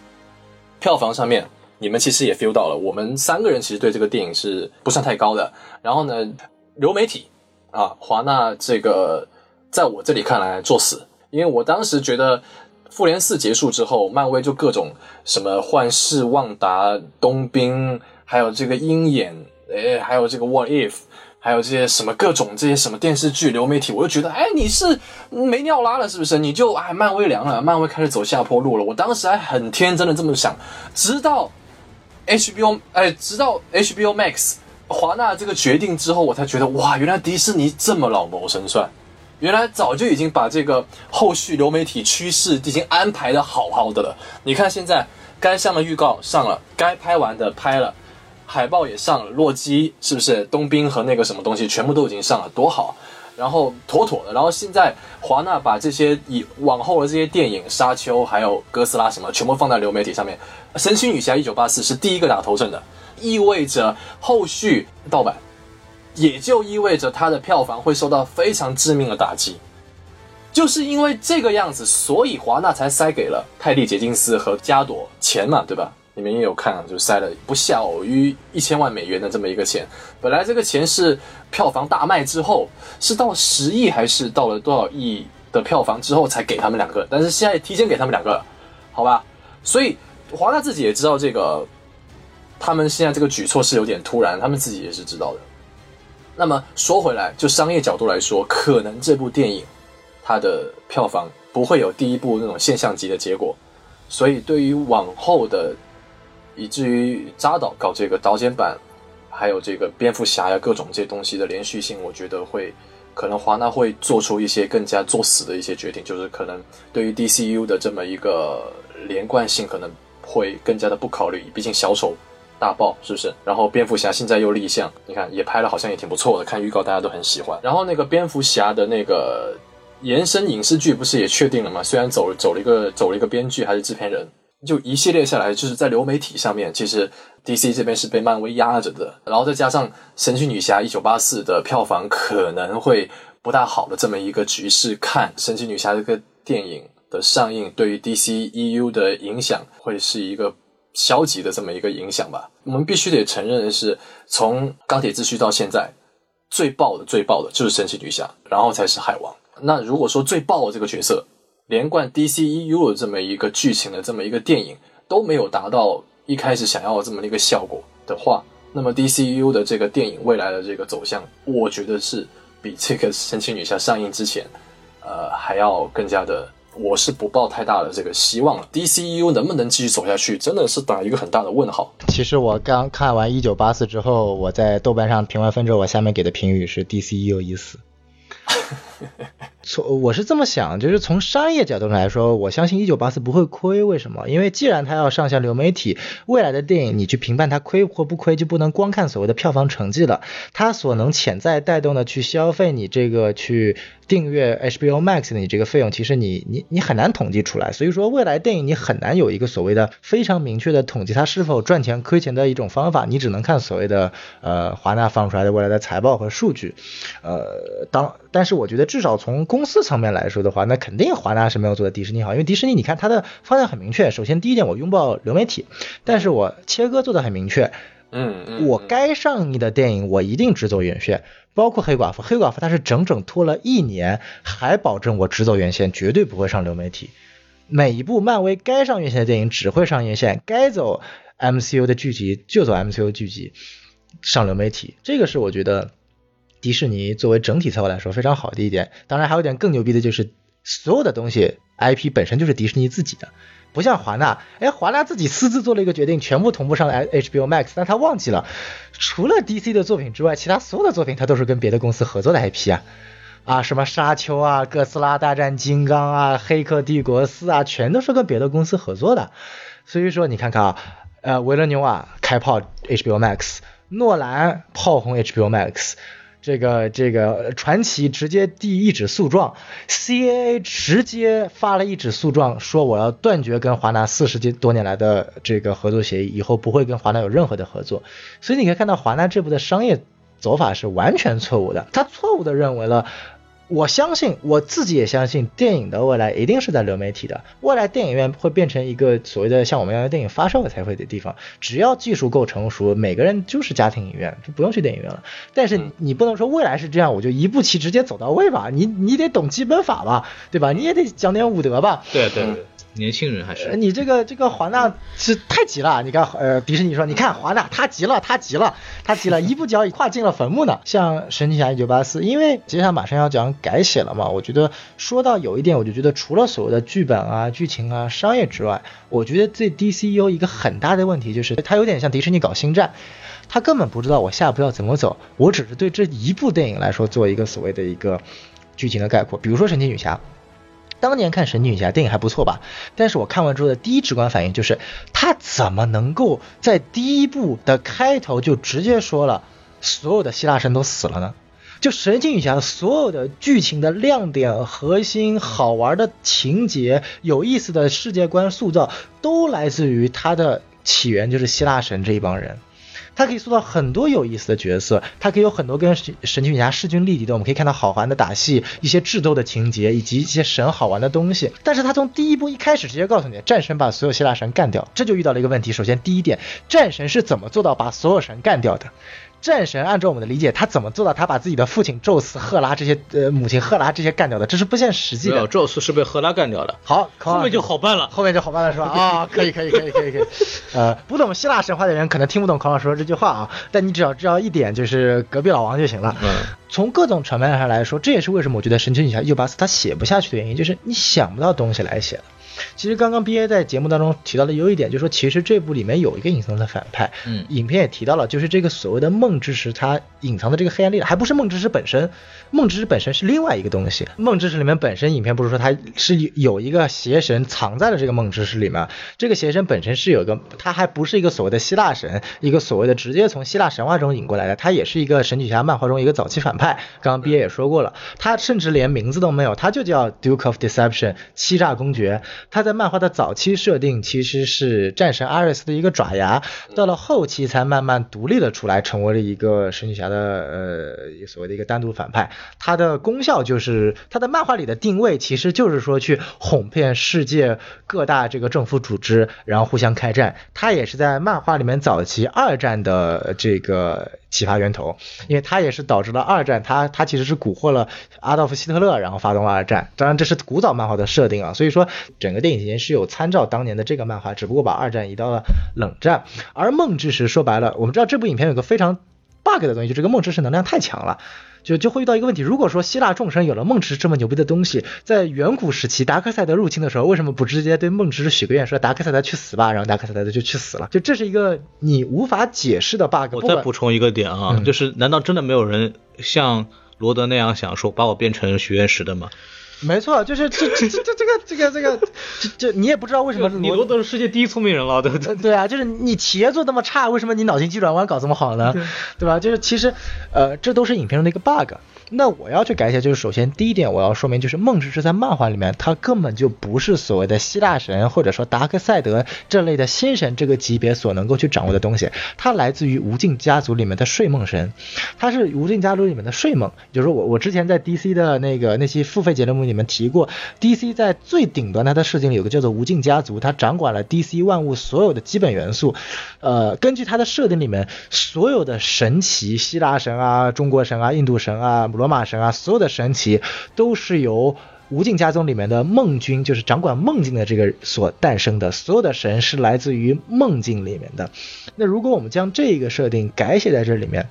票房上面，你们其实也 feel 到了。我们三个人其实对这个电影是不算太高的。然后呢，流媒体啊，华纳这个在我这里看来作死，因为我当时觉得复联四结束之后，漫威就各种什么幻视、旺达、冬兵，还有这个鹰眼，哎，还有这个 What If。还有这些什么各种这些什么电视剧流媒体，我就觉得，哎，你是没尿拉了是不是？你就哎，漫威凉了，漫威开始走下坡路了。我当时还很天真的这么想，直到 HBO 哎，直到 HBO Max 华纳这个决定之后，我才觉得哇，原来迪士尼这么老谋深算，原来早就已经把这个后续流媒体趋势已经安排的好好的了。你看现在该上的预告上了，该拍完的拍了。海报也上了，洛基是不是？冬兵和那个什么东西全部都已经上了，多好！然后妥妥的。然后现在华纳把这些以往后的这些电影《沙丘》还有哥斯拉什么，全部放在流媒体上面，《神奇女侠一九八四》是第一个打头阵的，意味着后续盗版，也就意味着它的票房会受到非常致命的打击。就是因为这个样子，所以华纳才塞给了泰利·杰金斯和加朵钱嘛，对吧？你们也有看，就塞了不小于一千万美元的这么一个钱。本来这个钱是票房大卖之后，是到十亿还是到了多少亿的票房之后才给他们两个？但是现在提前给他们两个，好吧？所以华纳自己也知道这个，他们现在这个举措是有点突然，他们自己也是知道的。那么说回来，就商业角度来说，可能这部电影它的票房不会有第一部那种现象级的结果，所以对于往后的。以至于扎导搞这个导剪版，还有这个蝙蝠侠呀各种这些东西的连续性，我觉得会可能华纳会做出一些更加作死的一些决定，就是可能对于 DCU 的这么一个连贯性可能会更加的不考虑，毕竟小丑大爆是不是？然后蝙蝠侠现在又立项，你看也拍了，好像也挺不错的，看预告大家都很喜欢。然后那个蝙蝠侠的那个延伸影视剧不是也确定了吗？虽然走走了一个走了一个编剧还是制片人。就一系列下来，就是在流媒体上面，其实 DC 这边是被漫威压着的，然后再加上神奇女侠一九八四的票房可能会不大好的这么一个局势，看神奇女侠这个电影的上映对于 DC EU 的影响会是一个消极的这么一个影响吧。我们必须得承认的是，从钢铁之躯到现在最爆的最爆的就是神奇女侠，然后才是海王。那如果说最爆的这个角色，连贯 DCEU 的这么一个剧情的这么一个电影都没有达到一开始想要的这么一个效果的话，那么 DCEU 的这个电影未来的这个走向，我觉得是比这个神奇女侠上映之前，呃，还要更加的，我是不抱太大的这个希望了。DCEU 能不能继续走下去，真的是打一个很大的问号。其实我刚看完一九八四之后，我在豆瓣上评完分之后，我下面给的评语是 DCEU 已死。从我是这么想，就是从商业角度来说，我相信一九八四不会亏。为什么？因为既然它要上线流媒体，未来的电影你去评判它亏或不亏，就不能光看所谓的票房成绩了。它所能潜在带动的去消费你这个去订阅 HBO Max 的你这个费用，其实你你你很难统计出来。所以说未来电影你很难有一个所谓的非常明确的统计它是否赚钱亏钱的一种方法。你只能看所谓的呃华纳放出来的未来的财报和数据。呃，当但是我觉得至少从公司层面来说的话，那肯定华纳是没有做的迪士尼好，因为迪士尼你看它的方向很明确。首先第一点，我拥抱流媒体，但是我切割做的很明确。嗯嗯。我该上映的电影我一定只走院线，包括黑寡妇。黑寡妇它是整整拖了一年，还保证我只走院线，绝对不会上流媒体。每一部漫威该上院线的电影只会上院线，该走 MCU 的剧集就走 MCU 剧集，上流媒体。这个是我觉得。迪士尼作为整体策划来说非常好的一点，当然还有一点更牛逼的就是，所有的东西 IP 本身就是迪士尼自己的，不像华纳，哎，华纳自己私自做了一个决定，全部同步上了 HBO Max，但他忘记了，除了 DC 的作品之外，其他所有的作品他都是跟别的公司合作的 IP 啊，啊，什么沙丘啊、哥斯拉大战金刚啊、黑客帝国四啊，全都是跟别的公司合作的，所以说你看看啊，呃，维伦纽瓦开炮 HBO Max，诺兰炮轰 HBO Max。这个这个传奇直接递一纸诉状，CAA 直接发了一纸诉状，说我要断绝跟华纳四十多年来的这个合作协议，以后不会跟华纳有任何的合作。所以你可以看到华纳这部的商业走法是完全错误的，他错误的认为了。我相信我自己也相信，电影的未来一定是在流媒体的。未来电影院会变成一个所谓的像我们要的电影发售才会的地方。只要技术够成熟，每个人就是家庭影院，就不用去电影院了。但是你不能说未来是这样，我就一步棋直接走到位吧？你你得懂基本法吧，对吧？你也得讲点武德吧？对对对。年轻人还是你这个这个华纳是太急了，你看呃迪士尼说你看华纳他急了他急了他急了 一步脚已跨进了坟墓呢。像神奇侠一九八四，因为接下来马上要讲改写了嘛，我觉得说到有一点，我就觉得除了所谓的剧本啊、剧情啊、商业之外，我觉得这 DCU 一个很大的问题就是它有点像迪士尼搞星战，他根本不知道我下一步要怎么走，我只是对这一部电影来说做一个所谓的一个剧情的概括，比如说神奇女侠。当年看《神奇女侠》电影还不错吧，但是我看完之后的第一直观反应就是，他怎么能够在第一部的开头就直接说了所有的希腊神都死了呢？就神奇女侠所有的剧情的亮点、核心、好玩的情节、有意思的世界观塑造，都来自于它的起源，就是希腊神这一帮人。他可以塑造很多有意思的角色，他可以有很多跟神神奇女侠势均力敌的，我们可以看到好玩的打戏、一些智斗的情节，以及一些神好玩的东西。但是他从第一部一开始直接告诉你，战神把所有希腊神干掉，这就遇到了一个问题。首先，第一点，战神是怎么做到把所有神干掉的？战神按照我们的理解，他怎么做到他把自己的父亲宙斯、赫拉这些呃母亲赫拉这些干掉的？这是不现实际的。宙斯是被赫拉干掉的。好，后面就好办了，后面就好办了是吧？啊，可以可以可以可以可以。呃，不懂希腊神话的人可能听不懂孔老师说这句话啊，但你只要知道一点，就是隔壁老王就行了。嗯。从各种层面上来说，这也是为什么我觉得神奇女侠一九八四他写不下去的原因，就是你想不到东西来写了。其实刚刚 B A 在节目当中提到的有一点，就是说其实这部里面有一个隐藏的反派，嗯，影片也提到了，就是这个所谓的梦之石，它隐藏的这个黑暗力量，还不是梦之石本身，梦之石本身是另外一个东西。梦之石里面本身，影片不是说它是有一个邪神藏在了这个梦之石里面，这个邪神本身是有一个，它还不是一个所谓的希腊神，一个所谓的直接从希腊神话中引过来的，它也是一个神奇侠漫画中一个早期反派。刚刚 B A 也说过了，他甚至连名字都没有，他就叫 Duke of Deception，欺诈公爵。他在漫画的早期设定其实是战神阿瑞斯的一个爪牙，到了后期才慢慢独立了出来，成为了一个神奇侠的呃所谓的一个单独反派。它的功效就是它的漫画里的定位其实就是说去哄骗世界各大这个政府组织，然后互相开战。它也是在漫画里面早期二战的这个。启发源头，因为它也是导致了二战，它它其实是蛊惑了阿道夫希特勒，然后发动了二战。当然这是古早漫画的设定啊，所以说整个电影情节是有参照当年的这个漫画，只不过把二战移到了冷战。而梦之石说白了，我们知道这部影片有个非常 bug 的东西，就这个梦之石能量太强了。就就会遇到一个问题，如果说希腊众神有了梦之这么牛逼的东西，在远古时期达克赛德入侵的时候，为什么不直接对梦之许个愿，说达克赛德去死吧，然后达克赛德就去死了？就这是一个你无法解释的 bug。我再补充一个点啊，就是难道真的没有人像罗德那样想说把我变成许愿石的吗？没错，就是这这这这这个这个这个这这你也不知道为什么你都都是世界第一聪明人了，对不对？对啊，就是你企业做那么差，为什么你脑筋急转弯搞这么好呢？对吧？就是其实呃，这都是影片中的一个 bug。那我要去改写，就是首先第一点，我要说明，就是梦之石在漫画里面，它根本就不是所谓的希腊神或者说达克赛德这类的新神这个级别所能够去掌握的东西，它来自于无尽家族里面的睡梦神，它是无尽家族里面的睡梦。就是我我之前在 DC 的那个那些付费节目里面提过，DC 在最顶端它的设定里有个叫做无尽家族，它掌管了 DC 万物所有的基本元素。呃，根据它的设定里面，所有的神奇，希腊神啊、中国神啊、印度神啊。罗马神啊，所有的神奇都是由无尽家宗里面的梦君，就是掌管梦境的这个所诞生的。所有的神是来自于梦境里面的。那如果我们将这个设定改写在这里面。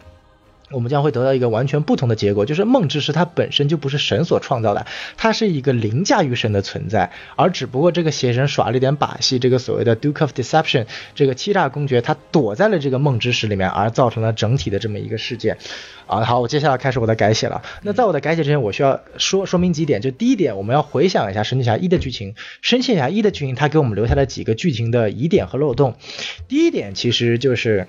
我们将会得到一个完全不同的结果，就是梦之石它本身就不是神所创造的，它是一个凌驾于神的存在，而只不过这个邪神耍了一点把戏，这个所谓的 Duke of Deception，这个欺诈公爵他躲在了这个梦之石里面，而造成了整体的这么一个事件。啊，好，我接下来开始我的改写了。那在我的改写之前，我需要说说明几点，就第一点，我们要回想一下神奇侠一的剧情，神奇侠一的剧情它给我们留下了几个剧情的疑点和漏洞。第一点其实就是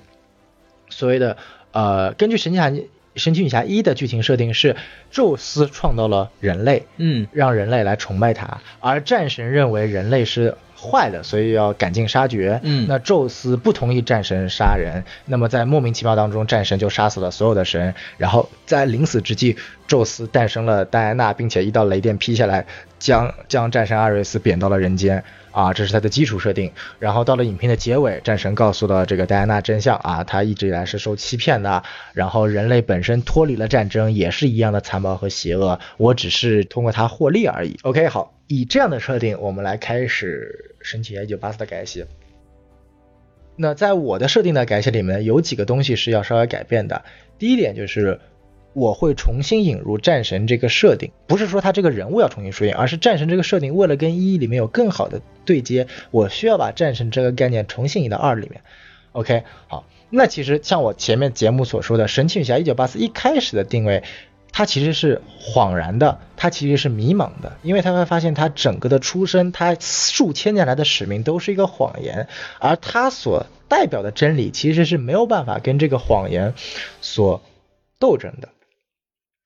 所谓的。呃，根据神奇侠神奇女侠一的剧情设定是，宙斯创造了人类，嗯，让人类来崇拜他，而战神认为人类是坏的，所以要赶尽杀绝，嗯，那宙斯不同意战神杀人，那么在莫名其妙当中，战神就杀死了所有的神，然后在临死之际，宙斯诞生了戴安娜，并且一道雷电劈下来，将将战神阿瑞斯贬到了人间。啊，这是它的基础设定。然后到了影片的结尾，战神告诉了这个戴安娜真相啊，他一直以来是受欺骗的。然后人类本身脱离了战争，也是一样的残暴和邪恶。我只是通过它获利而已。OK，好，以这样的设定，我们来开始神奇一九八四的改写。那在我的设定的改写里面，有几个东西是要稍微改变的。第一点就是。我会重新引入战神这个设定，不是说他这个人物要重新出现，而是战神这个设定为了跟一里面有更好的对接，我需要把战神这个概念重新引到二里面。OK，好，那其实像我前面节目所说的，神奇女侠一九八四一开始的定位，它其实是恍然的，它其实是迷茫的，因为他会发现他整个的出身，他数千年来的使命都是一个谎言，而他所代表的真理其实是没有办法跟这个谎言所斗争的。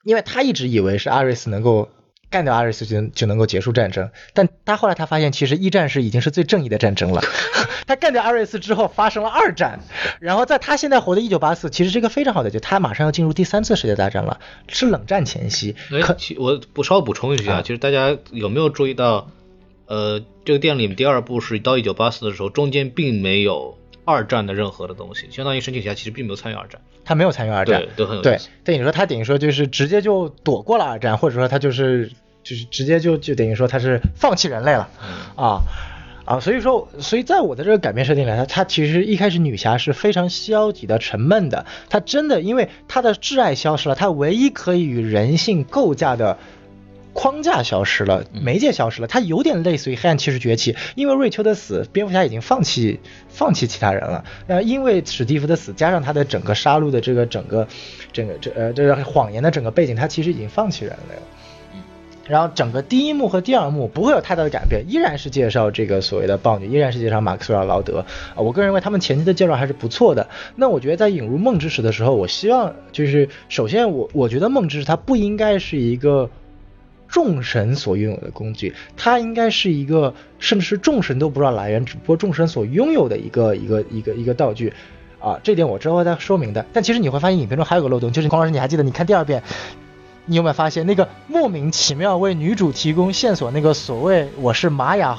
因为他一直以为是阿瑞斯能够。干掉阿瑞斯就就能够结束战争，但他后来他发现，其实一战是已经是最正义的战争了。他干掉阿瑞斯之后，发生了二战，然后在他现在活的一九八四，其实是一个非常好的，就他马上要进入第三次世界大战了，是冷战前夕。可我不稍微补充一句啊，其实大家有没有注意到，呃，这个电影里第二部是到一九八四的时候，中间并没有二战的任何的东西，相当于神奇侠其实并没有参与二战。他没有参与二战，对，都很有对。等于说他等于说就是直接就躲过了二战，或者说他就是就是直接就就等于说他是放弃人类了，啊啊，所以说所以在我的这个改变设定里，他他其实一开始女侠是非常消极的、沉闷的，她真的因为她的挚爱消失了，她唯一可以与人性构架的。框架消失了，媒介消失了，它有点类似于黑暗骑士崛起，因为瑞秋的死，蝙蝠侠已经放弃放弃其他人了。呃，因为史蒂夫的死，加上他的整个杀戮的这个整个整个这呃这个谎言的整个背景，他其实已经放弃人类了。然后整个第一幕和第二幕不会有太大的改变，依然是介绍这个所谓的豹女，依然是介绍马克思尔劳德。啊，我个人认为他们前期的介绍还是不错的。那我觉得在引入梦之石的时候，我希望就是首先我我觉得梦之石它不应该是一个。众神所拥有的工具，它应该是一个，甚至是众神都不知道来源，只不过众神所拥有的一个一个一个一个道具，啊，这点我之后会再说明的。但其实你会发现影片中还有个漏洞，就是孔老师，你还记得？你看第二遍。你有没有发现那个莫名其妙为女主提供线索那个所谓我是玛雅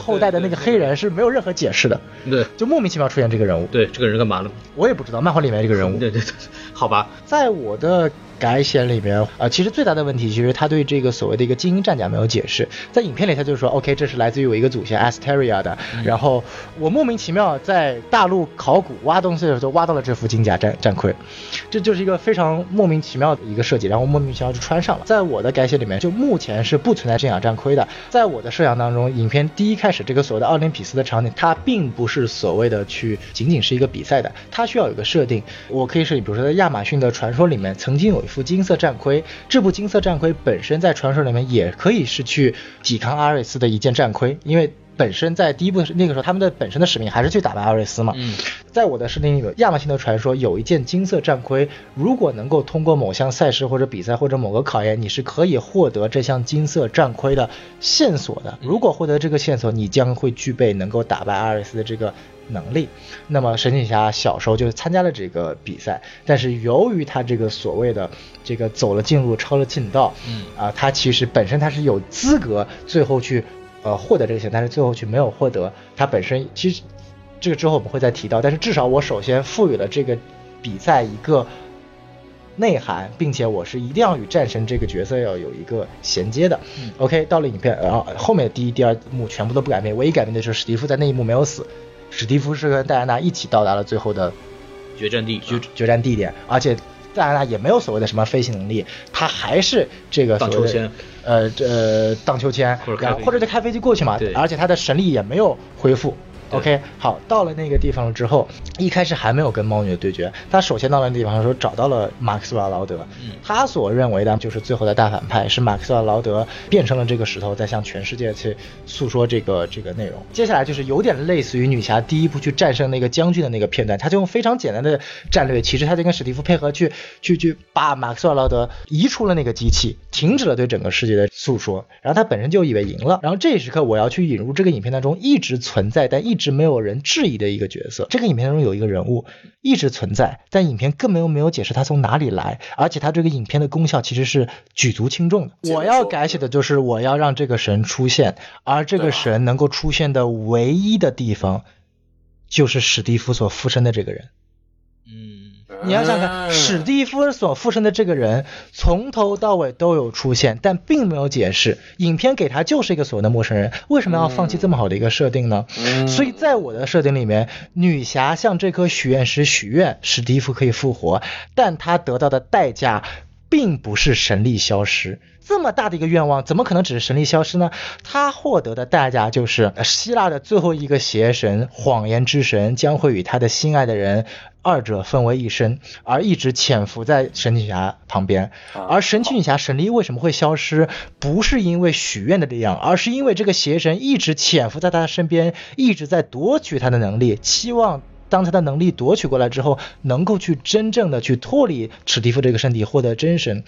后代的那个黑人是没有任何解释的，对，就莫名其妙出现这个人物。对，这个人干嘛了？我也不知道，漫画里面这个人物。对对对，好吧，在我的改写里面啊，其实最大的问题其实他对这个所谓的一个精英战甲没有解释，在影片里他就说 OK，这是来自于我一个祖先 Asteria 的，然后我莫名其妙在大陆考古挖东西的时候挖到了这副金甲战战盔，这就是一个非常莫名其妙的一个设计，然后莫名其妙。就穿上了，在我的改写里面，就目前是不存在这样战盔的。在我的设想当中，影片第一开始这个所谓的奥林匹斯的场景，它并不是所谓的去仅仅是一个比赛的，它需要有一个设定。我可以设计，比如说在亚马逊的传说里面，曾经有一副金色战盔，这部金色战盔本身在传说里面也可以是去抵抗阿瑞斯的一件战盔，因为。本身在第一部那个时候，他们的本身的使命还是去打败阿瑞斯嘛。嗯，在我的设定里，亚马逊的传说有一件金色战盔，如果能够通过某项赛事或者比赛或者某个考验，你是可以获得这项金色战盔的线索的。如果获得这个线索，你将会具备能够打败阿瑞斯的这个能力。那么神奇侠小时候就参加了这个比赛，但是由于他这个所谓的这个走了近路抄了近道，嗯啊，他其实本身他是有资格最后去。呃，获得这个钱，但是最后却没有获得。他本身其实这个之后我们会再提到，但是至少我首先赋予了这个比赛一个内涵，并且我是一定要与战神这个角色要有一个衔接的。OK，到了影片，然后后面第一、第二幕全部都不改变，唯一改变的就是史蒂夫在那一幕没有死。史蒂夫是跟戴安娜一起到达了最后的决战地决决战地点，而且。戴安娜也没有所谓的什么飞行能力，她还是这个荡秋千，呃，呃荡秋千，然后或者就开飞机过去嘛，而且她的神力也没有恢复。OK，好，到了那个地方了之后，一开始还没有跟猫女的对决，他首先到了那地方的时候找到了马克思瓦劳德，他所认为的就是最后的大反派是马克思瓦劳德变成了这个石头，在向全世界去诉说这个这个内容。接下来就是有点类似于女侠第一部去战胜那个将军的那个片段，他就用非常简单的战略，其实他就跟史蒂夫配合去去去把马克思瓦劳德移出了那个机器，停止了对整个世界的诉说，然后他本身就以为赢了。然后这一时刻我要去引入这个影片当中一直存在但一直。是没有人质疑的一个角色。这个影片中有一个人物一直存在，但影片根本又没有解释他从哪里来，而且他这个影片的功效其实是举足轻重的。我要改写的就是我要让这个神出现，而这个神能够出现的唯一的地方，就是史蒂夫所附身的这个人。嗯。你要想看史蒂夫所附身的这个人，从头到尾都有出现，但并没有解释。影片给他就是一个所谓的陌生人，为什么要放弃这么好的一个设定呢？所以在我的设定里面，女侠向这颗许愿石许愿，史蒂夫可以复活，但他得到的代价并不是神力消失。这么大的一个愿望，怎么可能只是神力消失呢？他获得的代价就是希腊的最后一个邪神谎言之神将会与他的心爱的人二者分为一身，而一直潜伏在神奇女侠旁边。而神奇女侠神力为什么会消失？不是因为许愿的力量，而是因为这个邪神一直潜伏在他的身边，一直在夺取他的能力，期望当他的能力夺取过来之后，能够去真正的去脱离史蒂夫这个身体，获得真神。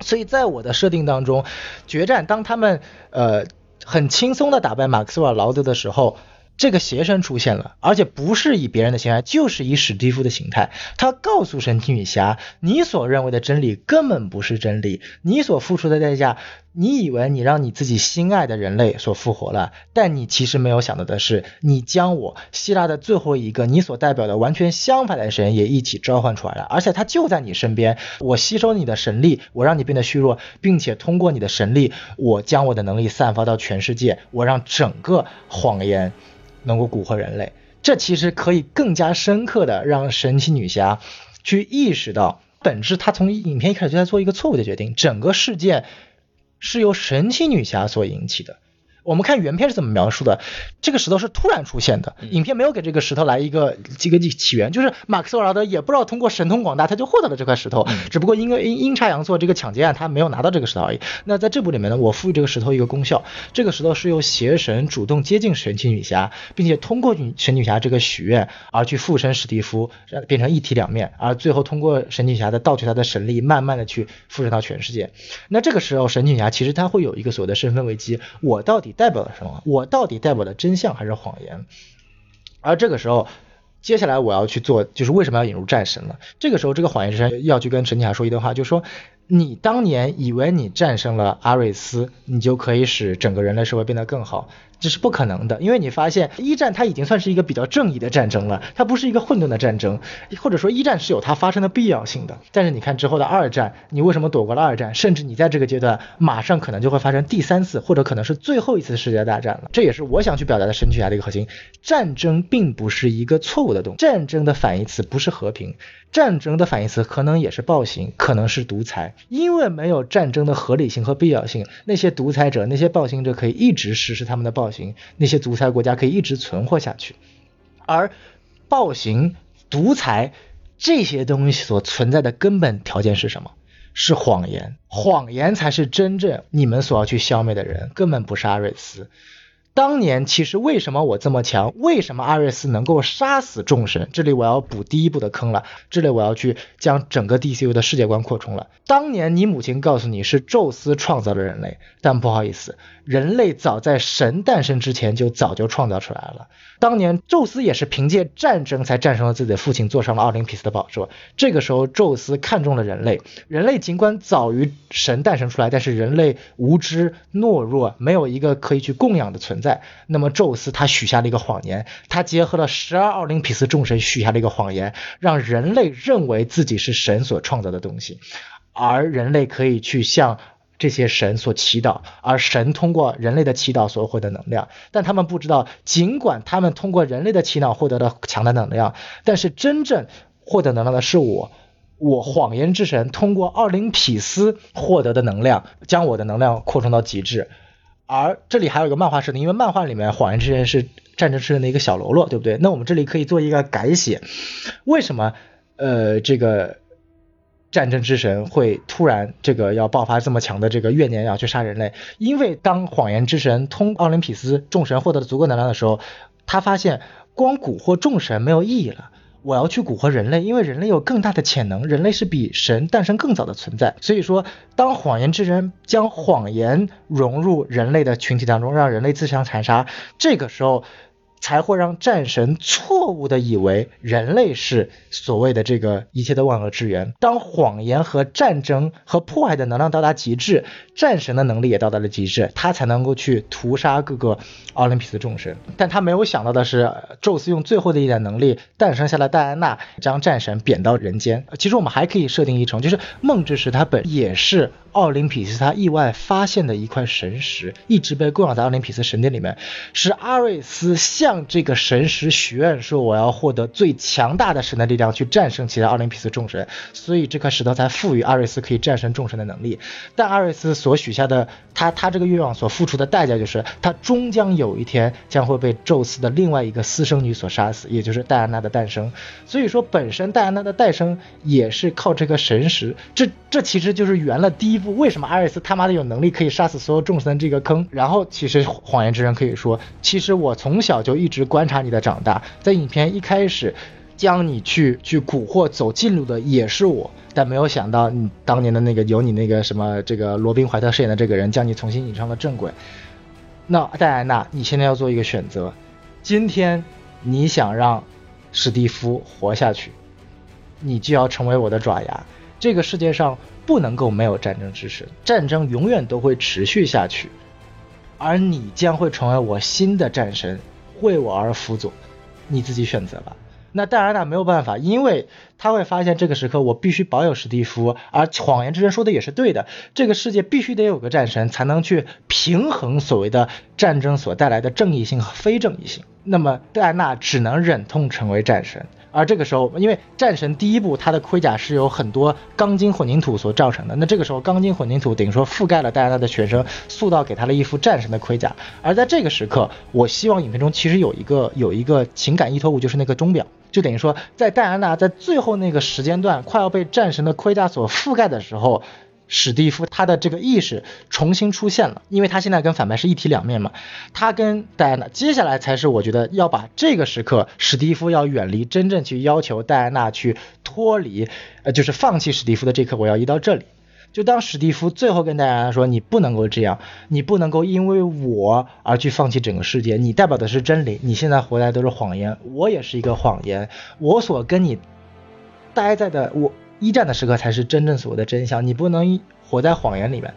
所以在我的设定当中，决战当他们呃很轻松的打败马克斯韦尔劳德的时候。这个邪神出现了，而且不是以别人的形态，就是以史蒂夫的形态。他告诉神奇女侠：“你所认为的真理根本不是真理，你所付出的代价，你以为你让你自己心爱的人类所复活了，但你其实没有想到的是，你将我希腊的最后一个你所代表的完全相反的神也一起召唤出来了，而且他就在你身边。我吸收你的神力，我让你变得虚弱，并且通过你的神力，我将我的能力散发到全世界，我让整个谎言。”能够蛊惑人类，这其实可以更加深刻的让神奇女侠去意识到，本质她从影片一开始就在做一个错误的决定，整个事件是由神奇女侠所引起的。我们看原片是怎么描述的？这个石头是突然出现的，影片没有给这个石头来一个这个起源，就是马克思韦尔德也不知道通过神通广大他就获得了这块石头，只不过因为阴阴差阳错这个抢劫案他没有拿到这个石头而已。那在这部里面呢，我赋予这个石头一个功效，这个石头是由邪神主动接近神奇女侠，并且通过女神女侠这个许愿而去附身史蒂夫，变成一体两面，而最后通过神女侠的盗取她的神力，慢慢的去附身到全世界。那这个时候神奇女侠其实她会有一个所谓的身份危机，我到底。代表了什么？我到底代表了真相还是谎言？而这个时候，接下来我要去做，就是为什么要引入战神了？这个时候，这个谎言之神要去跟陈奇侠说一段话，就是说，你当年以为你战胜了阿瑞斯，你就可以使整个人类社会变得更好。这是不可能的，因为你发现一战它已经算是一个比较正义的战争了，它不是一个混沌的战争，或者说一战是有它发生的必要性的。但是你看之后的二战，你为什么躲过了二战？甚至你在这个阶段马上可能就会发生第三次，或者可能是最后一次世界大战了。这也是我想去表达的神奇侠的一个核心：战争并不是一个错误的东西，战争的反义词不是和平。战争的反义词可能也是暴行，可能是独裁，因为没有战争的合理性和必要性，那些独裁者、那些暴行者可以一直实施他们的暴行，那些独裁国家可以一直存活下去。而暴行、独裁这些东西所存在的根本条件是什么？是谎言，谎言才是真正你们所要去消灭的人，根本不是阿瑞斯。当年其实为什么我这么强？为什么阿瑞斯能够杀死众神？这里我要补第一步的坑了。这里我要去将整个 DCU 的世界观扩充了。当年你母亲告诉你是宙斯创造了人类，但不好意思。人类早在神诞生之前就早就创造出来了。当年宙斯也是凭借战争才战胜了自己的父亲，坐上了奥林匹斯的宝座。这个时候，宙斯看中了人类。人类尽管早于神诞生出来，但是人类无知懦弱，没有一个可以去供养的存在。那么，宙斯他许下了一个谎言，他结合了十二奥林匹斯众神许下了一个谎言，让人类认为自己是神所创造的东西，而人类可以去向。这些神所祈祷，而神通过人类的祈祷所获得能量，但他们不知道，尽管他们通过人类的祈祷获得了强大能量，但是真正获得能量的是我，我谎言之神通过奥林匹斯获得的能量，将我的能量扩充到极致。而这里还有一个漫画设定，因为漫画里面谎言之神是战争之神的一个小喽啰，对不对？那我们这里可以做一个改写，为什么？呃，这个。战争之神会突然这个要爆发这么强的这个怨念，要去杀人类。因为当谎言之神通奥林匹斯众神获得了足够能量的时候，他发现光蛊惑众神没有意义了。我要去蛊惑人类，因为人类有更大的潜能，人类是比神诞生更早的存在。所以说，当谎言之神将谎言融入人类的群体当中，让人类自相残杀，这个时候。才会让战神错误的以为人类是所谓的这个一切的万恶之源。当谎言和战争和破坏的能量到达极致，战神的能力也到达了极致，他才能够去屠杀各个奥林匹斯众神。但他没有想到的是，宙斯用最后的一点能力诞生下了戴安娜，将战神贬到人间。其实我们还可以设定一重，就是梦之石它本也是。奥林匹斯他意外发现的一块神石，一直被供养在奥林匹斯神殿里面。是阿瑞斯向向这个神石许愿说：“我要获得最强大的神的力量，去战胜其他奥林匹斯众神。”所以这块石头才赋予阿瑞斯可以战胜众神的能力。但阿瑞斯所许下的他他这个愿望所付出的代价，就是他终将有一天将会被宙斯的另外一个私生女所杀死，也就是戴安娜的诞生。所以说，本身戴安娜的诞生也是靠这个神石。这这其实就是圆了第一步。为什么阿瑞斯他妈的有能力可以杀死所有众神这个坑？然后其实谎言之人可以说，其实我从小就一直观察你的长大，在影片一开始，将你去去蛊惑走近路的也是我，但没有想到你当年的那个有你那个什么这个罗宾怀特饰演的这个人将你重新引上了正轨。那戴安娜，你现在要做一个选择，今天你想让史蒂夫活下去，你就要成为我的爪牙。这个世界上不能够没有战争之神，战争永远都会持续下去，而你将会成为我新的战神，为我而辅佐，你自己选择吧。那戴安娜没有办法，因为她会发现这个时刻我必须保有史蒂夫，而谎言之神说的也是对的，这个世界必须得有个战神才能去平衡所谓的战争所带来的正义性和非正义性。那么戴安娜只能忍痛成为战神。而这个时候，因为战神第一部他的盔甲是由很多钢筋混凝土所造成的，那这个时候钢筋混凝土等于说覆盖了戴安娜的全身，塑造给他了一副战神的盔甲。而在这个时刻，我希望影片中其实有一个有一个情感依托物，就是那个钟表，就等于说在戴安娜在最后那个时间段快要被战神的盔甲所覆盖的时候。史蒂夫他的这个意识重新出现了，因为他现在跟反派是一体两面嘛。他跟戴安娜，接下来才是我觉得要把这个时刻，史蒂夫要远离，真正去要求戴安娜去脱离，呃，就是放弃史蒂夫的这刻，我要移到这里。就当史蒂夫最后跟戴安娜说：“你不能够这样，你不能够因为我而去放弃整个世界。你代表的是真理，你现在回来都是谎言，我也是一个谎言。我所跟你待在的我。”一战的时刻才是真正所谓的真相，你不能活在谎言里面。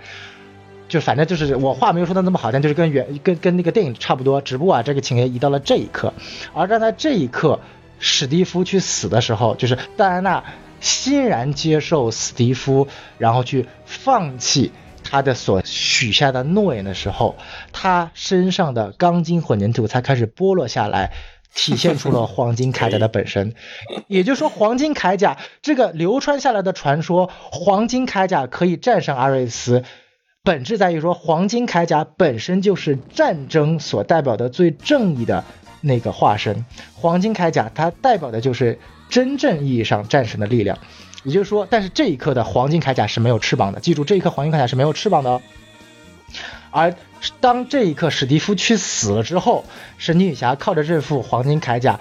就反正就是我话没有说的那么好，但就是跟原跟跟那个电影差不多，只不过啊这个情节移到了这一刻，而站在这一刻，史蒂夫去死的时候，就是戴安娜欣然接受史蒂夫，然后去放弃他的所许下的诺言的时候，他身上的钢筋混凝土才开始剥落下来。体现出了黄金铠甲的本身，也就是说，黄金铠甲这个流传下来的传说，黄金铠甲可以战胜阿瑞斯，本质在于说，黄金铠甲本身就是战争所代表的最正义的那个化身。黄金铠甲它代表的就是真正意义上战神的力量，也就是说，但是这一刻的黄金铠甲是没有翅膀的，记住，这一刻黄金铠甲是没有翅膀的哦。而当这一刻史蒂夫去死了之后，神奇女侠靠着这副黄金铠甲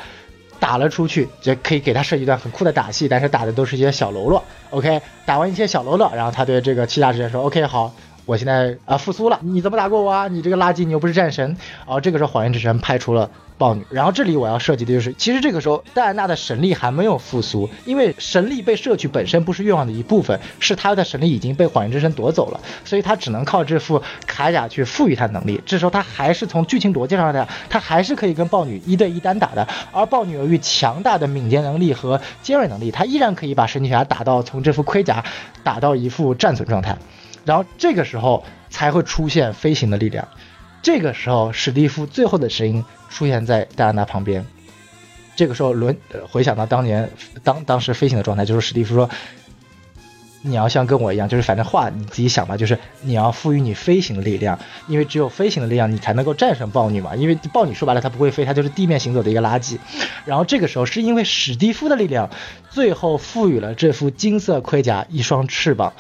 打了出去，就可以给他设计一段很酷的打戏，但是打的都是一些小喽啰。OK，打完一些小喽啰，然后他对这个七大之神说：“OK，好，我现在啊复苏了，你怎么打过我啊？你这个垃圾，你又不是战神。”哦，这个时候谎言之神派出了。豹女，然后这里我要设计的就是，其实这个时候戴安娜的神力还没有复苏，因为神力被摄取本身不是愿望的一部分，是她的神力已经被谎言之神夺走了，所以她只能靠这副铠甲去赋予她能力。这时候她还是从剧情逻辑上来讲，她还是可以跟豹女一对一单打的，而豹女由于强大的敏捷能力和尖锐能力，她依然可以把神奇侠打到从这副盔甲打到一副战损状态，然后这个时候才会出现飞行的力量。这个时候，史蒂夫最后的声音出现在戴安娜旁边。这个时候，轮回想到当年当当时飞行的状态，就是史蒂夫说：“你要像跟我一样，就是反正话你自己想吧，就是你要赋予你飞行的力量，因为只有飞行的力量，你才能够战胜豹女嘛。因为豹女说白了，它不会飞，它就是地面行走的一个垃圾。然后这个时候，是因为史蒂夫的力量，最后赋予了这副金色盔甲一双翅膀。”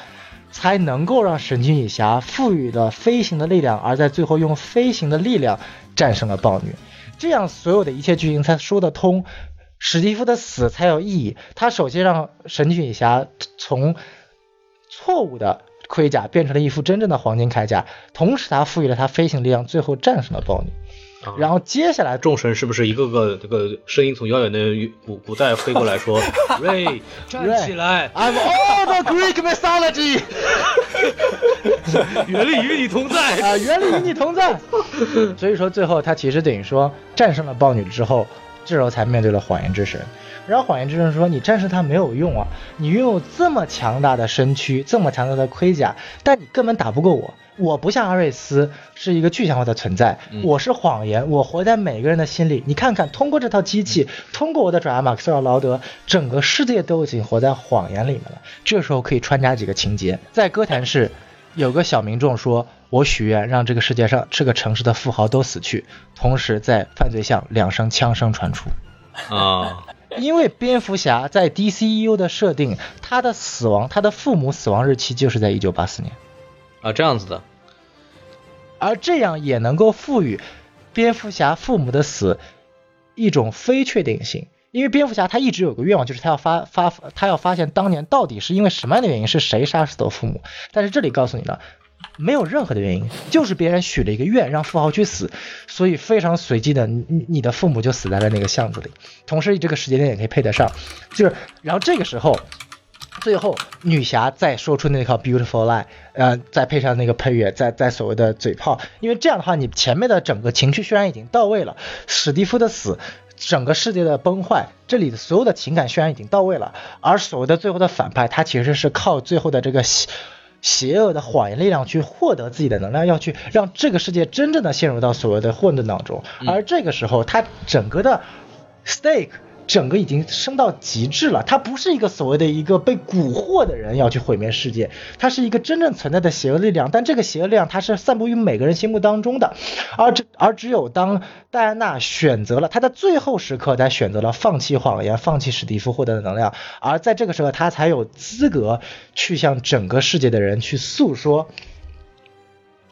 才能够让神奇女侠赋予了飞行的力量，而在最后用飞行的力量战胜了暴女，这样所有的一切剧情才说得通，史蒂夫的死才有意义。他首先让神奇女侠从错误的盔甲变成了一副真正的黄金铠甲，同时他赋予了他飞行力量，最后战胜了暴女。然后接下来众神是不是一个个这个声音从遥远的古古代飞过来说，Ray 站起来，I'm all the Greek mythology，原力与你同在 啊，原力与你同在。所以说最后他其实等于说战胜了豹女之后，这时候才面对了谎言之神。然后谎言之神说：“你战胜他没有用啊，你拥有这么强大的身躯，这么强大的盔甲，但你根本打不过我。我不像阿瑞斯是一个具象化的存在，我是谎言，我活在每个人的心里。你看看，通过这套机器，通过我的爪牙马克思尔劳德，整个世界都已经活在谎言里面了。这时候可以穿插几个情节，在哥谭市，有个小民众说：我许愿让这个世界上这个城市的富豪都死去。同时，在犯罪巷，两声枪声传出，啊。”因为蝙蝠侠在 DCEU 的设定，他的死亡，他的父母死亡日期就是在一九八四年，啊，这样子的，而这样也能够赋予蝙蝠侠父母的死一种非确定性，因为蝙蝠侠他一直有个愿望，就是他要发发他要发现当年到底是因为什么样的原因，是谁杀死的父母。但是这里告诉你了，没有任何的原因，就是别人许了一个愿，让富豪去死，所以非常随机的，你你的父母就死在了那个巷子里。同时，这个时间点也可以配得上，就是然后这个时候。最后，女侠再说出那套 beautiful lie，呃，再配上那个配乐，再再所谓的嘴炮，因为这样的话，你前面的整个情绪渲染已经到位了。史蒂夫的死，整个世界的崩坏，这里的所有的情感渲染已经到位了。而所谓的最后的反派，他其实是靠最后的这个邪邪恶的谎言力量去获得自己的能量，要去让这个世界真正的陷入到所谓的混沌当中。而这个时候，他整个的 stake。整个已经升到极致了，他不是一个所谓的一个被蛊惑的人要去毁灭世界，他是一个真正存在的邪恶力量。但这个邪恶力量，它是散布于每个人心目当中的，而这而只有当戴安娜选择了他的最后时刻，才选择了放弃谎言，放弃史蒂夫获得的能量，而在这个时候，他才有资格去向整个世界的人去诉说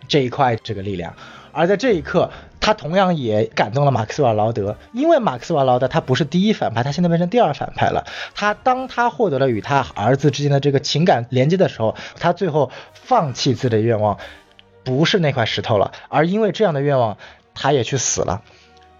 这一块这个力量。而在这一刻，他同样也感动了马克思瓦劳德，因为马克思瓦劳德他不是第一反派，他现在变成第二反派了。他当他获得了与他儿子之间的这个情感连接的时候，他最后放弃自己的愿望，不是那块石头了，而因为这样的愿望，他也去死了，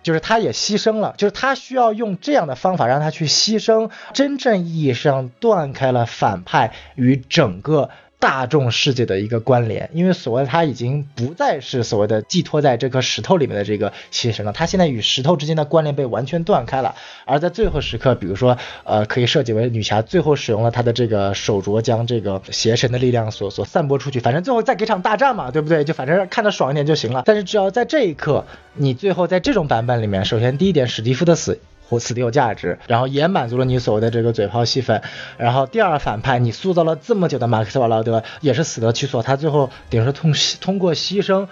就是他也牺牲了，就是他需要用这样的方法让他去牺牲，真正意义上断开了反派与整个。大众世界的一个关联，因为所谓他已经不再是所谓的寄托在这颗石头里面的这个邪神了，他现在与石头之间的关联被完全断开了。而在最后时刻，比如说，呃，可以设计为女侠最后使用了她的这个手镯，将这个邪神的力量所所散播出去，反正最后再给场大战嘛，对不对？就反正看得爽一点就行了。但是只要在这一刻，你最后在这种版本里面，首先第一点，史蒂夫的死。或死的有价值，然后也满足了你所谓的这个嘴炮戏份。然后第二反派，你塑造了这么久的马克思瓦劳德也是死得其所，他最后顶是通通过牺牲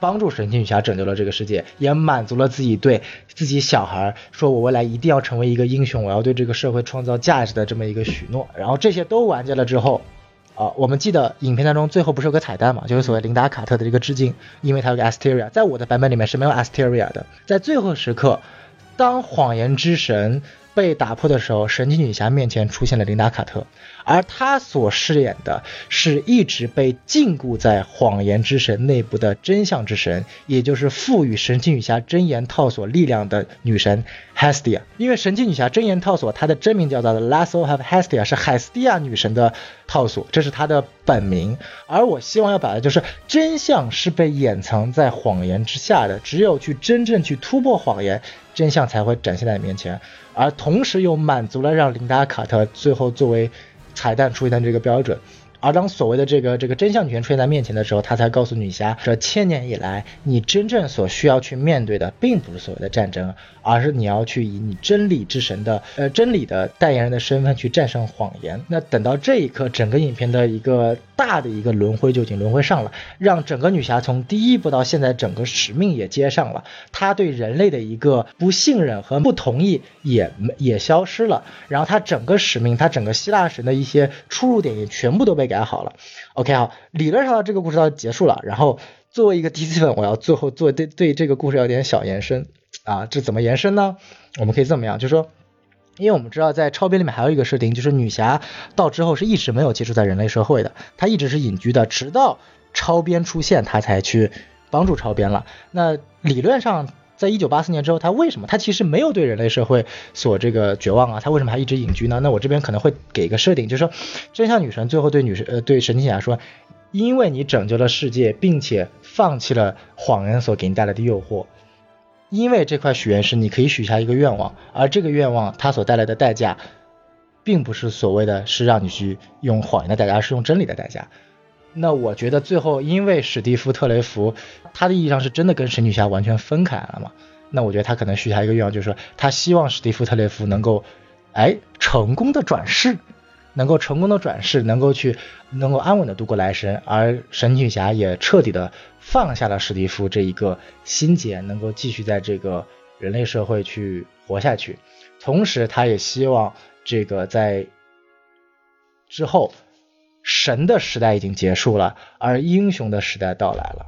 帮助神奇女侠拯救了这个世界，也满足了自己对自己小孩说我未来一定要成为一个英雄，我要对这个社会创造价值的这么一个许诺。然后这些都完结了之后，啊，我们记得影片当中最后不是有个彩蛋嘛，就是所谓琳达卡特的这个致敬，因为他有个 Asteria，在我的版本里面是没有 Asteria 的，在最后时刻。当谎言之神被打破的时候，神奇女侠面前出现了琳达·卡特，而她所饰演的是一直被禁锢在谎言之神内部的真相之神，也就是赋予神奇女侠真言套索力量的女神 Hestia。因为神奇女侠真言套索，它的真名叫做 Lasso of Hestia，是海斯蒂亚女神的套索，这是她的本名。而我希望要表达就是，真相是被掩藏在谎言之下的，只有去真正去突破谎言。真相才会展现在你面前，而同时又满足了让琳达·卡特最后作为彩蛋出现的这个标准。而当所谓的这个这个真相权出现在面前的时候，他才告诉女侠：这千年以来，你真正所需要去面对的，并不是所谓的战争。而是你要去以你真理之神的呃真理的代言人的身份去战胜谎言。那等到这一刻，整个影片的一个大的一个轮回就已经轮回上了，让整个女侠从第一部到现在整个使命也接上了，她对人类的一个不信任和不同意也也消失了。然后她整个使命，她整个希腊神的一些出入点也全部都被改好了。OK，好，理论上这个故事到结束了。然后作为一个 DC 粉，我要最后做对对这个故事有点小延伸。啊，这怎么延伸呢？我们可以这么样，就是说，因为我们知道在超编里面还有一个设定，就是女侠到之后是一直没有接触在人类社会的，她一直是隐居的，直到超编出现，她才去帮助超编了。那理论上，在一九八四年之后，她为什么她其实没有对人类社会所这个绝望啊？她为什么还一直隐居呢？那我这边可能会给一个设定，就是说，真相女神最后对女神呃对神奇侠说，因为你拯救了世界，并且放弃了谎言所给你带来的诱惑。因为这块许愿石，你可以许下一个愿望，而这个愿望它所带来的代价，并不是所谓的是让你去用谎言的代价，而是用真理的代价。那我觉得最后，因为史蒂夫特雷弗，他的意义上是真的跟神女侠完全分开了嘛？那我觉得他可能许下一个愿望，就是说他希望史蒂夫特雷弗能够，哎，成功的转世。能够成功的转世，能够去，能够安稳的度过来生，而神奇女侠也彻底的放下了史蒂夫这一个心结，能够继续在这个人类社会去活下去。同时，他也希望这个在之后，神的时代已经结束了，而英雄的时代到来了。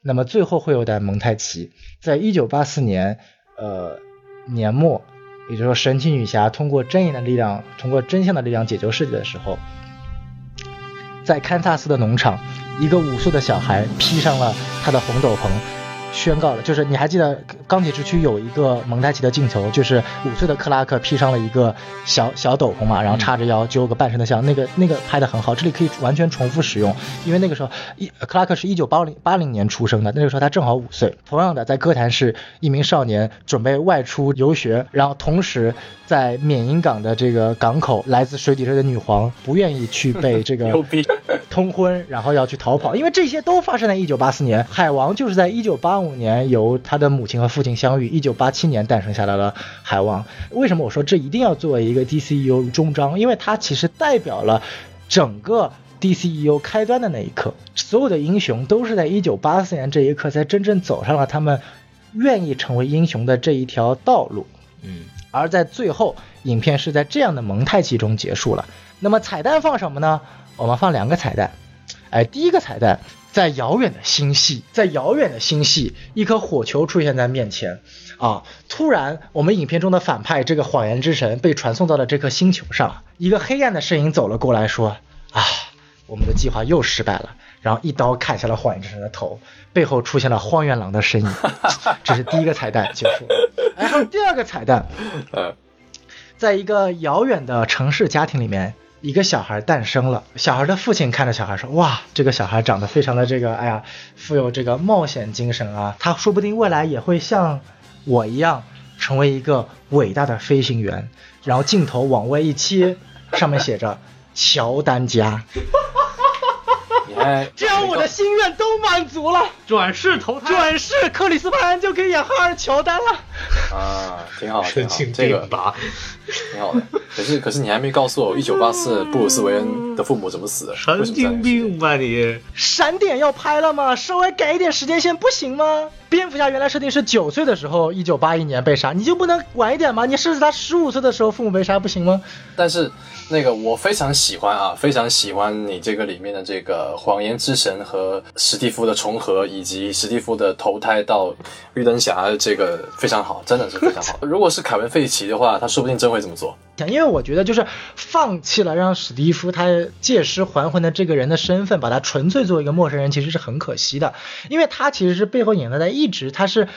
那么最后会有代蒙太奇，在一九八四年，呃，年末。也就是说神奇女侠通过正义的力量，通过真相的力量解救世界的时候，在堪萨斯的农场，一个五岁的小孩披上了他的红斗篷。宣告了，就是你还记得钢铁之躯有一个蒙太奇的镜头，就是五岁的克拉克披上了一个小小斗篷嘛，然后叉着腰揪个半身的像，那个 那个拍的很好，这里可以完全重复使用，因为那个时候一克拉克是一九八零八零年出生的，那个时候他正好五岁。同样的，在歌坛是，一名少年准备外出游学，然后同时在缅因港的这个港口，来自水底社的女皇不愿意去被 这个通婚，然后要去逃跑，因为这些都发生在一九八四年，海王就是在一九八。五年由他的母亲和父亲相遇，一九八七年诞生下来了海王。为什么我说这一定要作为一个 DCU 终章？因为它其实代表了整个 DCEU 开端的那一刻，所有的英雄都是在一九八四年这一刻才真正走上了他们愿意成为英雄的这一条道路。嗯，而在最后，影片是在这样的蒙太奇中结束了。那么彩蛋放什么呢？我们放两个彩蛋。哎，第一个彩蛋。在遥远的星系，在遥远的星系，一颗火球出现在面前，啊！突然，我们影片中的反派这个谎言之神被传送到了这颗星球上。一个黑暗的身影走了过来，说：“啊，我们的计划又失败了。”然后一刀砍下了谎言之神的头，背后出现了荒原狼的身影。这是第一个彩蛋结束。然后第二个彩蛋，在一个遥远的城市家庭里面。一个小孩诞生了，小孩的父亲看着小孩说：“哇，这个小孩长得非常的这个，哎呀，富有这个冒险精神啊，他说不定未来也会像我一样成为一个伟大的飞行员。”然后镜头往外一切，上面写着“乔丹家”。这样我的心愿都满足了，转世投胎，转世克里斯潘恩就可以演哈尔乔丹了。啊，挺好，挺好，这个 挺好的。可是，可是你还没告诉我，一九八四布鲁斯韦恩的父母怎么死的？神经病吧你！闪点要拍了吗？稍微改一点时间线不行吗？蝙蝠侠原来设定是九岁的时候，一九八一年被杀，你就不能晚一点吗？你设置他十五岁的时候父母被杀不行吗？但是。那个我非常喜欢啊，非常喜欢你这个里面的这个谎言之神和史蒂夫的重合，以及史蒂夫的投胎到绿灯侠，这个非常好，真的是非常好。如果是凯文费奇的话，他说不定真会这么做。因为我觉得就是放弃了让史蒂夫他借尸还魂的这个人的身份，把他纯粹作为一个陌生人，其实是很可惜的。因为他其实是背后隐藏在一直他是。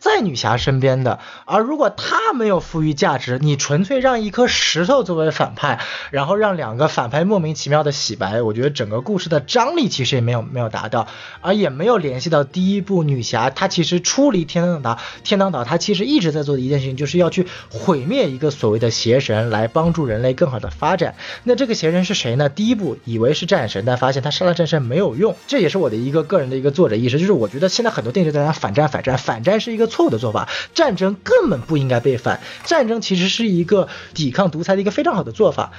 在女侠身边的，而如果她没有赋予价值，你纯粹让一颗石头作为反派，然后让两个反派莫名其妙的洗白，我觉得整个故事的张力其实也没有没有达到，而也没有联系到第一部女侠，她其实出离天堂岛，天堂岛她其实一直在做的一件事情，就是要去毁灭一个所谓的邪神，来帮助人类更好的发展。那这个邪神是谁呢？第一部以为是战神，但发现他杀了战神没有用，这也是我的一个个人的一个作者意识，就是我觉得现在很多电影在讲反战，反战，反战是一个。错误的做法，战争根本不应该被反。战争其实是一个抵抗独裁的一个非常好的做法。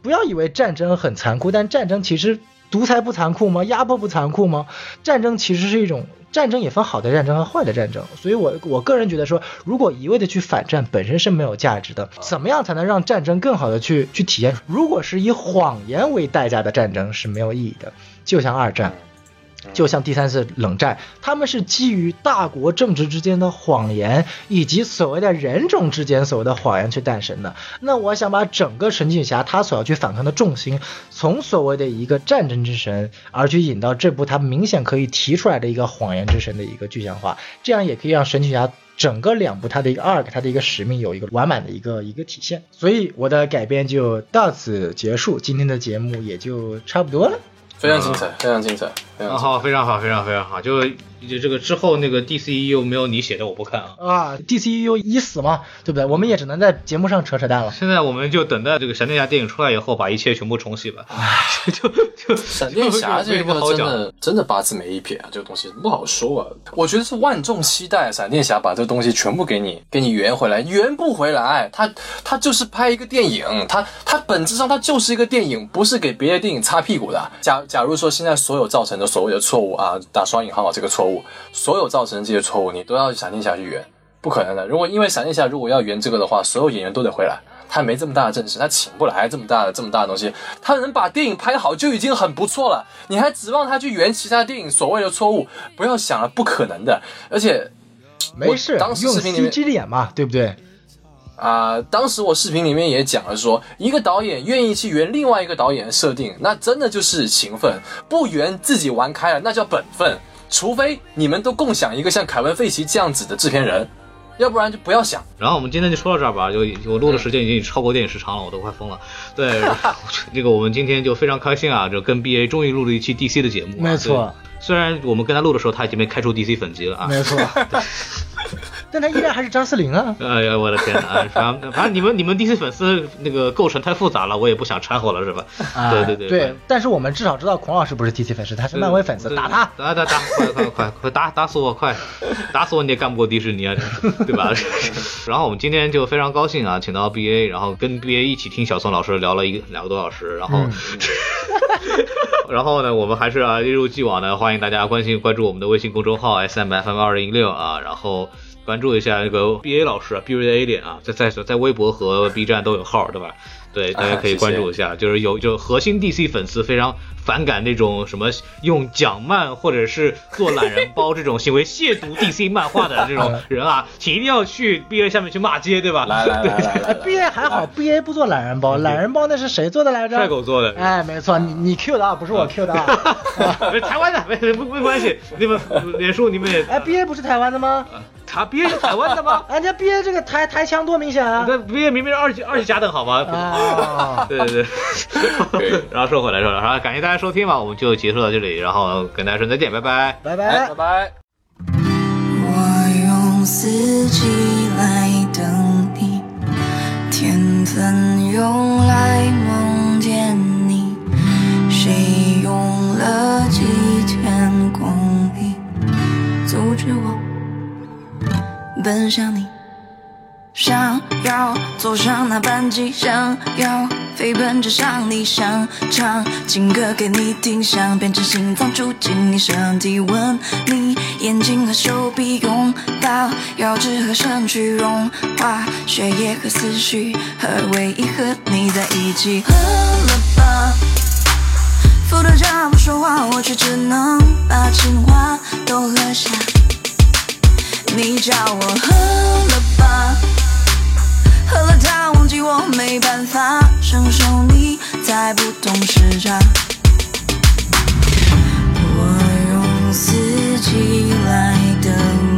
不要以为战争很残酷，但战争其实独裁不残酷吗？压迫不残酷吗？战争其实是一种战争，也分好的战争和坏的战争。所以，我我个人觉得说，如果一味的去反战，本身是没有价值的。怎么样才能让战争更好的去去体验？如果是以谎言为代价的战争是没有意义的，就像二战。就像第三次冷战，他们是基于大国政治之间的谎言，以及所谓的人种之间所谓的谎言去诞生的。那我想把整个神奇女侠她所要去反抗的重心，从所谓的一个战争之神，而去引到这部他明显可以提出来的一个谎言之神的一个具象化，这样也可以让神奇女侠整个两部它的一个 arc，它的一个使命有一个完满的一个一个体现。所以我的改编就到此结束，今天的节目也就差不多了。非常精彩，非常精彩，非常好，非常好，非常非常好，就。就这个之后，那个 DCEU 没有你写的，我不看啊。啊，DCEU 已死嘛，对不对？我们也只能在节目上扯扯淡了。现在我们就等待这个闪电侠电影出来以后，把一切全部重启吧。就就 闪电侠这个真的真的八字没一撇啊，这个东西不好说啊。我觉得是万众期待闪电侠把这个东西全部给你给你圆回来，圆不回来。他他就是拍一个电影，他他本质上他就是一个电影，不是给别的电影擦屁股的。假假如说现在所有造成的所谓的错误啊，打双引号这个错误。所有造成的这些错误，你都要闪电侠去圆，不可能的。如果因为闪电侠如果要圆这个的话，所有演员都得回来，他没这么大的阵势，他请不来这么大的这么大的东西。他能把电影拍好就已经很不错了，你还指望他去圆其他电影所谓的错误？不要想了，不可能的。而且没事，当时视频里面脸嘛，对不对？啊，当时我视频里面也讲了说，一个导演愿意去圆另外一个导演的设定，那真的就是情分；不圆自己玩开了，那叫本分。除非你们都共享一个像凯文·费奇这样子的制片人，要不然就不要想。然后我们今天就说到这儿吧，就我录的时间已经超过电影时长了，我都快疯了。对，这个我们今天就非常开心啊，就跟 BA 终于录了一期 DC 的节目。没错，虽然我们跟他录的时候他已经被开除 DC 粉籍了啊。没错。但他依然还是张思玲啊！哎呀，我的天哪！反 正反正你们你们 DC 粉丝那个构成太复杂了，我也不想掺和了，是吧？对对对对。但是我们至少知道孔老师不是 DC 粉丝，他是漫威粉丝，打他！打打打！快快快快打打死我！快打死我！你也干不过迪士尼啊，对吧？然后我们今天就非常高兴啊，请到 BA，然后跟 BA 一起听小宋老师聊了一个两个多小时，然后然后呢，我们还是啊一如既往的欢迎大家关心关注我们的微信公众号 S M F M 二零六啊，然后。关注一下那个 B A 老师，B A A 点啊，在在在微博和 B 站都有号，对吧？对，大家可以关注一下。就是有就核心 D C 粉丝非常反感那种什么用讲漫或者是做懒人包这种行为亵渎 D C 漫画的这种 人啊，请一定要去 B A 下面去骂街，对吧？来来来来，B A 还好，B A 不做懒人包，懒人包那是谁做的来着？帅狗做的。哎，没错，你你 Q 的啊，不是我 Q 的啊。台湾的，没没没关系，你们脸书你们也。哎，B A 不是台湾的吗？他毕业是台湾的吗？人家毕业这个台台腔多明显啊！那毕业明明是二级二级甲等好吗？啊，对对对。然后说回来说，然后感谢大家收听吧，我们就结束到这里，然后跟大家说再见，拜拜，拜拜，拜拜。我用四季来等你，天分用来梦见你，谁用了几千公里阻止我？奔向你，想要坐上那班机，想要飞奔着向你，想唱情歌给你听，想变成心脏住进你身体，吻你眼睛和手臂，拥抱腰肢和身躯，融化血液和思绪，和唯一和你在一起。喝了吧，伏特加不说话，我却只能把情话都喝下。你叫我喝了吧，喝了它忘记我没办法承受你在不同时差。我用四季来等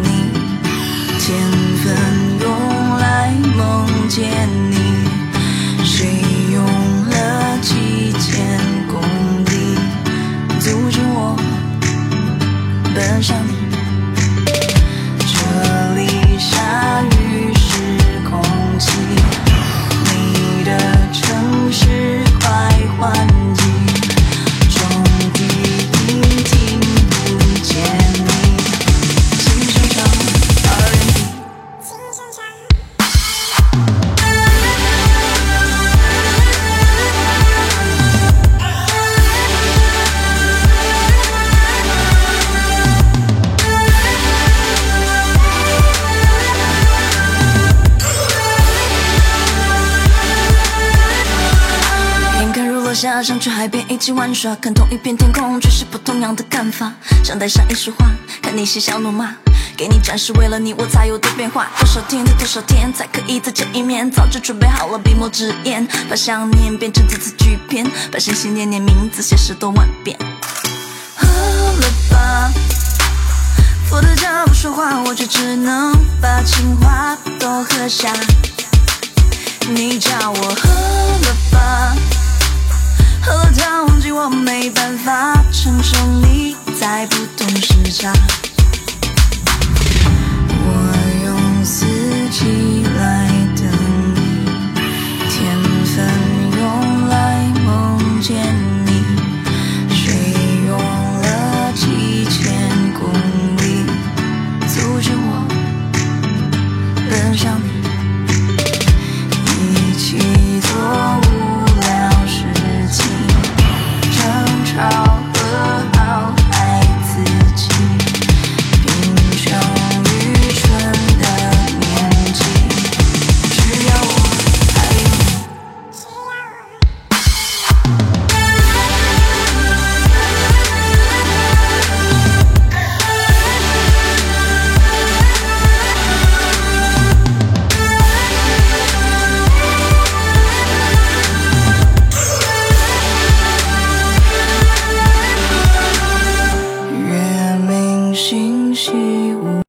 你，天分用来梦见你，谁用了几千公里阻止我奔向你？想去海边一起玩耍，看同一片天空，却是不同样的看法。想带上一束花，看你嬉笑怒骂，给你展示为了你我才有的变化。多少天，多少天才可以再见一面？早就准备好了笔墨纸砚，把想念变成字字句篇，把心心念念名字写十多万遍。喝了吧，伏特加不说话，我却只能把情话都喝下。你叫我喝了吧。落忘记，我没办法承受你在不同时差。我用四季来等你，天分用来梦见你，水用了几千公里阻止我奔向。